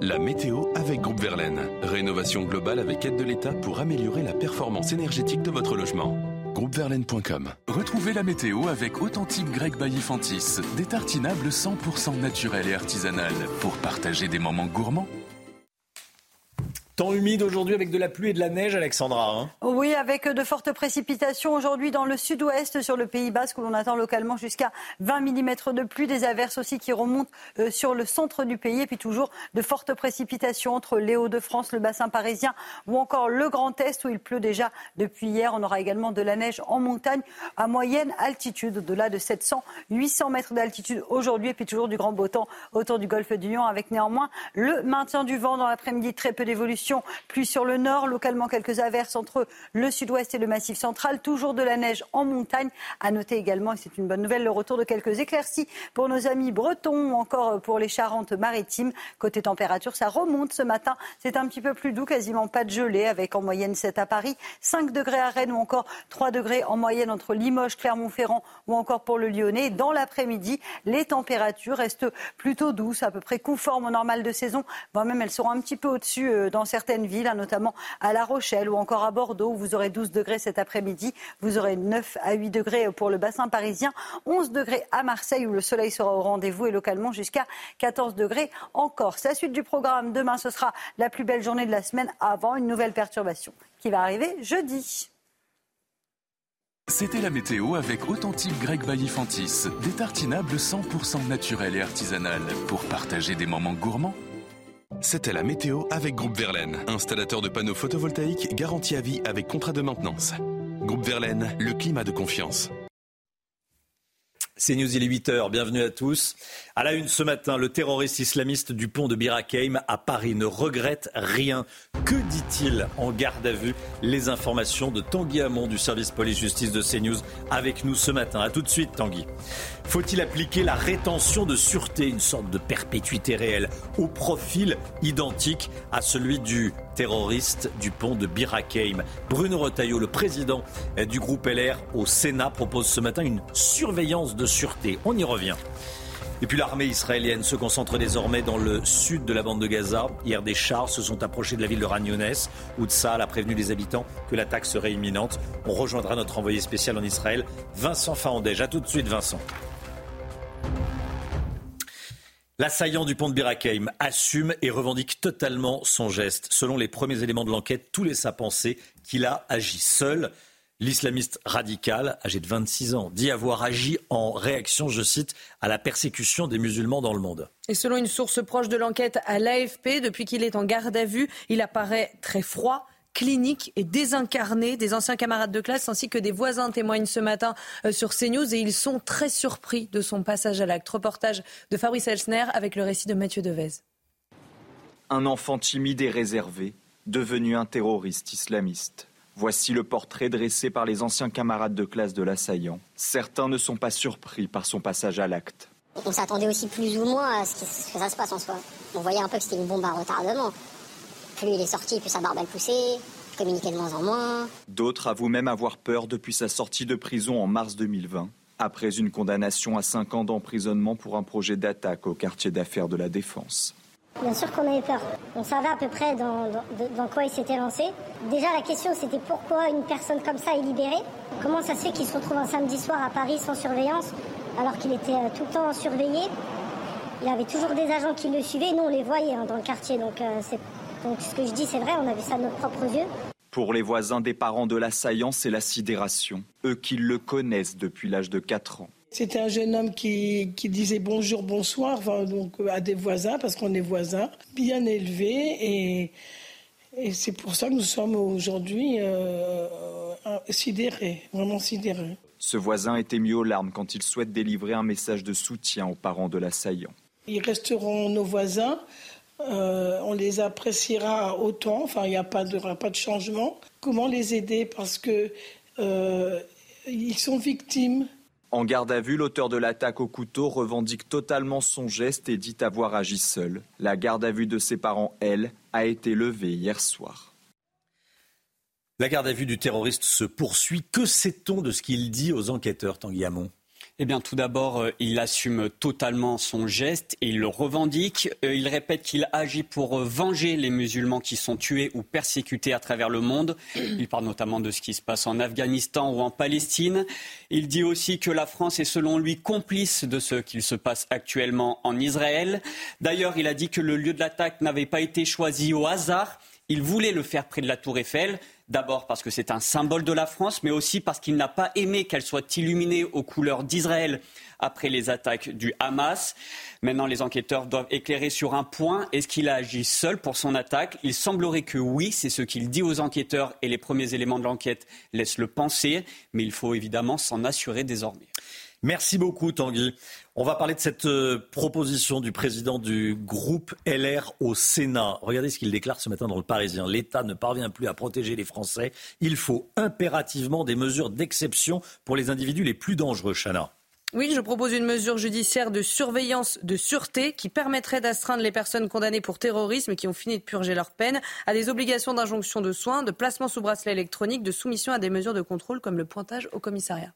La météo avec Groupe Verlaine. Rénovation globale avec aide de l'État pour améliorer la performance énergétique de votre logement. Groupeverlaine.com. Retrouvez la météo avec Authentique Grec Baillifantis, des tartinables 100% naturels et artisanales pour partager des moments gourmands. Temps humide aujourd'hui avec de la pluie et de la neige, Alexandra. Hein. oui, avec de fortes précipitations aujourd'hui dans le sud-ouest sur le Pays Basque où l'on attend localement jusqu'à 20 mm de pluie, des averses aussi qui remontent euh, sur le centre du pays et puis toujours de fortes précipitations entre les Hauts-de-France, le bassin parisien ou encore le Grand Est où il pleut déjà depuis hier. On aura également de la neige en montagne à moyenne altitude, au-delà de 700, 800 mètres d'altitude aujourd'hui et puis toujours du grand beau temps autour du golfe du Lion avec néanmoins le maintien du vent dans l'après-midi, très peu d'évolution plus sur le nord, localement quelques averses entre le sud-ouest et le massif central, toujours de la neige en montagne. À noter également, et c'est une bonne nouvelle, le retour de quelques éclaircies pour nos amis bretons ou encore pour les Charentes-Maritimes. Côté température, ça remonte ce matin. C'est un petit peu plus doux, quasiment pas de gelée, avec en moyenne 7 à Paris, 5 degrés à Rennes ou encore 3 degrés en moyenne entre Limoges, Clermont-Ferrand ou encore pour le Lyonnais. Dans l'après-midi, les températures restent plutôt douces, à peu près conformes au normal de saison. Voire même elles seront un petit peu au-dessus euh, dans certains certaines villes, hein, notamment à La Rochelle ou encore à Bordeaux, où vous aurez 12 degrés cet après-midi. Vous aurez 9 à 8 degrés pour le bassin parisien, 11 degrés à Marseille, où le soleil sera au rendez-vous, et localement jusqu'à 14 degrés en Corse. La suite du programme, demain, ce sera la plus belle journée de la semaine avant une nouvelle perturbation qui va arriver jeudi. C'était la météo avec Authentique Grec Baillifantis, des tartinables 100% naturels et artisanales pour partager des moments gourmands. C'était la météo avec Groupe Verlaine, installateur de panneaux photovoltaïques garantie à vie avec contrat de maintenance. Groupe Verlaine, le climat de confiance. C'est News, il est 8h, bienvenue à tous. À la une ce matin, le terroriste islamiste du pont de Birakeim à Paris ne regrette rien. Que dit-il en garde à vue? Les informations de Tanguy Hamon du service police-justice de CNews avec nous ce matin. A tout de suite Tanguy. Faut-il appliquer la rétention de sûreté, une sorte de perpétuité réelle, au profil identique à celui du terroriste du pont de Birakeim? Bruno Retailleau, le président du groupe LR au Sénat, propose ce matin une surveillance de sûreté. On y revient. Et puis l'armée israélienne se concentre désormais dans le sud de la bande de Gaza. Hier, des chars se sont approchés de la ville de Ragnones, où Tsahal a prévenu les habitants que l'attaque serait imminente. On rejoindra notre envoyé spécial en Israël, Vincent Fahandège. A tout de suite, Vincent. L'assaillant du pont de Birakeim assume et revendique totalement son geste. Selon les premiers éléments de l'enquête, tout laisse à penser qu'il a agi seul. L'islamiste radical, âgé de 26 ans, dit avoir agi en réaction, je cite, à la persécution des musulmans dans le monde. Et selon une source proche de l'enquête à l'AFP, depuis qu'il est en garde à vue, il apparaît très froid, clinique et désincarné. Des anciens camarades de classe ainsi que des voisins témoignent ce matin euh, sur CNews et ils sont très surpris de son passage à l'acte. Reportage de Fabrice Elsner avec le récit de Mathieu Devez. Un enfant timide et réservé, devenu un terroriste islamiste. Voici le portrait dressé par les anciens camarades de classe de l'assaillant. Certains ne sont pas surpris par son passage à l'acte. On s'attendait aussi plus ou moins à ce que ça se passe en soi. On voyait un peu que c'était une bombe à retardement plus il est sorti, plus sa barbe elle poussait, communiquait de moins en moins. D'autres avouent même avoir peur depuis sa sortie de prison en mars 2020, après une condamnation à 5 ans d'emprisonnement pour un projet d'attaque au quartier d'affaires de la Défense. Bien sûr qu'on avait peur. On savait à peu près dans, quoi il s'était lancé. Déjà, la question, c'était pourquoi une personne comme ça est libérée? Comment ça se fait qu'il se retrouve un samedi soir à Paris sans surveillance, alors qu'il était euh, tout le temps surveillé? Il avait toujours des agents qui le suivaient. Nous, on les voyait hein, dans le quartier, donc euh, donc ce que je dis, c'est vrai, on a vu ça de nos propres yeux. Pour les voisins des parents de l'assaillant, c'est la sidération. Eux qui le connaissent depuis l'âge de 4 ans. C'était un jeune homme qui, qui disait bonjour, bonsoir enfin, donc, à des voisins, parce qu'on est voisins, bien élevé. Et, et c'est pour ça que nous sommes aujourd'hui euh, sidérés, vraiment sidérés. Ce voisin était mis aux larmes quand il souhaite délivrer un message de soutien aux parents de l'assaillant. Ils resteront nos voisins. Euh, on les appréciera autant. Enfin, il n'y a pas de, pas de changement. Comment les aider? Parce que euh, ils sont victimes en garde à vue, l'auteur de l'attaque au couteau revendique totalement son geste et dit avoir agi seul. La garde à vue de ses parents, elle, a été levée hier soir. La garde à vue du terroriste se poursuit. Que sait-on de ce qu'il dit aux enquêteurs, Tanguy Hamon? Eh tout d'abord, euh, il assume totalement son geste et il le revendique. Euh, il répète qu'il agit pour euh, venger les musulmans qui sont tués ou persécutés à travers le monde. Il parle notamment de ce qui se passe en Afghanistan ou en Palestine. Il dit aussi que la France est selon lui complice de ce qu'il se passe actuellement en Israël. D'ailleurs, il a dit que le lieu de l'attaque n'avait pas été choisi au hasard. Il voulait le faire près de la tour Eiffel. D'abord parce que c'est un symbole de la France, mais aussi parce qu'il n'a pas aimé qu'elle soit illuminée aux couleurs d'Israël après les attaques du Hamas. Maintenant, les enquêteurs doivent éclairer sur un point. Est-ce qu'il a agi seul pour son attaque? Il semblerait que oui, c'est ce qu'il dit aux enquêteurs et les premiers éléments de l'enquête laissent le penser, mais il faut évidemment s'en assurer désormais. Merci beaucoup Tanguy. On va parler de cette euh, proposition du président du groupe LR au Sénat. Regardez ce qu'il déclare ce matin dans le Parisien. L'État ne parvient plus à protéger les Français. Il faut impérativement des mesures d'exception pour les individus les plus dangereux, Chana. Oui, je propose une mesure judiciaire de surveillance de sûreté qui permettrait d'astreindre les personnes condamnées pour terrorisme qui ont fini de purger leur peine à des obligations d'injonction de soins, de placement sous bracelet électronique, de soumission à des mesures de contrôle comme le pointage au commissariat.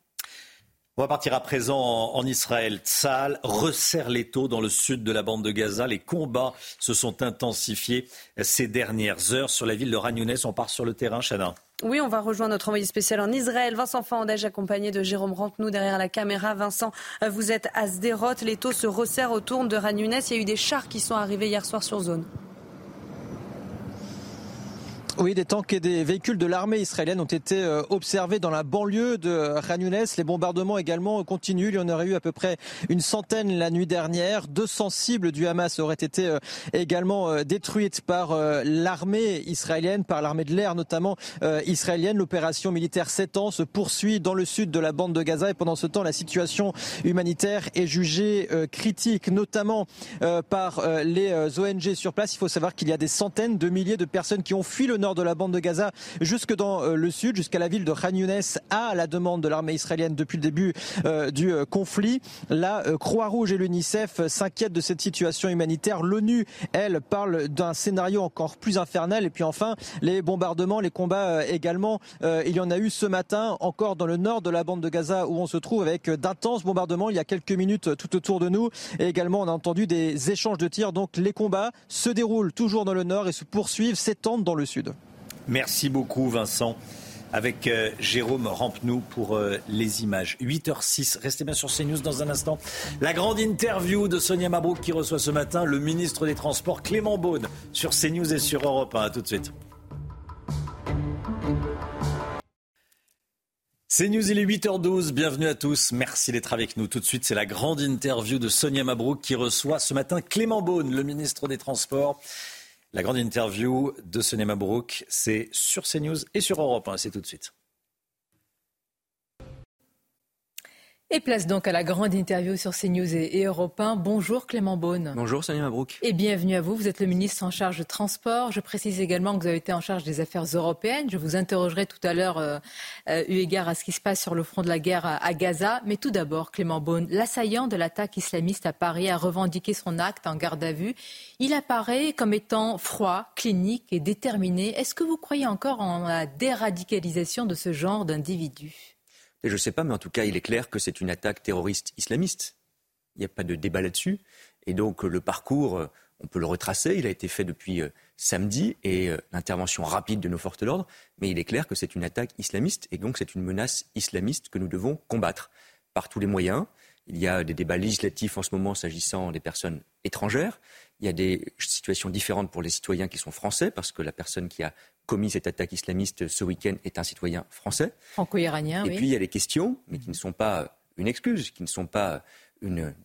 On va partir à présent en, Israël. Tzal resserre les taux dans le sud de la bande de Gaza. Les combats se sont intensifiés ces dernières heures sur la ville de Ragnounès. On part sur le terrain, Chana. Oui, on va rejoindre notre envoyé spécial en Israël, Vincent Fandège, accompagné de Jérôme Rampenou derrière la caméra. Vincent, vous êtes à Sderot. Les taux se resserrent autour de Ragnounès. Il y a eu des chars qui sont arrivés hier soir sur zone. Oui, des tanks et des véhicules de l'armée israélienne ont été euh, observés dans la banlieue de Khan Les bombardements également continuent. Il y en aurait eu à peu près une centaine la nuit dernière. 200 cibles du Hamas auraient été euh, également euh, détruites par l'armée israélienne, par l'armée de l'air notamment israélienne. L'opération militaire 7 ans se poursuit dans le sud de la bande de Gaza et pendant ce temps, la situation humanitaire est jugée critique, notamment par les ONG sur place. Il faut savoir qu'il y a des centaines de milliers de personnes qui ont fui le nord de la bande de Gaza jusque dans euh, le sud, jusqu'à la ville de Khan Younes, à la demande de l'armée israélienne depuis le début euh, du euh, conflit. La Croix-Rouge et l'UNICEF s'inquiètent de cette situation humanitaire. L'ONU, elle, parle d'un scénario encore plus infernal. Et puis enfin, les bombardements, les combats également. il y en a eu ce matin encore dans le nord de la bande de Gaza où on se trouve avec d'intenses bombardements il y a quelques minutes tout autour de nous. Et également, on a entendu des échanges de tirs. Donc les combats se déroulent toujours dans le nord et se poursuivent, s'étendent dans le sud. Merci beaucoup Vincent. Avec euh, Jérôme Rampenou pour euh, les images. 8h06, restez bien sur CNews dans un instant. La grande interview de Sonia Mabrouk qui reçoit ce matin le ministre des Transports Clément Beaune sur CNews et sur Europe 1. A tout de suite. CNews, il est 8h12. Bienvenue à tous. Merci d'être avec nous. Tout de suite, c'est la grande interview de Sonia Mabrouk qui reçoit ce matin Clément Beaune, le ministre des Transports. La grande interview de Sonia Mabrouk, c'est sur CNews et sur Europe 1. C'est tout de suite. Et place donc à la grande interview sur CNews et, et Europe 1. Bonjour Clément Beaune. Bonjour Sonia Mabrouk. Et bienvenue à vous. Vous êtes le ministre en charge de transport. Je précise également que vous avez été en charge des affaires européennes. Je vous interrogerai tout à l'heure, euh, euh, eu égard à ce qui se passe sur le front de la guerre à, Gaza. Mais tout d'abord, Clément Beaune, l'assaillant de l'attaque islamiste à Paris a revendiqué son acte en garde à vue. Il apparaît comme étant froid, clinique et déterminé. Est-ce que vous croyez encore en la déradicalisation de ce genre d'individus? Je ne sais pas, mais en tout cas, il est clair que c'est une attaque terroriste islamiste. Il n'y a pas de débat là-dessus. Et donc, le parcours, euh, on peut le retracer. Il a été fait depuis euh, samedi et euh, l'intervention rapide de nos forces de l'ordre. Mais il est clair que c'est une attaque islamiste et donc c'est une menace islamiste que nous devons combattre par tous les moyens. Il y a des débats législatifs en ce moment s'agissant des personnes étrangères. Il y a des situations différentes pour les citoyens qui sont français, parce que la personne qui a commis cette attaque islamiste ce week-end est un citoyen français. Franco-iranien, Et puis il y a les questions, mais qui ne sont pas une excuse, qui ne sont pas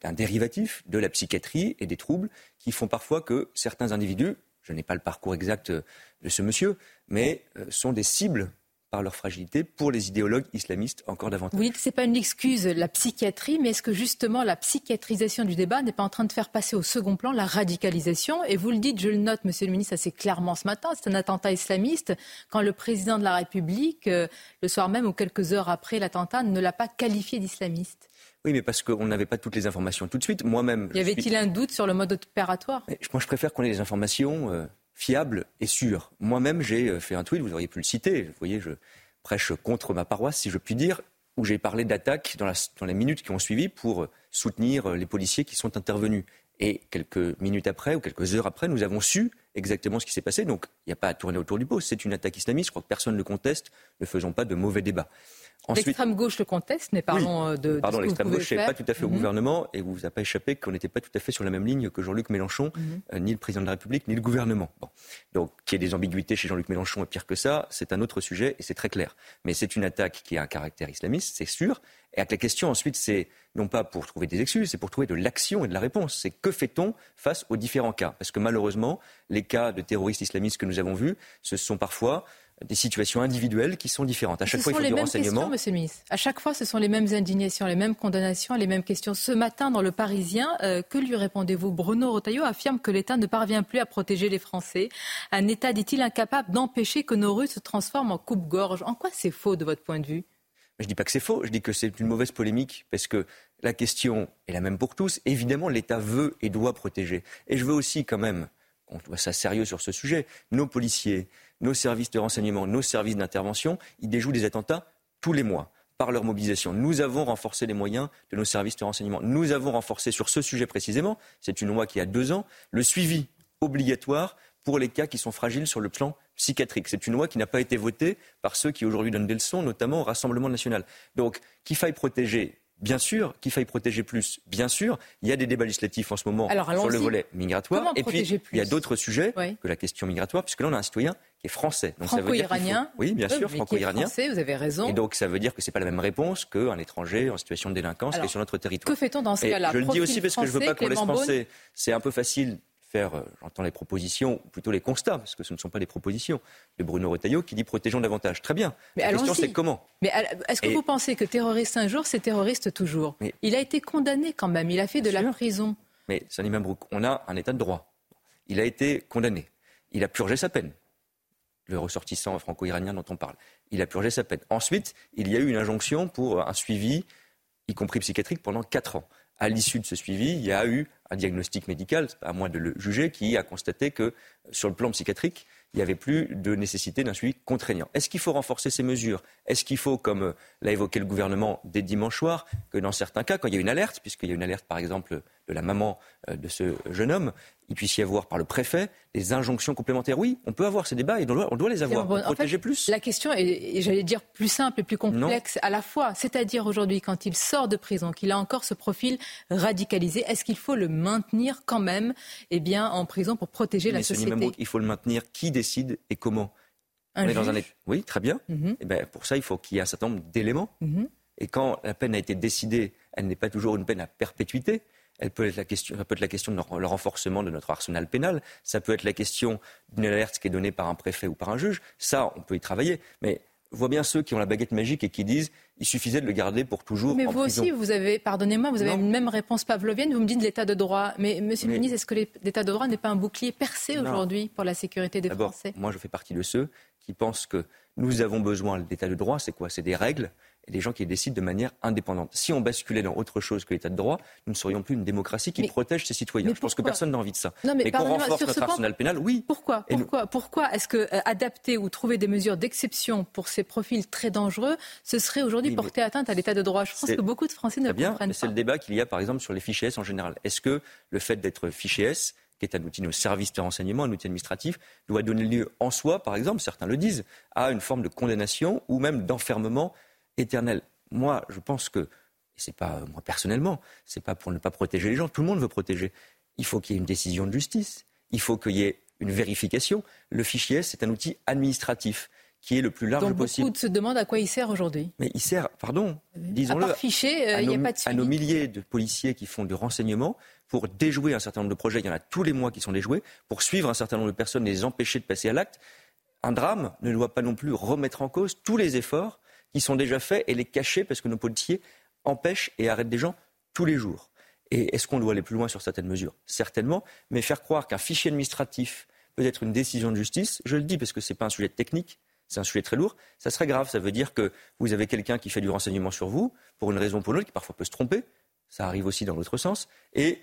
un dérivatif de la psychiatrie et des troubles qui font parfois que certains individus, je n'ai pas le parcours exact de ce monsieur, mais euh, sont des cibles par leur fragilité pour les idéologues islamistes encore davantage. Oui, ce n'est pas une excuse, la psychiatrie, mais est-ce que justement la psychiatrisation du débat n'est pas en train de faire passer au second plan la radicalisation? Et vous le dites, je le note, monsieur le ministre, assez clairement ce matin, c'est un attentat islamiste quand le président de la République, euh, le soir même ou quelques heures après l'attentat, ne l'a pas qualifié d'islamiste. Oui, mais parce qu'on n'avait pas toutes les informations tout de suite. Moi-même. Y avait-il un doute sur le mode opératoire? Moi, je préfère qu'on ait des informations. Euh, fiable et sûr. Moi-même, j'ai euh, fait un tweet, vous auriez pu le citer, vous voyez, je prêche contre ma paroisse, si je puis dire, où j'ai parlé d'attaques dans, dans, les minutes qui ont suivi pour euh, soutenir euh, les policiers qui sont intervenus. Et quelques minutes après ou quelques heures après, nous avons su exactement ce qui s'est passé. Donc, il n'y a pas à tourner autour du pot. C'est une attaque islamiste. Je crois que personne ne le conteste. Ne faisons pas de mauvais débats. L'extrême gauche le conteste, mais parlons euh, de. Pardon, l'extrême gauche n'est pas tout à fait au mhm. gouvernement et vous vous a pas échappé qu'on n'était pas tout à fait sur la même ligne que Jean-Luc Mélenchon, mhm. euh, ni le président de la République, ni le gouvernement. Bon. Donc, qu'il y ait des ambiguïtés chez Jean-Luc Mélenchon et pire que ça, c'est un autre sujet et c'est très clair. Mais c'est une attaque qui a un caractère islamiste, c'est sûr. Et la question ensuite, c'est non pas pour trouver des excuses, c'est pour trouver de l'action et de la réponse. C'est que fait-on face aux différents cas? Parce que malheureusement, les cas de terroristes islamistes que nous avons vus, ce sont parfois des situations individuelles qui sont différentes. À chaque fois, il faut les du mêmes renseignement. Questions, monsieur le ministre. À chaque fois, ce sont les mêmes indignations, les mêmes condamnations, les mêmes questions. Ce matin, dans Le Parisien, euh, que lui répondez-vous? Bruno Retailleau affirme que l'État ne parvient plus à protéger les Français. Un État, dit-il, incapable d'empêcher que nos rues se transforment en coupe-gorge. En quoi c'est faux de votre point de vue? Je ne dis pas que c'est faux, je dis que c'est une mauvaise polémique parce que la question est la même pour tous. Évidemment, l'État veut et doit protéger. Et je veux aussi quand même qu'on soit sérieux sur ce sujet. Nos policiers, nos services de renseignement, nos services d'intervention, ils déjouent des attentats tous les mois par leur mobilisation. Nous avons renforcé les moyens de nos services de renseignement. Nous avons renforcé sur ce sujet précisément, c'est une loi qui a deux ans, le suivi obligatoire pour les cas qui sont fragiles sur le plan psychiatrique. C'est une loi qui n'a pas été votée par ceux qui aujourd'hui donnent des leçons, notamment au Rassemblement national. Donc, qu'il faille protéger Bien sûr, qu'il faille protéger plus, bien sûr. Il y a des débats législatifs en ce moment sur le volet migratoire. et puis, il y a d'autres sujets que la question migratoire, puisque là, on a un citoyen qui est français. Franco-iranien. Oui, bien sûr, franco-iranien. Vous avez raison. Et donc, ça veut dire que ce n'est pas la même réponse qu'un étranger en situation de délinquance qui est sur notre territoire. Que fait-on dans ce cas-là Je le dis aussi parce que je ne veux pas qu'on laisse penser. C'est un peu facile faire, euh, j'entends les propositions, ou plutôt les constats, parce que ce ne sont pas des propositions, de Bruno Retailleau qui dit protégeons davantage. Très bien. Mais la question, c'est comment Mais est-ce que vous pensez que terroriste un jour, c'est terroriste toujours Il a été condamné quand même, il a fait de la prison. Mais Sani Mabrouk, on a un état de droit. Il a été condamné. Il a purgé sa peine. Le ressortissant franco-iranien dont on parle. Il a purgé sa peine. Ensuite, il y a eu une injonction pour un suivi, y compris psychiatrique, pendant quatre ans. À l'issue de ce suivi, il y a eu un diagnostic médical, à moins de le juger, qui a constaté que sur le plan psychiatrique, il n'y avait plus de nécessité d'un suivi contraignant. Est-ce qu'il faut renforcer ces mesures? Est-ce qu'il faut, comme l'a évoqué le gouvernement dès dimanche soir, que dans certains cas, quand il y a une alerte, puisqu'il y a une alerte par exemple de la maman euh, de ce jeune homme, il puisse y avoir par le préfet des injonctions complémentaires. Oui, on peut avoir ces débats et on doit, les avoir protéger plus. La question est, j'allais dire, plus simple et plus complexe à la fois. C'est-à-dire aujourd'hui, quand il sort de prison, qu'il a encore ce profil radicalisé, est-ce qu'il faut le maintenir quand même eh bien, en prison pour protéger la société Il faut le maintenir. Qui décide et comment un on est dans un... Oui, très bien. Mhm. et eh ben, pour ça, il faut qu'il y ait un certain nombre d'éléments. Mhm. Et quand la peine a été décidée, elle n'est pas toujours une peine à perpétuité. Elle peut être la question, ça peut être la question de le renforcement de notre arsenal pénal. Ça peut être la question d'une alerte qui est donnée par un préfet ou par un juge. Ça, on peut y travailler. Mais vois bien ceux qui ont la baguette magique et qui disent il suffisait de le garder pour toujours. Mais vous aussi, vous avez, pardonnez-moi, vous avez une même réponse pavlovienne. Vous me dites l'état de droit. Mais Monsieur le ministre, est-ce que l'état de droit n'est pas un bouclier percé aujourd'hui pour la sécurité des Français? Moi, je fais partie de ceux qui pensent que nous avons besoin d'état de droit. C'est quoi? C'est des règles et des gens qui décident de manière indépendante. Si on basculait dans autre chose que l'état de droit, nous ne serions plus une démocratie qui protège ses citoyens. Je pense que personne n'a envie de ça. Non, mais, qu'on renforce notre arsenal pénal, oui. Pourquoi Pourquoi, pourquoi est-ce que euh, adapter ou trouver des mesures d'exception pour ces profils très dangereux, ce serait aujourd'hui porter atteinte à l'état de droit? Je pense que beaucoup de Français ne bien, comprennent pas. C'est le débat qu'il y a par exemple sur les fichiers S en général. Est-ce que le fait d'être fichier S qui est un outil de service de renseignement, un outil administratif, doit donner lieu en soi, par exemple, certains le disent, à une forme de condamnation ou même d'enfermement éternel moi, je pense que, et c'est pas moi personnellement, c'est pas pour ne pas protéger les gens, tout le monde veut protéger. Il faut qu'il y ait une décision de justice, il faut qu'il y ait une vérification. Le fichier, c'est un outil administratif qui est le plus large Donc possible. beaucoup se demandent à quoi il sert aujourd'hui. Mais il sert, pardon, disons-le, À part ficher, euh, à a nos- pas de à nos milliers de policiers qui font du renseignement pour déjouer un certain nombre de projets. Il y en a tous les mois qui sont déjoués pour suivre un certain nombre de personnes et les empêcher de passer à l'acte. Un drame ne doit pas non plus remettre en cause tous les efforts qui sont déjà faits et les cacher parce que nos policiers empêchent et arrêtent des gens tous les jours. Et est-ce qu'on doit aller plus loin sur certaines mesures? Certainement, mais faire croire qu'un fichier administratif peut être une décision de justice, je le dis parce que ce n'est pas un sujet technique, c'est un sujet très lourd, ça serait grave. Ça veut dire que vous avez quelqu'un qui fait du renseignement sur vous, pour une raison ou pour une autre, qui parfois peut se tromper, ça arrive aussi dans l'autre sens, et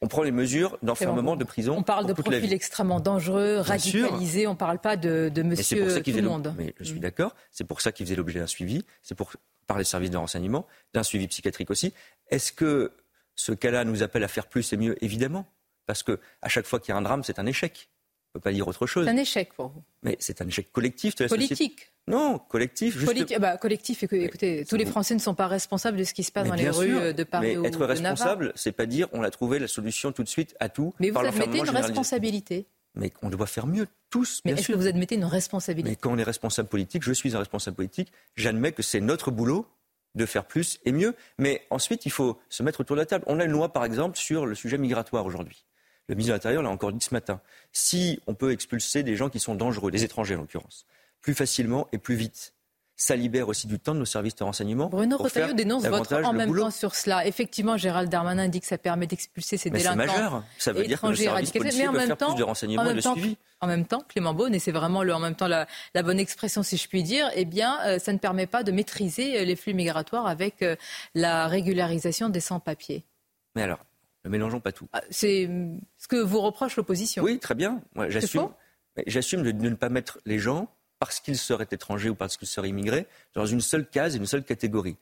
on prend les mesures d'enfermement, de prison. On parle de profils extrêmement dangereux, radicalisés. On ne parle pas de, c'est pour monsieur ça tout le monde. Mais je suis d'accord. C'est pour ça qu'il faisait l'objet d'un suivi. C'est pour par les services de renseignement, d'un suivi psychiatrique aussi. Est-ce que ce cas-là nous appelle à faire plus et mieux? Évidemment, parce que à chaque fois qu'il y a un drame, c'est un échec. On ne peut pas dire autre chose. C'est un échec pour vous. Mais c'est un échec collectif de la société. Politique. Non, collectif. Juste Politi- bah, collectif, écou- écoutez, tous les Français ne sont pas responsables de ce qui se passe Mais dans les rues sûr, euh, de Paris mais ou être responsable, c'est pas dire on a trouvé la solution tout de suite à tout. Mais vous admettez une responsabilité. Mais on doit faire mieux tous. Mais est-ce que vous admettez une responsabilité? Mais quand on est responsable politique, je suis un responsable politique, j'admets que c'est notre boulot de faire plus et mieux. Mais ensuite, il faut se mettre autour de la table. On a une loi, par exemple, sur le sujet migratoire aujourd'hui. Le ministre de l'Intérieur l'a encore dit ce matin. Si on peut expulser des gens qui sont dangereux, des étrangers en l'occurrence, plus facilement et plus vite, ça libère aussi du temps de nos services de renseignement. Bruno Retailleau dénonce votre en même boulot. temps sur cela. Effectivement, Gérald Darmanin dit que ça permet d'expulser ces Mais c'est délinquants. majeur. Ça veut dire que le étrangers service radicalisés. policier Mais en même faire temps, plus de renseignements en et de temps, suivi. En même temps, Clément Beaune, et c'est vraiment le, en même temps la, la bonne expression si je puis dire, eh bien, euh, ça ne permet pas de maîtriser euh, les flux migratoires avec euh, la régularisation des sans-papiers. Mais alors, ne mélangeons pas tout. Ah, C'est hum, ce que vous reproche l'opposition. Oui, très bien. Moi, J'assume de, de ne pas mettre les gens, parce qu'ils seraient étrangers ou parce qu'ils seraient immigrés, dans une seule case et une seule catégorie.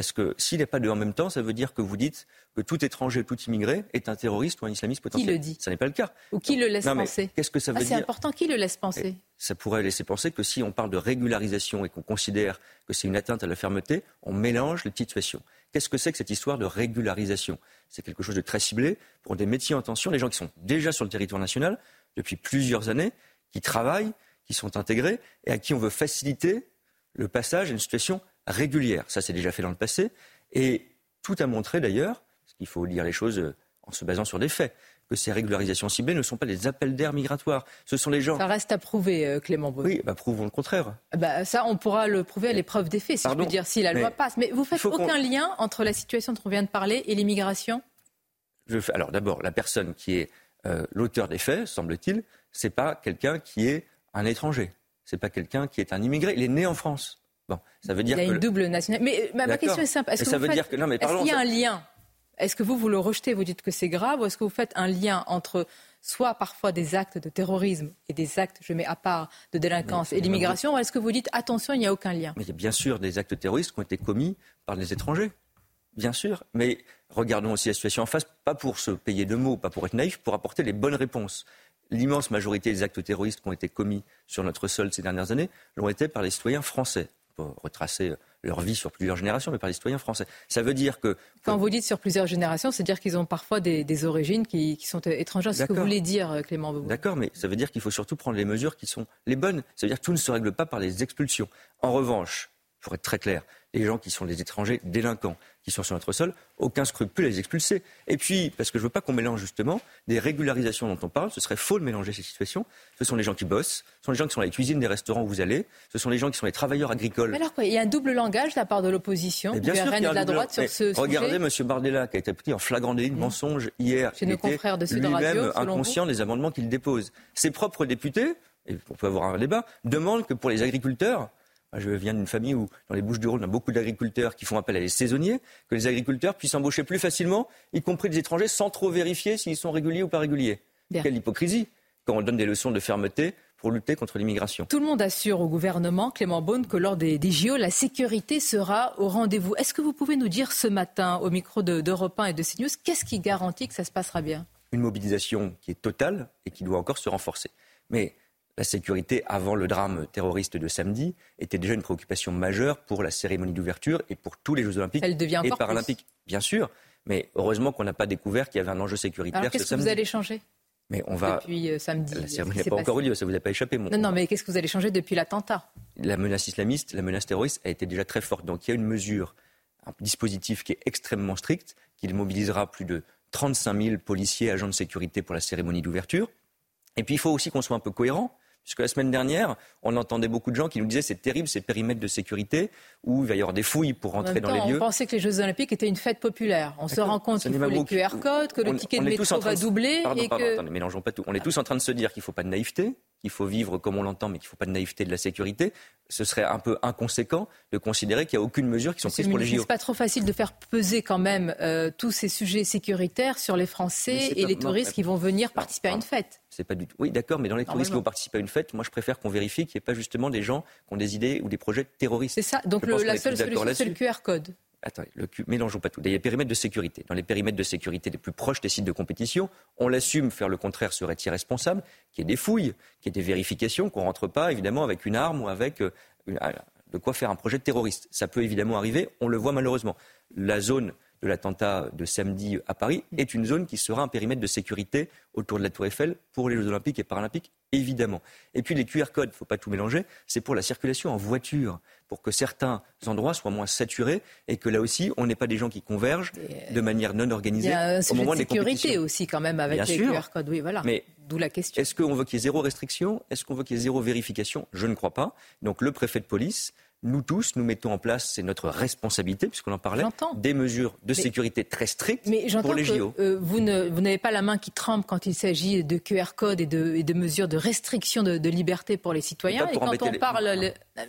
Parce que s'il a pas de en même temps, ça veut dire que vous dites que tout étranger, tout immigré est un terroriste ou un islamiste potentiel. le dit Ça n'est pas le cas. Ou qui le laisse Non, penser Qu'est-ce que ça Ah, veut C'est dire important, qui le laisse penser ça pourrait laisser penser que si on parle de régularisation et qu'on considère que c'est une atteinte à la fermeté, on mélange les petites situations. Qu'est-ce que c'est que cette histoire de régularisation? C'est quelque chose de très ciblé pour des métiers en tension, des gens qui sont déjà sur le territoire national depuis plusieurs années, qui travaillent, qui sont intégrés et à qui on veut faciliter le passage à une situation régulière. Ça, c'est déjà fait dans le passé. Et tout a montré d'ailleurs, parce qu'il faut lire les choses euh, en se basant sur des faits, que ces régularisations ciblées ne sont pas des appels d'air migratoires. Ce sont les gens. Ça reste à prouver, euh, Clément Beaune. Oui, bah, prouvons le contraire. Bah, ça, on pourra le prouver à l'épreuve des faits, si Pardon, je peux dire, si la loi passe. Mais vous faites aucun lien entre la situation dont on vient de parler et l'immigration? Je alors d'abord, la personne qui est euh, l'auteur des faits, semble-t-il, c'est pas quelqu'un qui est un étranger. C'est pas quelqu'un qui est un immigré. Il est né en France. Bon, ça veut Il y a que une le- double nationalité. Mais euh, ma, question est simple. Est-ce que vous faites- dire que- non, mais est-ce parlons- qu'il y a un lien Est-ce que vous, vous le rejetez, vous dites que c'est grave, ou est-ce que vous faites un lien entre soit parfois des actes de terrorisme et des actes, je mets à part, de délinquance Mais et c'est l'immigration, ou est-ce que vous dites attention, il n'y a aucun lien Mais il y a bien sûr des actes terroristes qui ont été commis par les étrangers. Bien sûr. Mais regardons aussi la situation en face, pas pour se payer de mots, pas pour être naïf, pour apporter les bonnes réponses. L'immense majorité des actes terroristes qui ont été commis sur notre sol ces dernières années l'ont été par les citoyens français. Peut retracer leur vie sur plusieurs générations, mais par les citoyens français. Ça veut dire que Quand vous dites sur plusieurs générations, c'est-à-dire qu'ils ont parfois des, des origines qui, qui sont étrangères. C'est ce que vous voulez dire, euh, Clément Beaune D'accord, mais ça veut dire qu'il faut surtout prendre les mesures qui sont les bonnes. Ça veut dire que tout ne se règle pas par les expulsions. En revanche, pour être très clair, les gens qui sont des étrangers délinquants, qui sont sur notre sol, aucun scrupule à les expulser. Et puis, parce que je ne veux pas qu'on mélange justement des régularisations dont on parle, ce serait faux de mélanger ces situations. Ce sont les gens qui bossent, ce sont les gens qui sont dans les cuisines des restaurants où vous allez, ce sont les gens qui sont les travailleurs agricoles. Mais alors quoi Il y a un double langage de la part de l'opposition, du RN et de la droite sur ce Regardez. M. Bardella qui a été pris en flagrant délit de mensonge hier. Chez nos confrères de Sud Radio, inconscient des amendements qu'il dépose. Ses propres députés, et on peut avoir un débat, demandent que pour les agriculteurs, je viens d'une famille où, dans les Bouches-du-Rhône, on a beaucoup d'agriculteurs qui font appel à des saisonniers, que les agriculteurs puissent embaucher plus facilement, y compris des étrangers, sans trop vérifier s'ils sont réguliers ou pas réguliers. Bien. Quelle hypocrisie quand on donne des leçons de fermeté pour lutter contre l'immigration. Tout le monde assure au gouvernement, Clément Beaune, que lors des, des JO, la sécurité sera au rendez-vous. Est-ce que vous pouvez nous dire ce matin, au micro de- d'Europe 1 et de CNews, qu'est-ce qui garantit que ça se passera bien? Une mobilisation qui est totale et qui doit encore se renforcer. Mais la sécurité, avant le drame terroriste de samedi, était déjà une préoccupation majeure pour la cérémonie d'ouverture et pour tous les Jeux Olympiques Elle devient et Paralympiques. Bien sûr, mais heureusement qu'on n'a pas découvert qu'il y avait un enjeu sécuritaire Alors ce qu'est-ce que vous allez changer Mais on va. depuis euh, samedi La Qu'est-ce cérémonie n'a pas passé encore eu lieu, ça vous a pas échappé. Mon... Non, non, mais qu'est-ce que vous allez changer depuis l'attentat la menace islamiste, la menace terroriste a été déjà très forte. Donc il y a une mesure, un dispositif qui est extrêmement strict, qui mobilisera plus de 35 000 policiers, agents de sécurité pour la cérémonie d'ouverture. Et puis il faut aussi qu'on soit un peu cohérent. Puisque la semaine dernière, on entendait beaucoup de gens qui nous disaient c'est terrible ces périmètres de sécurité où il va y avoir des fouilles pour rentrer dans les lieux. On pensait que les Jeux Olympiques étaient une fête populaire. On se rend compte qu'il faut les QR codes, que le ticket de métro va doubler. Pardon, et pardon, que... attendez, mélangeons pas tout. On est tous en train de se dire qu'il ne faut pas de naïveté, qu'il faut vivre comme on l'entend, mais qu'il ne faut pas de naïveté de la sécurité. Ce serait un peu inconséquent de considérer qu'il n'y a aucune mesure qui sont prises pour les JO. C'est pas trop facile de faire peser quand même euh, tous ces sujets sécuritaires sur les Français et pas- les non, touristes qui vont venir participer à une fête. C'est pas du tout. Oui, d'accord, mais dans les touristes qui vont participer à une fête, moi je préfère qu'on vérifie qu'il n'y ait pas justement des gens qui ont des idées ou des projets terroristes. C'est ça. Donc le- la seule solution, c'est le. QR code. Attendez, le mélangeons pas tout. Il y a les périmètres de sécurité. Dans les périmètres de sécurité les plus proches des sites de compétition, on l'assume, faire le contraire serait irresponsable, qu'il y ait des fouilles, qu'il y ait des vérifications, qu'on rentre pas évidemment avec une arme ou avec euh, une- ah, de quoi faire un projet terroriste. Ça peut évidemment arriver, on le voit malheureusement. La zone de l'attentat de samedi à Paris est une zone qui sera un périmètre de sécurité autour de la Tour Eiffel pour les Jeux Olympiques et Paralympiques, évidemment. Et puis les QR codes, il ne faut pas tout mélanger, c'est pour la circulation en voiture, pour que certains endroits soient moins saturés et que là aussi, on n'ait pas des gens qui convergent de manière non Il organisée y a un au sujet moment de sécurité aussi quand même avec Bien les sûr. QR codes. Oui, voilà. Mais D'où la question. est-ce qu'on veut qu'il y ait zéro restriction? Est-ce qu'on veut qu'il y ait zéro vérification? Je ne crois pas. Donc le préfet de police, nous tous, nous mettons en place, c'est notre responsabilité, puisqu'on en parlait, des mesures de sécurité très strictes Mais pour les que JO. euh, vous ne- vous n'avez pas la main qui tremble quand il s'agit de QR code et de, et de mesures de restriction de, de liberté pour les citoyens. Et quand on les- parle, le- Ben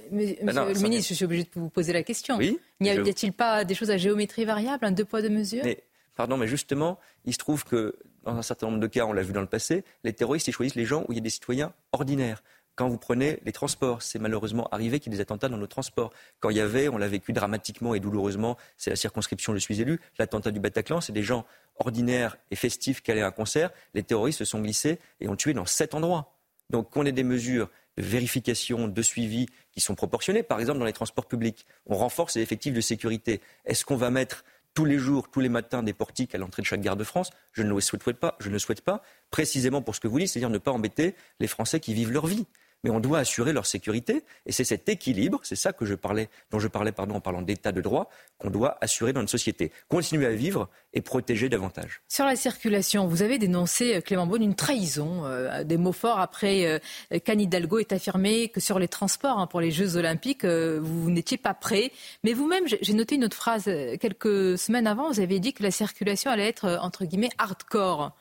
non, Monsieur le ministre, je suis obligé de vous poser la question. Oui, N'y a- je- n'y a-t-il pas des choses à géométrie variable, un deux poids deux mesures? Mais, pardon, mais justement, il se trouve que dans un certain nombre de cas, on l'a vu dans le passé, les terroristes, ils choisissent les gens où il y a des citoyens ordinaires. Quand vous prenez les transports, c'est malheureusement arrivé qu'il y ait des attentats dans nos transports. Quand il y avait, on l'a vécu dramatiquement et douloureusement, c'est la circonscription, je suis élu, l'attentat du Bataclan, c'est des gens ordinaires et festifs qui allaient à un concert. Les terroristes se sont glissés et ont tué dans sept endroits. Donc qu'on ait des mesures de vérification, de suivi qui sont proportionnées, par exemple dans les transports publics, on renforce les effectifs de sécurité. Est-ce qu'on va mettre tous les jours, tous les matins, des portiques à l'entrée de chaque gare de France Je ne le souhaite pas, je ne souhaite pas, précisément pour ce que vous dites, c'est-à-dire ne pas embêter les Français qui vivent leur vie. Mais on doit assurer leur sécurité, et c'est cet équilibre, c'est ça que je parlais, dont je parlais pardon, en parlant d'état de droit, qu'on doit assurer dans notre société. Continuer à vivre et protéger davantage. Sur la circulation, vous avez dénoncé, euh, Clément Beaune, une trahison, euh, des mots forts après euh, qu'Anne Hidalgo ait affirmé que sur les transports hein, pour les Jeux Olympiques, euh, vous n'étiez pas prêt. Mais vous-même, j'ai noté une autre phrase, quelques semaines avant, vous avez dit que la circulation allait être, entre guillemets, hardcore.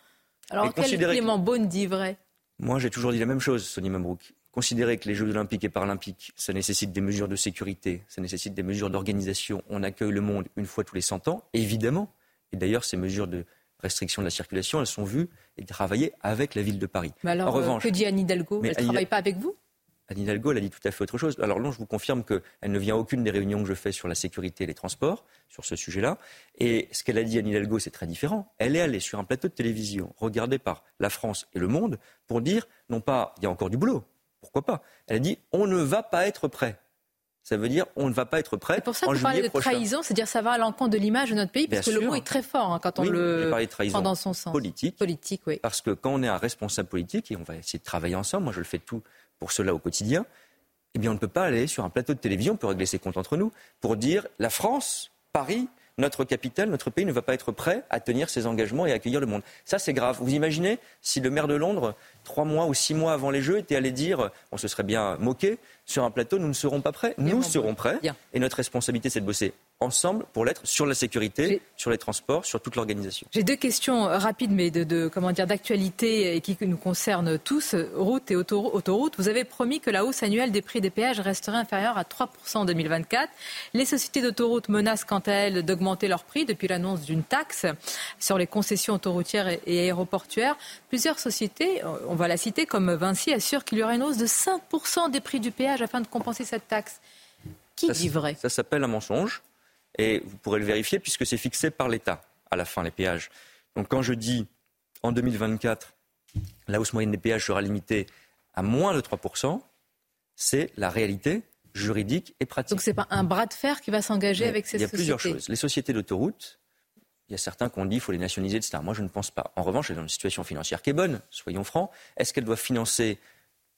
Alors, quel que- Clément Beaune dit vrai? Moi, j'ai toujours dit la même chose, Sonny Mabrouk. Considérer que les Jeux olympiques et paralympiques, ça nécessite des mesures de sécurité, ça nécessite des mesures d'organisation. On accueille le monde une fois tous les 100 ans, évidemment. Et d'ailleurs, ces mesures de restriction de la circulation, elles sont vues et travaillées avec la ville de Paris. Mais alors, en euh, revanche, que dit Anne Hidalgo? Elle ne travaille pas avec vous? Anne Hidalgo, elle a dit tout à fait autre chose. Alors non, je vous confirme qu'elle ne vient à aucune des réunions que je fais sur la sécurité et les transports, sur ce sujet-là. Et ce qu'elle a dit, Anne Hidalgo, c'est très différent. Elle est allée sur un plateau de télévision, regardé par la France et le monde, pour dire, non pas, il y a encore du boulot, pourquoi pas. Elle a dit, on ne va pas être prêt. Ça veut dire, on ne va pas être prêt C'est pour ça que vous parlez de prochain. trahison, c'est-à-dire ça va à l'encontre de l'image de notre pays, Bien parce que le mot est très fort hein, quand on Oui, le prend dans son sens. politique. Politique, oui. Parce que quand on est un responsable politique, et on va essayer de travailler ensemble, moi je le fais tout pour cela au quotidien, eh bien on ne peut pas aller sur un plateau de télévision, on peut régler ses comptes entre nous, pour dire la France, Paris, notre capitale, notre pays ne va pas être prêt à tenir ses engagements et à accueillir le monde. Ça c'est grave. Vous imaginez si le maire de Londres, trois mois ou six mois avant les Jeux, était allé dire, on se serait bien moqué, sur un plateau, nous ne serons pas prêts. Nous serons prêts. Et notre responsabilité, c'est de bosser ensemble pour l'être sur la sécurité, sur les transports, sur toute l'organisation. J'ai deux questions euh, rapides, mais de, de comment dire d'actualité et qui nous concernent tous. Route et autoro- autoroute. Vous avez promis que la hausse annuelle des prix des péages resterait inférieure à 3% en 2024. Les sociétés d'autoroutes menacent quant à elles d'augmenter leurs prix depuis l'annonce d'une taxe sur les concessions autoroutières et- et aéroportuaires. Plusieurs sociétés, euh, on va la citer comme Vinci, assurent qu'il y aura une hausse de 5% des prix du péage afin de compenser cette taxe. Qui Ça, dit vrai Ça s'appelle un mensonge et vous pourrez le vérifier puisque c'est fixé par l'État à la fin les péages. Donc quand je dis en 2024 la hausse moyenne des péages sera limitée à moins de 3%, c'est la réalité juridique et pratique. Donc c'est pas un bras de fer qui va s'engager avec ces Il y a sociétés. plusieurs choses. Les sociétés d'autoroutes, il y a certains qui ont dit qu'il faut les nationaliser, etc. Moi, je ne pense pas. En revanche, elles dans une situation financière qui est bonne, soyons francs. Est-ce qu'elles doivent financer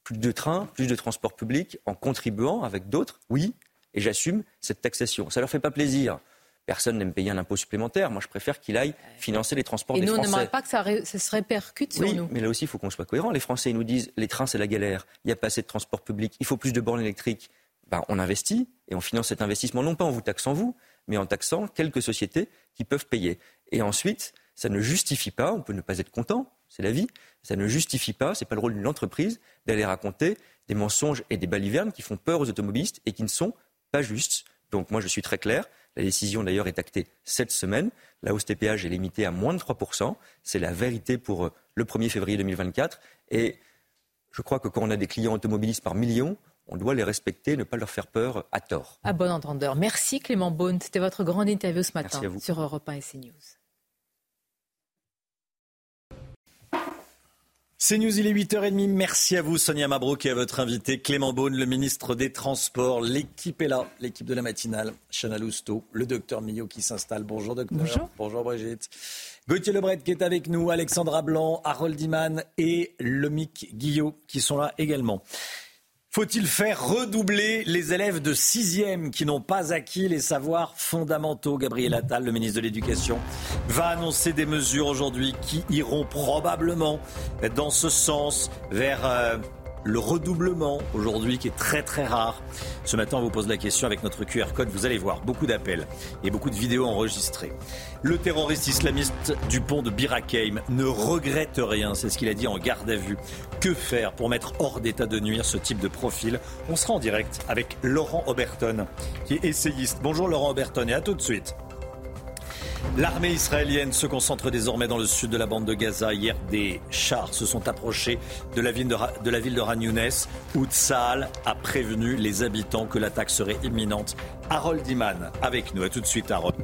plus de trains, plus de transports publics, en contribuant avec d'autres, oui, et j'assume cette taxation. Ça ne leur fait pas plaisir. Personne n'aime payer un impôt supplémentaire. Moi, je préfère qu'il aille financer les transports des Français. Et nous, on n'aimerait pas que ça, se répercute sur oui, nous. Mais là aussi, il faut qu'on soit cohérent. Les Français ils nous disent les trains, c'est la galère. Il n'y a pas assez de transports publics. Il faut plus de bornes électriques. Ben, on investit et on finance cet investissement non pas en vous taxant vous, mais en taxant quelques sociétés qui peuvent payer. Et ensuite, ça ne justifie pas, on peut ne pas être content, c'est la vie, ça ne justifie pas, ce n'est pas le rôle d'une entreprise d'aller raconter des mensonges et des balivernes qui font peur aux automobilistes et qui ne sont pas justes. Donc moi je suis très clair, la décision d'ailleurs est actée cette semaine, la hausse des péages est limitée à moins de 3%, c'est la vérité pour euh, le 1er février 2024 et je crois que quand on a des clients automobilistes par millions, on doit les respecter, ne pas leur faire peur à tort. À bon entendeur. Merci Clément Beaune. C'était votre grande interview ce matin sur Europe 1 et CNews. C'est News, il est 8h30. Merci à vous, Sonia Mabrouk, et à votre invité, Clément Beaune, le ministre des Transports. L'équipe est là, l'équipe de la matinale. Chana Lousteau, le docteur Millot qui s'installe. Bonjour, docteur. Bonjour. Bonjour, Brigitte. Gauthier Lebret qui est avec nous, Alexandra Blanc, Harold Iman et Lomic Guillot qui sont là également. Faut-il faire redoubler les élèves de sixième qui n'ont pas acquis les savoirs fondamentaux? Gabriel Attal, le ministre de l'Éducation, va annoncer des mesures aujourd'hui qui iront probablement dans ce sens vers euh, le redoublement aujourd'hui qui est très très rare. Ce matin, on vous pose la question avec notre QR code. Vous allez voir beaucoup d'appels et beaucoup de vidéos enregistrées. Le terroriste islamiste du pont de Birakeim ne regrette rien, c'est ce qu'il a dit en garde à vue. Que faire pour mettre hors d'état de nuire ce type de profil? On sera en direct avec Laurent Oberton, qui est essayiste. Bonjour Laurent Oberton et à tout de suite. L'armée israélienne se concentre désormais dans le sud de la bande de Gaza. Hier, des chars se sont approchés de la ville de, ville de où Tsahal a prévenu les habitants que l'attaque serait imminente. Harold Iman avec nous. À tout de suite, Harold.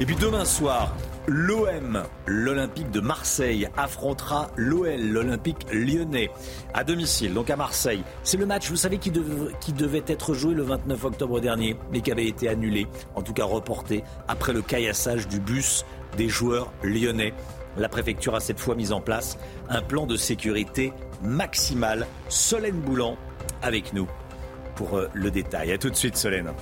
Et puis demain soir, l'OM, l'Olympique de Marseille, affrontera l'OL, l'Olympique lyonnais, à domicile, donc à Marseille. C'est le match, vous savez, qui, devait être joué le 29 octobre dernier, mais qui avait été annulé, en tout cas reporté, après le caillassage du bus des joueurs lyonnais. La préfecture a cette fois mis en place un plan de sécurité maximal. Solène Boulan avec nous pour euh, le détail. A tout de suite, Solène.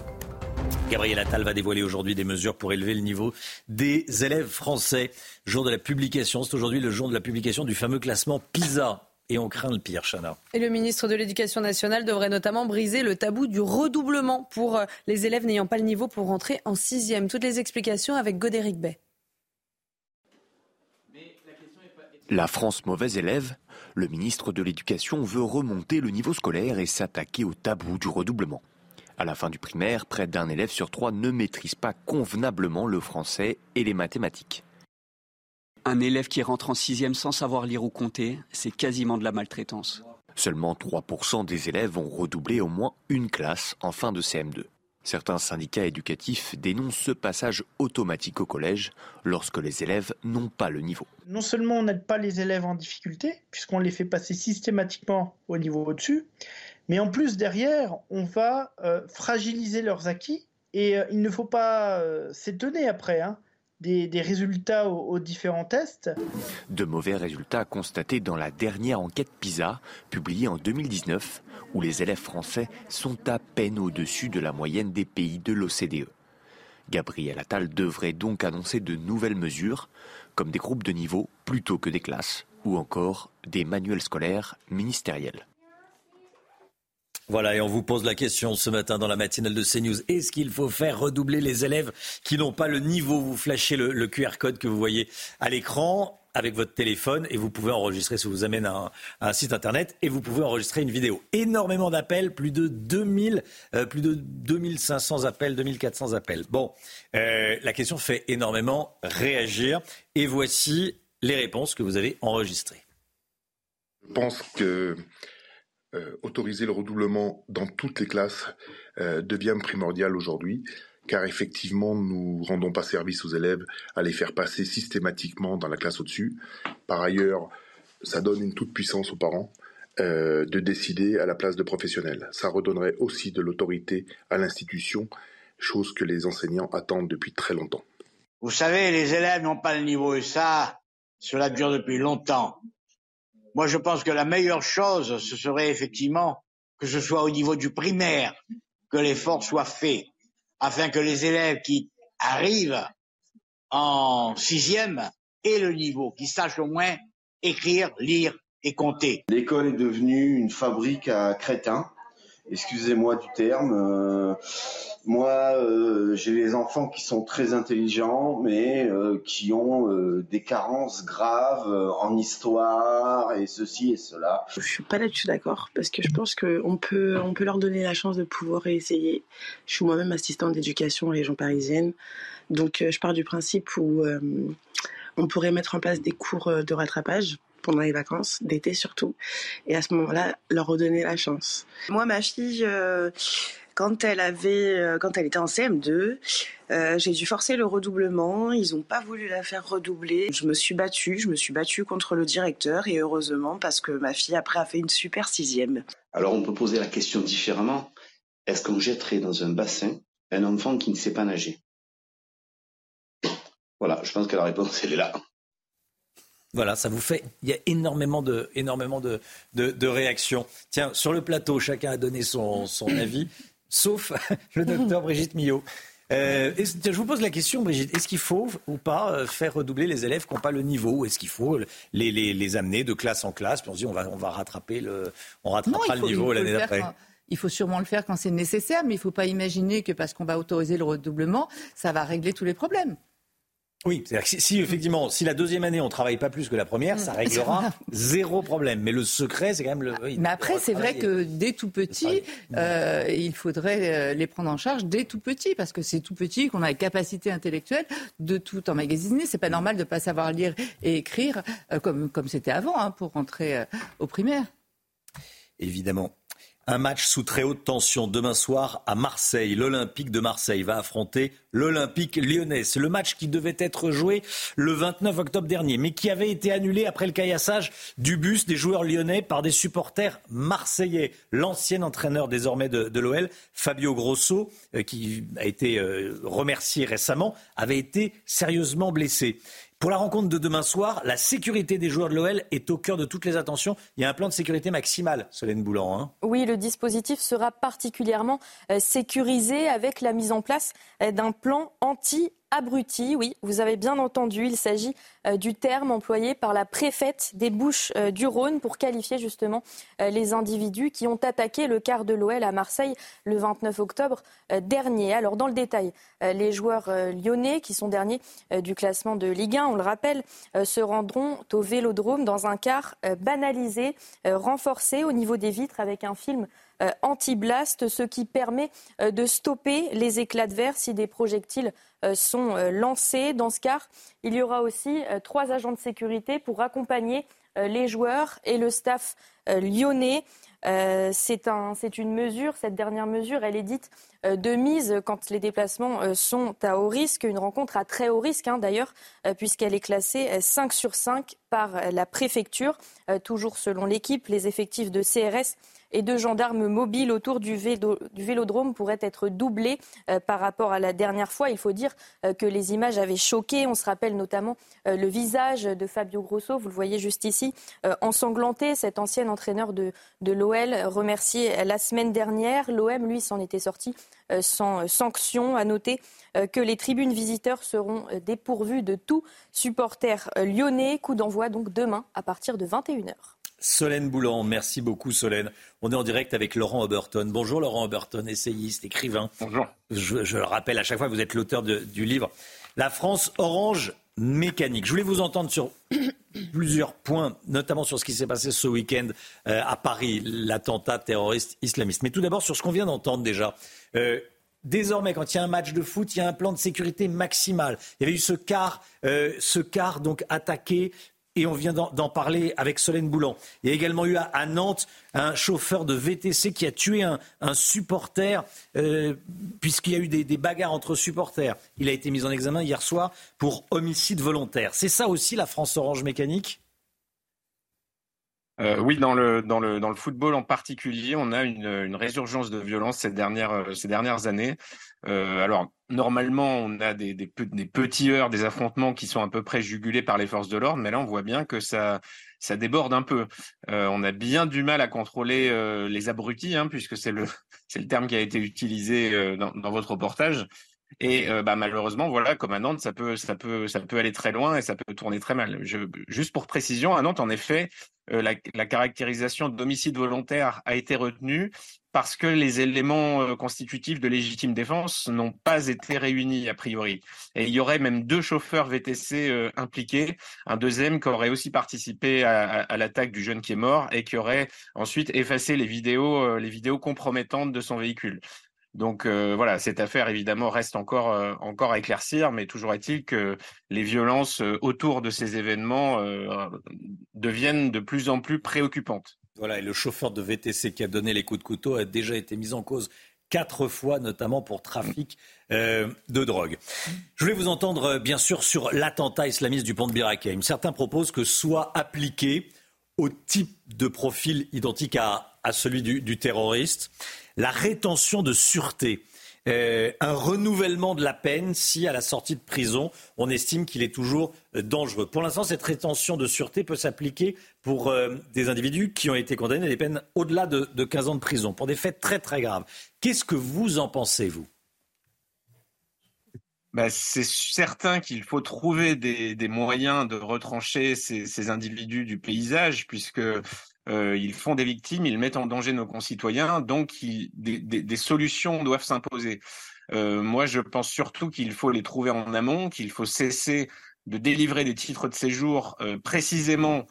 Gabriel Attal va dévoiler aujourd'hui des mesures pour élever le niveau des élèves français. Jour de la publication, c'est aujourd'hui le jour de la publication du fameux classement PISA. Et on craint le pire, Chana. Et le ministre de l'Éducation nationale devrait notamment briser le tabou du redoublement pour euh, les élèves n'ayant pas le niveau pour rentrer en sixième. Toutes les explications avec Godéric Bay. La France mauvaise élève, le ministre de l'Éducation veut remonter le niveau scolaire et s'attaquer au tabou du redoublement. À la fin du primaire, près d'un élève sur trois ne maîtrise pas convenablement le français et les mathématiques. Un élève qui rentre en sixième sans savoir lire ou compter, c'est quasiment de la maltraitance. Seulement 3% des élèves ont redoublé au moins une classe en fin de CM2. Certains syndicats éducatifs dénoncent ce passage automatique au collège lorsque les élèves n'ont pas le niveau. Non seulement on n'aide pas les élèves en difficulté, puisqu'on les fait passer systématiquement au niveau au-dessus, mais en plus, derrière, on va euh, fragiliser leurs acquis et euh, il ne faut pas euh, s'étonner après hein, des, résultats aux, différents tests. De mauvais résultats constatés dans la dernière enquête PISA, publiée en 2019, où les élèves français sont à peine au-dessus de la moyenne des pays de l'OCDE. Gabriel Attal devrait donc annoncer de nouvelles mesures, comme des groupes de niveau plutôt que des classes, ou encore des manuels scolaires ministériels. Voilà, et on vous pose la question ce matin dans la matinale de CNews. Est-ce qu'il faut faire redoubler les élèves qui n'ont pas le niveau? Vous flashez le, QR code que vous voyez à l'écran avec votre téléphone et vous pouvez enregistrer, ça vous amène à un, site internet et vous pouvez enregistrer une vidéo. Énormément d'appels, plus de 2000, euh, plus de 2500 appels, 2400 appels. Bon, euh, la question fait énormément réagir et voici les réponses que vous avez enregistrées. Je pense que euh, autoriser le redoublement dans toutes les classes euh, devient primordial aujourd'hui, car effectivement, nous rendons pas service aux élèves à les faire passer systématiquement dans la classe au-dessus. Par ailleurs, ça donne une toute puissance aux parents euh, de décider à la place de professionnels. Ça redonnerait aussi de l'autorité à l'institution, chose que les enseignants attendent depuis très longtemps. Vous savez, les élèves n'ont pas le niveau et ça, cela dure depuis longtemps. Moi, je pense que la meilleure chose, ce serait effectivement que ce soit au niveau du primaire que l'effort soit fait, afin que les élèves qui arrivent en sixième aient le niveau, qu'ils sachent au moins écrire, lire et compter. L'école est devenue une fabrique à crétins excusez-moi du terme. Euh, moi, euh, j'ai les enfants qui sont très intelligents, mais euh, qui ont des carences graves en histoire et ceci et cela. Je suis pas là-dessus d'accord parce que je pense qu'on peut, on peut leur donner la chance de pouvoir essayer. Je suis moi-même assistante d'éducation en région parisienne, donc je pars du principe où on pourrait mettre en place des cours de rattrapage pendant les vacances, d'été surtout, et à ce moment-là, leur redonner la chance. Moi, ma fille, euh, quand elle avait, euh, quand elle était en CM2, euh, j'ai dû forcer le redoublement. Ils n'ont pas voulu la faire redoubler. Je me suis battue, je me suis battue contre le directeur et heureusement parce que ma fille après a fait une super sixième. Alors on peut poser la question différemment. Est-ce qu'on jetterait dans un bassin un enfant qui ne sait pas nager? Voilà, je pense que la réponse elle est là. Voilà, ça vous fait. Il y a énormément de, énormément de, de, réactions. Tiens, sur le plateau, chacun a donné son, son *coughs* avis, sauf *laughs* le docteur Brigitte Millot. Euh, je vous pose la question, Brigitte. Est-ce qu'il faut ou pas euh, faire redoubler les élèves qui n'ont pas le niveau? Est-ce qu'il faut les, les, les, amener de classe en classe Puis on se dit on va, on va rattraper le, on rattrapera le niveau l'année d'après? Il faut sûrement le faire quand c'est nécessaire, mais il ne faut pas imaginer que parce qu'on va autoriser le redoublement, ça va régler tous les problèmes. Oui, c'est-à-dire que si, effectivement, si la deuxième année on travaille pas plus que la première, ça réglera *laughs* zéro problème. Mais le secret, c'est quand même le. mais après, c'est vrai que dès tout petit, euh, il faudrait euh, les prendre en charge dès tout petit, parce que c'est tout petit qu'on a la capacité intellectuelle de tout emmagasiner. C'est pas normal de pas savoir lire et écrire euh, comme comme c'était avant hein, pour rentrer au primaire. Évidemment. Un match sous très haute tension demain soir à Marseille. L'Olympique de Marseille va affronter l'Olympique lyonnais. C'est le match qui devait être joué le 29 octobre dernier, mais qui avait été annulé après le caillassage du bus des joueurs lyonnais par des supporters marseillais. L'ancien entraîneur désormais de, l'OL, Fabio Grosso, euh, qui a été euh, remercié récemment, avait été sérieusement blessé. Pour la rencontre de demain soir, la sécurité des joueurs de l'OL est au cœur de toutes les attentions. Il y a un plan de sécurité maximal, Solène Boulan. Hein. Oui, le dispositif sera particulièrement euh, sécurisé avec la mise en place euh, d'un plan anti abruti, oui, vous avez bien entendu, il s'agit euh, du terme employé par la préfète des Bouches euh, du Rhône pour qualifier justement euh, les individus qui ont attaqué le quart de l'OL à Marseille le 29 octobre dernier. Alors dans le détail, les joueurs lyonnais qui sont derniers du classement de Ligue 1, on le rappelle, se rendront au Vélodrome dans un quart banalisé, renforcé au niveau des vitres avec un film anti-blast, ce qui permet de stopper les éclats de verre si des projectiles euh, sont euh, lancés. Dans ce cas, il y aura aussi euh, trois agents de sécurité pour accompagner les joueurs et le staff lyonnais. c'est une mesure, cette dernière mesure, elle est dite de mise quand les déplacements sont à haut risque, une rencontre à très haut risque hein, d'ailleurs, puisqu'elle est classée 5 sur 5 par la préfecture. toujours selon l'équipe, les effectifs de CRS et deux gendarmes mobiles autour du, vélodrome pourraient être doublés euh, par rapport à la dernière fois. Il faut dire euh, que les images avaient choqué. On se rappelle notamment euh, le visage de Fabio Grosso, vous le voyez juste ici, ensanglanté, cet ancien entraîneur de, de l'OL, remercié la semaine dernière. L'OM, lui, s'en était sorti sans sanction. À noter que les tribunes visiteurs seront dépourvues de tout supporter lyonnais. Coup d'envoi donc demain à partir de 21h. Solène Boulan, merci beaucoup Solène. On est en direct avec Laurent Oberton. Bonjour Laurent Oberton, essayiste, écrivain. Bonjour. Je, le rappelle à chaque fois, vous êtes l'auteur du livre La France orange mécanique. Je voulais vous entendre sur *coughs* plusieurs points, notamment sur ce qui s'est passé ce week-end euh, à Paris, l'attentat terroriste islamiste. Mais tout d'abord sur ce qu'on vient d'entendre déjà. Euh, désormais, quand il y a un match de foot, il y a un plan de sécurité maximal. Il y avait eu ce quart, euh, ce quart donc attaqué et on vient d'en parler avec Solène Boulan. Il y a également eu à, Nantes un chauffeur de VTC qui a tué un, supporter, euh, puisqu'il y a eu des, bagarres entre supporters. Il a été mis en examen hier soir pour homicide volontaire. C'est ça aussi la France Orange Mécanique? Euh, oui, dans le, dans, le, dans le football en particulier, on a une, résurgence de violence ces dernières, ces dernières années. Euh, alors, normalement, on a des, des, petits heures, des affrontements qui sont à peu près jugulés par les forces de l'ordre, mais là, on voit bien que ça, ça déborde un peu. Euh, on a bien du mal à contrôler euh, les abrutis, hein, puisque c'est le, *laughs* le terme qui a été utilisé euh, dans, dans, votre reportage. Et bah, malheureusement, voilà, comme à Nantes, ça peut, ça peut, ça peut aller très loin et ça peut tourner très mal. Je, juste pour précision, à Nantes, en effet, la, la, caractérisation d'homicide volontaire a été retenue parce que les éléments euh, constitutifs de légitime défense n'ont pas été réunis a priori. Et il y aurait même deux chauffeurs VTC euh, impliqués, un deuxième qui aurait aussi participé à, l'attaque du jeune qui est mort et qui aurait ensuite effacé les vidéos, euh, les vidéos compromettantes de son véhicule. Donc voilà, cette affaire évidemment reste encore encore à éclaircir, mais toujours est-il que les violences autour de ces événements deviennent de plus en plus préoccupantes. Voilà, et le chauffeur de VTC qui a donné les coups de couteau a déjà été mis en cause quatre fois, notamment pour trafic euh, de drogue. Je voulais vous entendre, euh, bien sûr, sur l'attentat islamiste du pont de Birakeim. Certains proposent que soit appliqué au type de profil identique à, celui du terroriste la rétention de sûreté. Euh, un renouvellement de la peine si, à la sortie de prison, on estime qu'il est toujours euh, dangereux. Pour l'instant, cette rétention de sûreté peut s'appliquer pour euh, des individus qui ont été condamnés à des peines au-delà de, de 15 ans de prison, pour des faits très très graves. Qu'est-ce que vous en pensez, vous? Bah, c'est certain qu'il faut trouver des, moyens de retrancher ces, individus du paysage, puisque euh, ils font des victimes, ils mettent en danger nos concitoyens, donc des, solutions doivent s'imposer. Euh, moi, je pense surtout qu'il faut les trouver en amont, qu'il faut cesser de délivrer des titres de séjour euh, précisément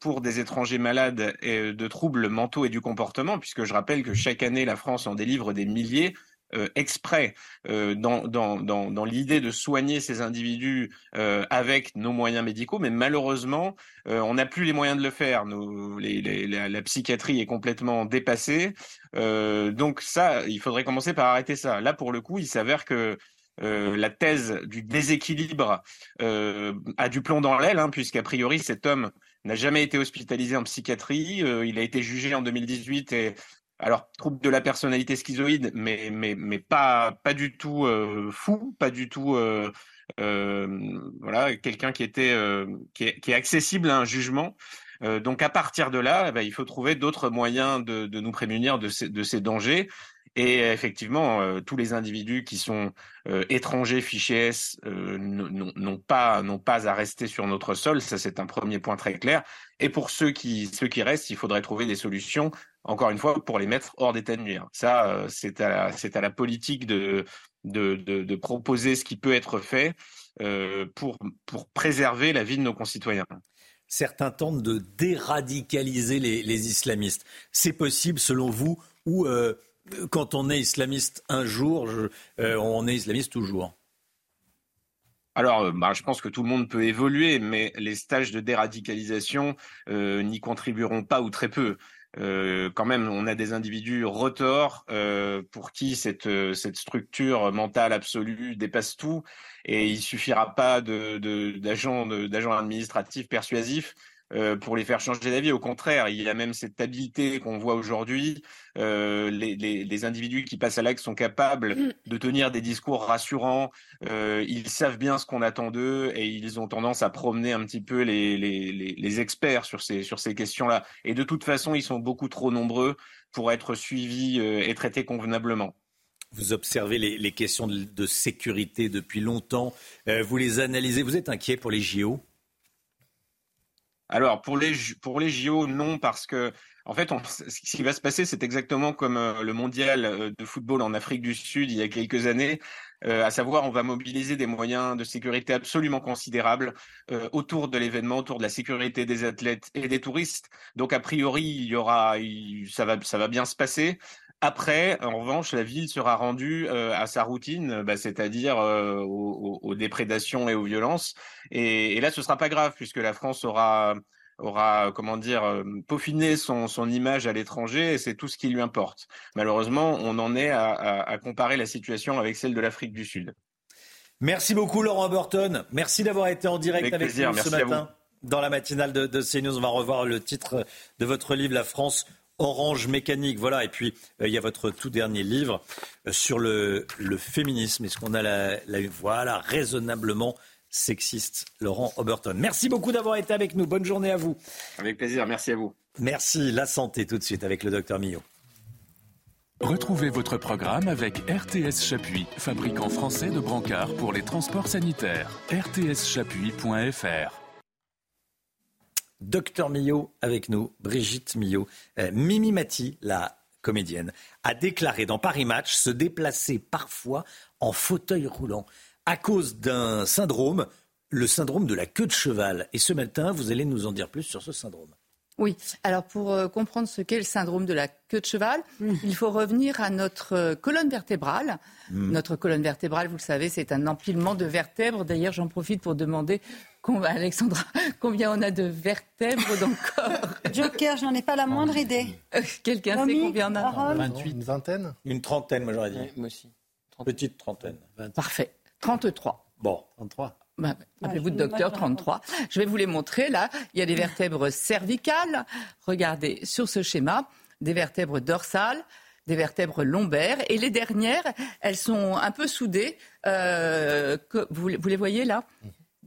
pour des étrangers malades et de troubles mentaux et du comportement, puisque je rappelle que chaque année, la France en délivre des milliers. Euh, exprès euh, dans, dans, dans, dans l'idée de soigner ces individus euh, avec nos moyens médicaux, mais malheureusement, on n'a plus les moyens de le faire. Nous, les, les, la, psychiatrie est complètement dépassée. donc ça, il faudrait commencer par arrêter ça. Là, pour le coup, il s'avère que euh, la thèse du déséquilibre euh, a du plomb dans l'aile, hein, puisqu'a priori cet homme n'a jamais été hospitalisé en psychiatrie. Euh, il a été jugé en 2018 et alors trouble de la personnalité schizoïde, mais mais mais pas pas du tout euh, fou, pas du tout euh, euh, voilà quelqu'un qui était qui est, qui, est, accessible à un jugement. donc à partir de là, eh ben, il faut trouver d'autres moyens de, de, nous prémunir de ces, de ces dangers. Et effectivement, tous les individus qui sont étrangers, fichés S, n'ont pas n'ont pas à rester sur notre sol. Ça, c'est un premier point très clair. Et pour ceux qui ceux qui restent, il faudrait trouver des solutions encore une fois, pour les mettre hors d'état de nuire. Ça, euh, c'est à, à, la politique de, de, de, de, proposer ce qui peut être fait euh, pour, pour préserver la vie de nos concitoyens. Certains tentent de déradicaliser les, les islamistes. C'est possible, selon vous, ou euh, quand on est islamiste un jour, je, euh, on est islamiste toujours? Alors, bah, je pense que tout le monde peut évoluer, mais les stages de déradicalisation euh, n'y contribueront pas ou très peu. Euh, quand même, on a des individus retors euh, pour qui cette, euh, cette structure mentale absolue dépasse tout, et il suffira pas d'agents de, d'agents administratifs persuasifs euh, pour les faire changer d'avis. Au contraire, il y a même cette habileté qu'on voit aujourd'hui. Euh, les, les, les, individus qui passent à l'acte sont capables mm. de tenir des discours rassurants. Euh, ils savent bien ce qu'on attend d'eux et ils ont tendance à promener un petit peu les, les experts sur ces, sur ces questions-là. Et de toute façon, ils sont beaucoup trop nombreux pour être suivis euh, et traités convenablement. Vous observez les, les questions de, de, sécurité depuis longtemps. Euh, vous les analysez. Vous êtes inquiet pour les JO alors pour les pour les JO non parce que en fait *laughs* ce qui va se passer c'est exactement comme euh, le mondial euh, de football en Afrique du Sud il y a quelques années. Euh, à savoir on va mobiliser des moyens de sécurité absolument considérables autour de l'événement autour de la sécurité des athlètes et des touristes. Donc a priori il y aura ça va ça va bien se passer après, en revanche, la ville sera rendue euh, à sa routine, bah, c'est-à-dire euh, aux, aux, déprédations et aux violences. Et, et là, ce sera pas grave puisque la France aura aura comment dire euh, peaufiné son, son image à l'étranger et c'est tout ce qui lui importe. Malheureusement, on en est à, à, à comparer la situation avec celle de l'Afrique du Sud. Merci beaucoup Laurent Burton. Merci d'avoir été en direct avec, nous ce matin dans la matinale de, de CNews. On va revoir le titre de votre livre La France Orange Mécanique. Voilà, et puis il y a votre tout dernier livre sur le, le féminisme. Est-ce qu'on a la, la, voilà, raisonnablement sexiste, Laurent Oberton. Merci beaucoup d'avoir été avec nous. Bonne journée à vous. Avec plaisir, merci à vous. Merci. La santé tout de suite avec le docteur Millot. Retrouvez votre programme avec RTS Chapuis, fabricant français de brancards pour les transports sanitaires. rtschapuis.fr Docteur Millot avec nous, Brigitte Millot. Euh, Mimi Mati, la comédienne, a déclaré dans Paris Match se déplacer parfois en fauteuil roulant à cause d'un syndrome, le syndrome de la queue de cheval. Et ce matin, vous allez nous en dire plus sur ce syndrome. Oui, alors pour euh, comprendre ce qu'est le syndrome de la queue de cheval, mmh. il faut revenir à notre euh, colonne vertébrale. Mmh. Notre colonne vertébrale, vous le savez, c'est un empilement de vertèbres. D'ailleurs, j'en profite pour demander Alexandra, *laughs* combien on a de vertèbres dans le corps *laughs* Joker, je n'en ai pas la moindre idée. *laughs* Quelqu'un sait combien on a 28, une vingtaine Une trentaine, moi j'aurais dit. moi aussi. Petite trentaine. Parfait. 33. Bon. 33. Bah, Appelez-vous docteur 33. Je vais vous les montrer là. Il y a des vertèbres cervicales. Regardez sur ce schéma, des vertèbres dorsales, des vertèbres lombaires. Et les dernières, elles sont un peu soudées. Euh, que, vous, vous, les voyez là?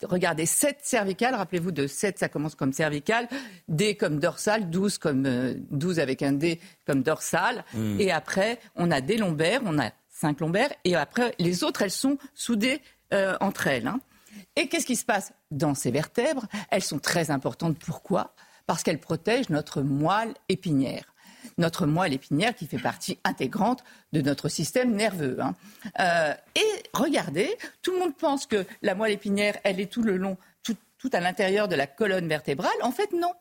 Regardez, 7 cervicales, rappelez-vous de 7, ça commence comme cervical, D comme dorsal, 12 comme euh, 12 avec un D comme dorsal. Mm. Et après, on a des lombaires, on a 5 lombaires, et après, les autres, elles sont soudées euh, entre elles. Hein. Et qu'est-ce qui se passe dans ces vertèbres? Elles sont très importantes. Pourquoi? Parce qu'elles protègent notre moelle épinière. Notre moelle épinière qui fait partie intégrante de notre système nerveux. Hein. Euh, et regardez, tout le monde pense que la moelle épinière, elle est tout le long, tout, tout à l'intérieur de la colonne vertébrale. En fait, non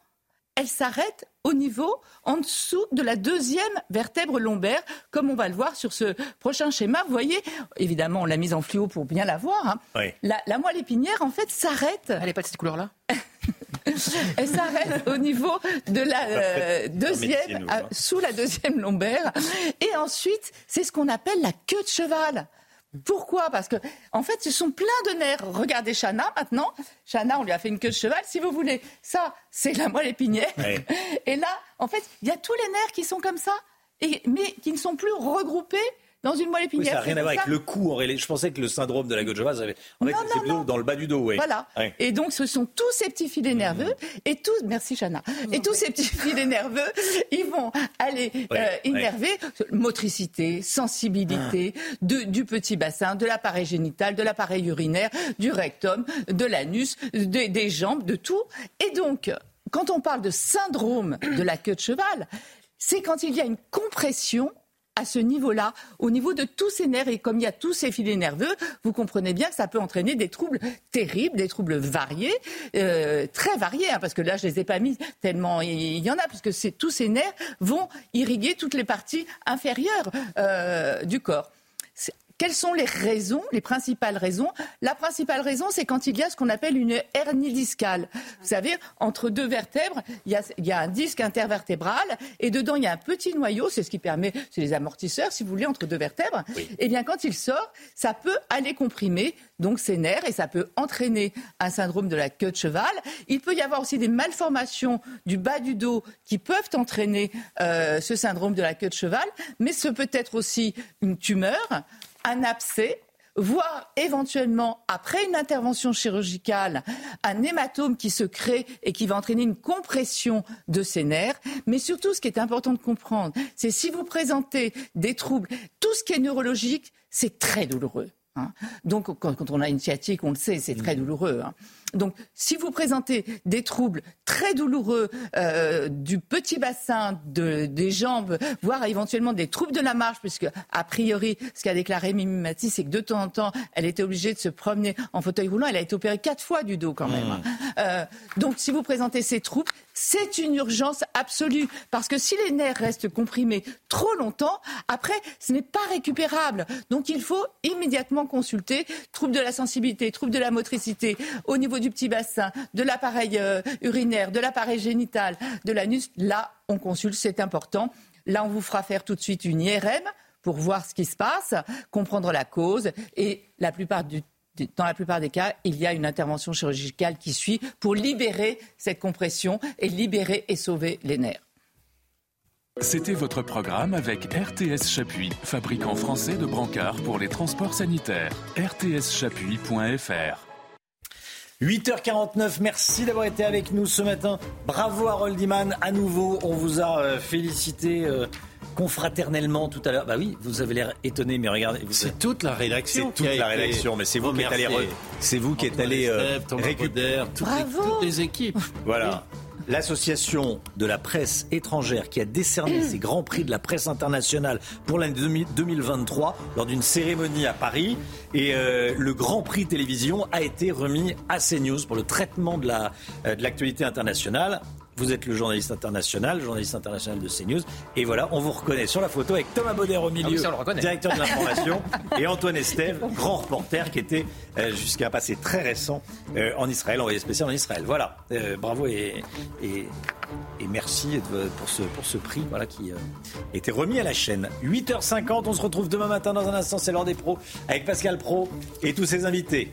elle s'arrête au niveau en dessous de la deuxième vertèbre lombaire, comme on va le voir sur ce prochain schéma. Vous voyez, évidemment, on l'a mise en fluo pour bien la voir. Hein. Oui. La, la, moelle épinière, en fait, s'arrête. Elle n'est pas de cette couleur-là? *laughs* *laughs* Elle s'arrête au niveau de la euh, deuxième, à, hein. sous la deuxième lombaire. Et ensuite, c'est ce qu'on appelle la queue de cheval. Pourquoi? Parce que, en fait, ce sont plein de nerfs. Regardez Chana maintenant. Chana, on lui a fait une queue de cheval. Si vous voulez, ça, c'est la moelle épinière. Ouais. *laughs* Et là, en fait, il y a tous les nerfs qui sont comme ça, et, mais qui ne sont plus regroupés dans une moelle Oui, épinière. ça n'a rien C'est à voir avec le cou. En réalité. Je pensais que le syndrome de la queue de cheval, ça avait- en fait, Non, c'est non, plutôt dans le bas du dos. Oui. Voilà. Ouais. Et donc, ce sont tous ces petits filets nerveux et tous, merci Chana, et tous ces petits filets nerveux, ils vont aller Ouais, euh, ouais. innerver motricité, sensibilité de- du petit bassin, de l'appareil génital, de l'appareil urinaire, du rectum, de l'anus, des jambes, de tout. Et donc, quand on parle de syndrome de la queue de cheval, c'est quand il y a une compression à ce niveau-là, au niveau de tous ces nerfs, et comme il y a tous ces filets nerveux, vous comprenez bien que ça peut entraîner des troubles terribles, des troubles variés, euh, très variés, hein, parce que là, je les ai pas mis tellement il y en a, puisque tous ces nerfs vont irriguer toutes les parties inférieures euh, du corps. Quelles sont les raisons, les principales raisons? La principale raison, c'est quand il y a ce qu'on appelle une hernie discale. Vous savez, entre deux vertèbres, il y a, il y a un disque intervertébral et dedans, il y a un petit noyau, c'est ce qui permet, c'est les amortisseurs, si vous voulez, entre deux vertèbres. Et bien, quand il sort, ça peut aller comprimer donc ces nerfs et ça peut entraîner un syndrome de la queue de cheval. Il peut y avoir aussi des malformations du bas du dos qui peuvent entraîner euh, ce syndrome de la queue de cheval, mais ce peut être aussi une tumeur, un abcès voire éventuellement, après une intervention chirurgicale, un hématome qui se crée et qui va entraîner une compression de ces nerfs. Mais surtout, ce qui est important de comprendre, c'est si vous présentez des troubles, tout ce qui est neurologique, c'est très douloureux. hein. Donc, quand, on a une sciatique, on le sait, c'est très douloureux. hein. Donc, si vous présentez des troubles très douloureux euh, du petit bassin, de, des jambes, voire éventuellement des troubles de la marche, puisque a priori, ce qu'a déclaré Mimi Mati, c'est que de temps en temps, elle était obligée de se promener en fauteuil roulant. Elle a été opérée quatre fois du dos quand même. hein. Euh, donc, si vous présentez ces troubles, c'est une urgence absolue, parce que si les nerfs restent comprimés trop longtemps, après, ce n'est pas récupérable. Donc, il faut immédiatement consulter troubles de la sensibilité, troubles de la motricité, au niveau du petit bassin, de l'appareil euh, urinaire, de l'appareil génital, de l'anus. Là, on consulte, c'est important. Là, on vous fera faire tout de suite une IRM pour voir ce qui se passe, comprendre la cause et la plupart du dans la plupart des cas, il y a une intervention chirurgicale qui suit pour libérer cette compression et libérer et sauver les nerfs. C'était votre programme avec RTS Chapuis, fabricant français de brancards pour les transports sanitaires. rtschapuis.fr 8h49, merci d'avoir été avec nous ce matin. Bravo Harold Iman, à nouveau, on vous a euh, félicité euh, confraternellement tout à l'heure. Bah oui, vous avez l'air étonné, mais regardez. C'est toute la rédaction. C'est toute la rédaction, mais c'est vous qui êtes allé, c'est vous qui êtes allé euh, récupérer toutes, les, toutes les équipes. Voilà. L'association de la presse étrangère qui a décerné ces grands prix de la presse internationale pour l'année 2023 lors d'une cérémonie à Paris. Et euh, le grand prix télévision a été remis à CNews pour le traitement de l'actualité la, de internationale. Vous êtes le journaliste international, journaliste international de CNews. Et voilà, on vous reconnaît sur la photo avec Thomas Bauder au milieu, directeur de l'information, *laughs* et Antoine Estève, grand reporter qui était euh, jusqu'à un passé très récent euh, en Israël, envoyé spécial en Israël. Voilà, euh, bravo et, et, et, merci pour ce, pour ce prix voilà, qui était remis à la chaîne. 8h50, on se retrouve demain matin dans un instant, c'est l'heure des pros, avec Pascal Pro et tous ses invités.